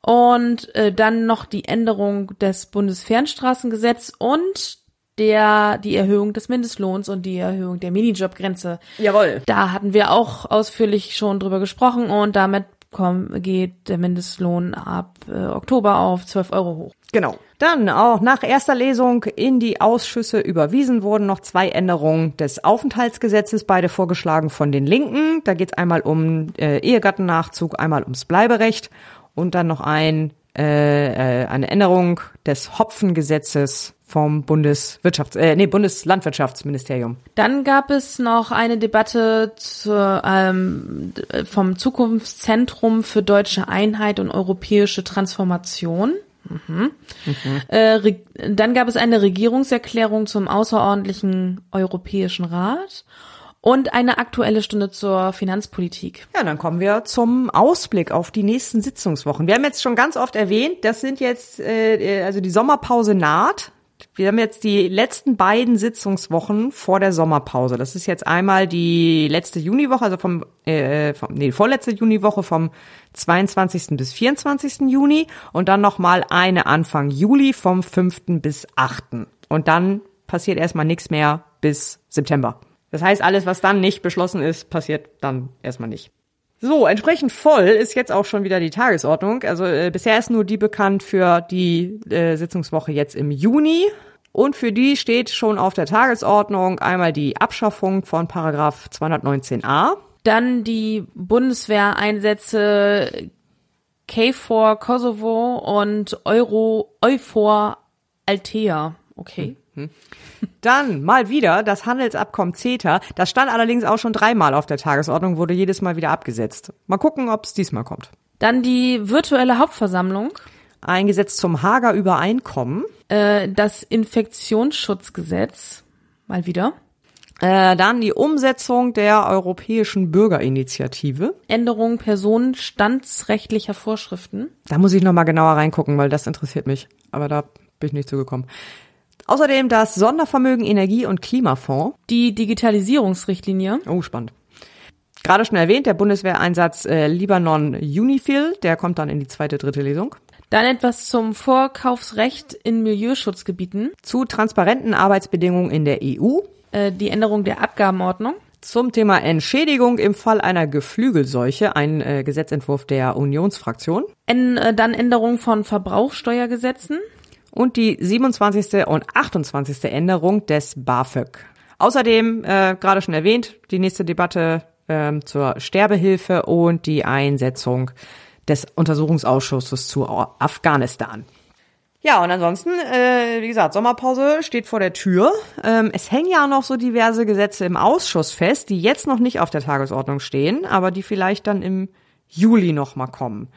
Und äh, dann noch die Änderung des Bundesfernstraßengesetzes und der die Erhöhung des Mindestlohns und die Erhöhung der Minijobgrenze. Jawohl. Da hatten wir auch ausführlich schon drüber gesprochen und damit komm, geht der Mindestlohn ab äh, Oktober auf 12 Euro hoch. Genau. Dann auch nach erster Lesung in die Ausschüsse überwiesen wurden noch zwei Änderungen des Aufenthaltsgesetzes, beide vorgeschlagen von den Linken. Da geht es einmal um äh, Ehegattennachzug, einmal ums Bleiberecht und dann noch ein, äh, äh, eine Änderung des Hopfengesetzes vom Bundeswirtschafts äh, nee, Bundeslandwirtschaftsministerium. Dann gab es noch eine Debatte zu, ähm, vom Zukunftszentrum für deutsche Einheit und europäische Transformation. Mhm. Äh, dann gab es eine Regierungserklärung zum außerordentlichen Europäischen Rat und eine aktuelle Stunde zur Finanzpolitik. Ja, dann kommen wir zum Ausblick auf die nächsten Sitzungswochen. Wir haben jetzt schon ganz oft erwähnt, das sind jetzt, äh, also die Sommerpause naht. Wir haben jetzt die letzten beiden Sitzungswochen vor der Sommerpause. Das ist jetzt einmal die letzte Juniwoche, also vom, äh, vom nee, vorletzte Juniwoche vom 22. bis 24. Juni und dann nochmal eine Anfang Juli vom 5. bis 8. Und dann passiert erstmal nichts mehr bis September. Das heißt, alles, was dann nicht beschlossen ist, passiert dann erstmal nicht. So, entsprechend voll ist jetzt auch schon wieder die Tagesordnung. Also äh, bisher ist nur die bekannt für die äh, Sitzungswoche jetzt im Juni. Und für die steht schon auf der Tagesordnung einmal die Abschaffung von Paragraph 219a. Dann die Bundeswehreinsätze KFOR Kosovo und Euro Eufor Altea. Okay. Dann mal wieder das Handelsabkommen CETA. Das stand allerdings auch schon dreimal auf der Tagesordnung, wurde jedes Mal wieder abgesetzt. Mal gucken, ob es diesmal kommt. Dann die virtuelle Hauptversammlung. Ein Gesetz zum Hager Übereinkommen. Äh, das Infektionsschutzgesetz. Mal wieder. Äh, dann die Umsetzung der Europäischen Bürgerinitiative. Änderung personenstandsrechtlicher Vorschriften. Da muss ich nochmal genauer reingucken, weil das interessiert mich. Aber da bin ich nicht zugekommen. Außerdem das Sondervermögen Energie- und Klimafonds. Die Digitalisierungsrichtlinie. Oh, spannend. Gerade schon erwähnt, der Bundeswehreinsatz äh, Libanon Unifil, der kommt dann in die zweite, dritte Lesung. Dann etwas zum Vorkaufsrecht in Milieuschutzgebieten. Zu transparenten Arbeitsbedingungen in der EU. Äh, die Änderung der Abgabenordnung. Zum Thema Entschädigung im Fall einer Geflügelseuche, ein äh, Gesetzentwurf der Unionsfraktion. En, äh, dann Änderung von Verbrauchsteuergesetzen. Und die 27. und 28. Änderung des BAföG. Außerdem, äh, gerade schon erwähnt, die nächste Debatte ähm, zur Sterbehilfe und die Einsetzung des Untersuchungsausschusses zu Afghanistan. Ja, und ansonsten, äh, wie gesagt, Sommerpause steht vor der Tür. Ähm, es hängen ja noch so diverse Gesetze im Ausschuss fest, die jetzt noch nicht auf der Tagesordnung stehen, aber die vielleicht dann im Juli noch mal kommen.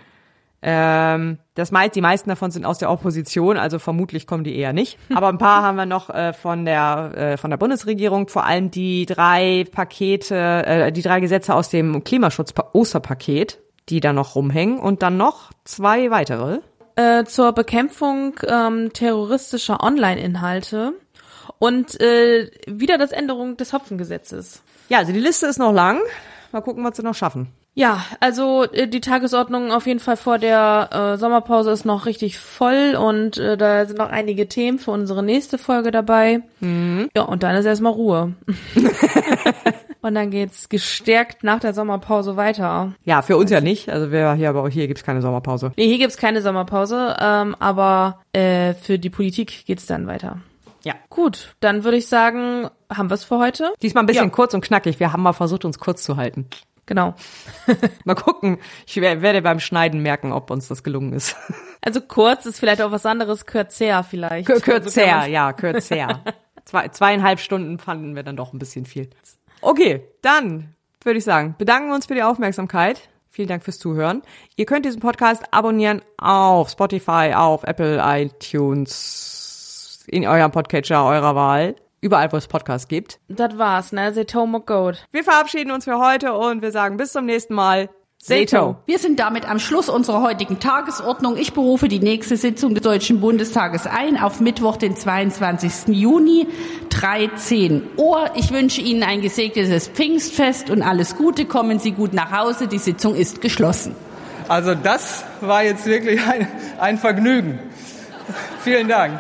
Ähm, das meint, die meisten davon sind aus der Opposition, also vermutlich kommen die eher nicht. Aber ein paar haben wir noch äh, von der äh, von der Bundesregierung, vor allem die drei Pakete, äh, die drei Gesetze aus dem Klimaschutz-Osterpaket, die da noch rumhängen und dann noch zwei weitere. Äh, zur Bekämpfung ähm, terroristischer Online-Inhalte und äh, wieder das Änderung des Hopfengesetzes. Ja, also die Liste ist noch lang. Mal gucken, was sie noch schaffen. Ja, also äh, die Tagesordnung auf jeden Fall vor der äh, Sommerpause ist noch richtig voll und äh, da sind noch einige Themen für unsere nächste Folge dabei. Mhm. Ja, und dann ist erstmal Ruhe. und dann geht's gestärkt nach der Sommerpause weiter. Ja, für uns ja nicht. Also wir hier, aber hier gibt's keine Sommerpause. Nee, hier gibt's keine Sommerpause, ähm, aber äh, für die Politik geht's dann weiter. Ja. Gut, dann würde ich sagen, haben wir's für heute. Diesmal ein bisschen Ja. kurz und knackig. Wir haben mal versucht, uns kurz zu halten. Genau. Mal gucken. Ich wer- werde beim Schneiden merken, ob uns das gelungen ist. Also kurz ist vielleicht auch was anderes, kürzer vielleicht. Also Kürzer, man- ja, kürzer. Zwei, zweieinhalb Stunden fanden wir dann doch ein bisschen viel. Okay, dann würde ich sagen, bedanken wir uns für die Aufmerksamkeit. Vielen Dank fürs Zuhören. Ihr könnt diesen Podcast abonnieren auf Spotify, auf Apple, iTunes, in eurem Podcatcher eurer Wahl. Überall, wo es Podcasts gibt. Das war's, ne? Setomo Goat. Wir verabschieden uns für heute und wir sagen bis zum nächsten Mal. Seto. Wir sind damit am Schluss unserer heutigen Tagesordnung. Ich berufe die nächste Sitzung des Deutschen Bundestages ein auf Mittwoch, den 22. Juni, 13 Uhr. Ich wünsche Ihnen ein gesegnetes Pfingstfest und alles Gute. Kommen Sie gut nach Hause. Die Sitzung ist geschlossen. Also das war jetzt wirklich ein, ein Vergnügen. Vielen Dank.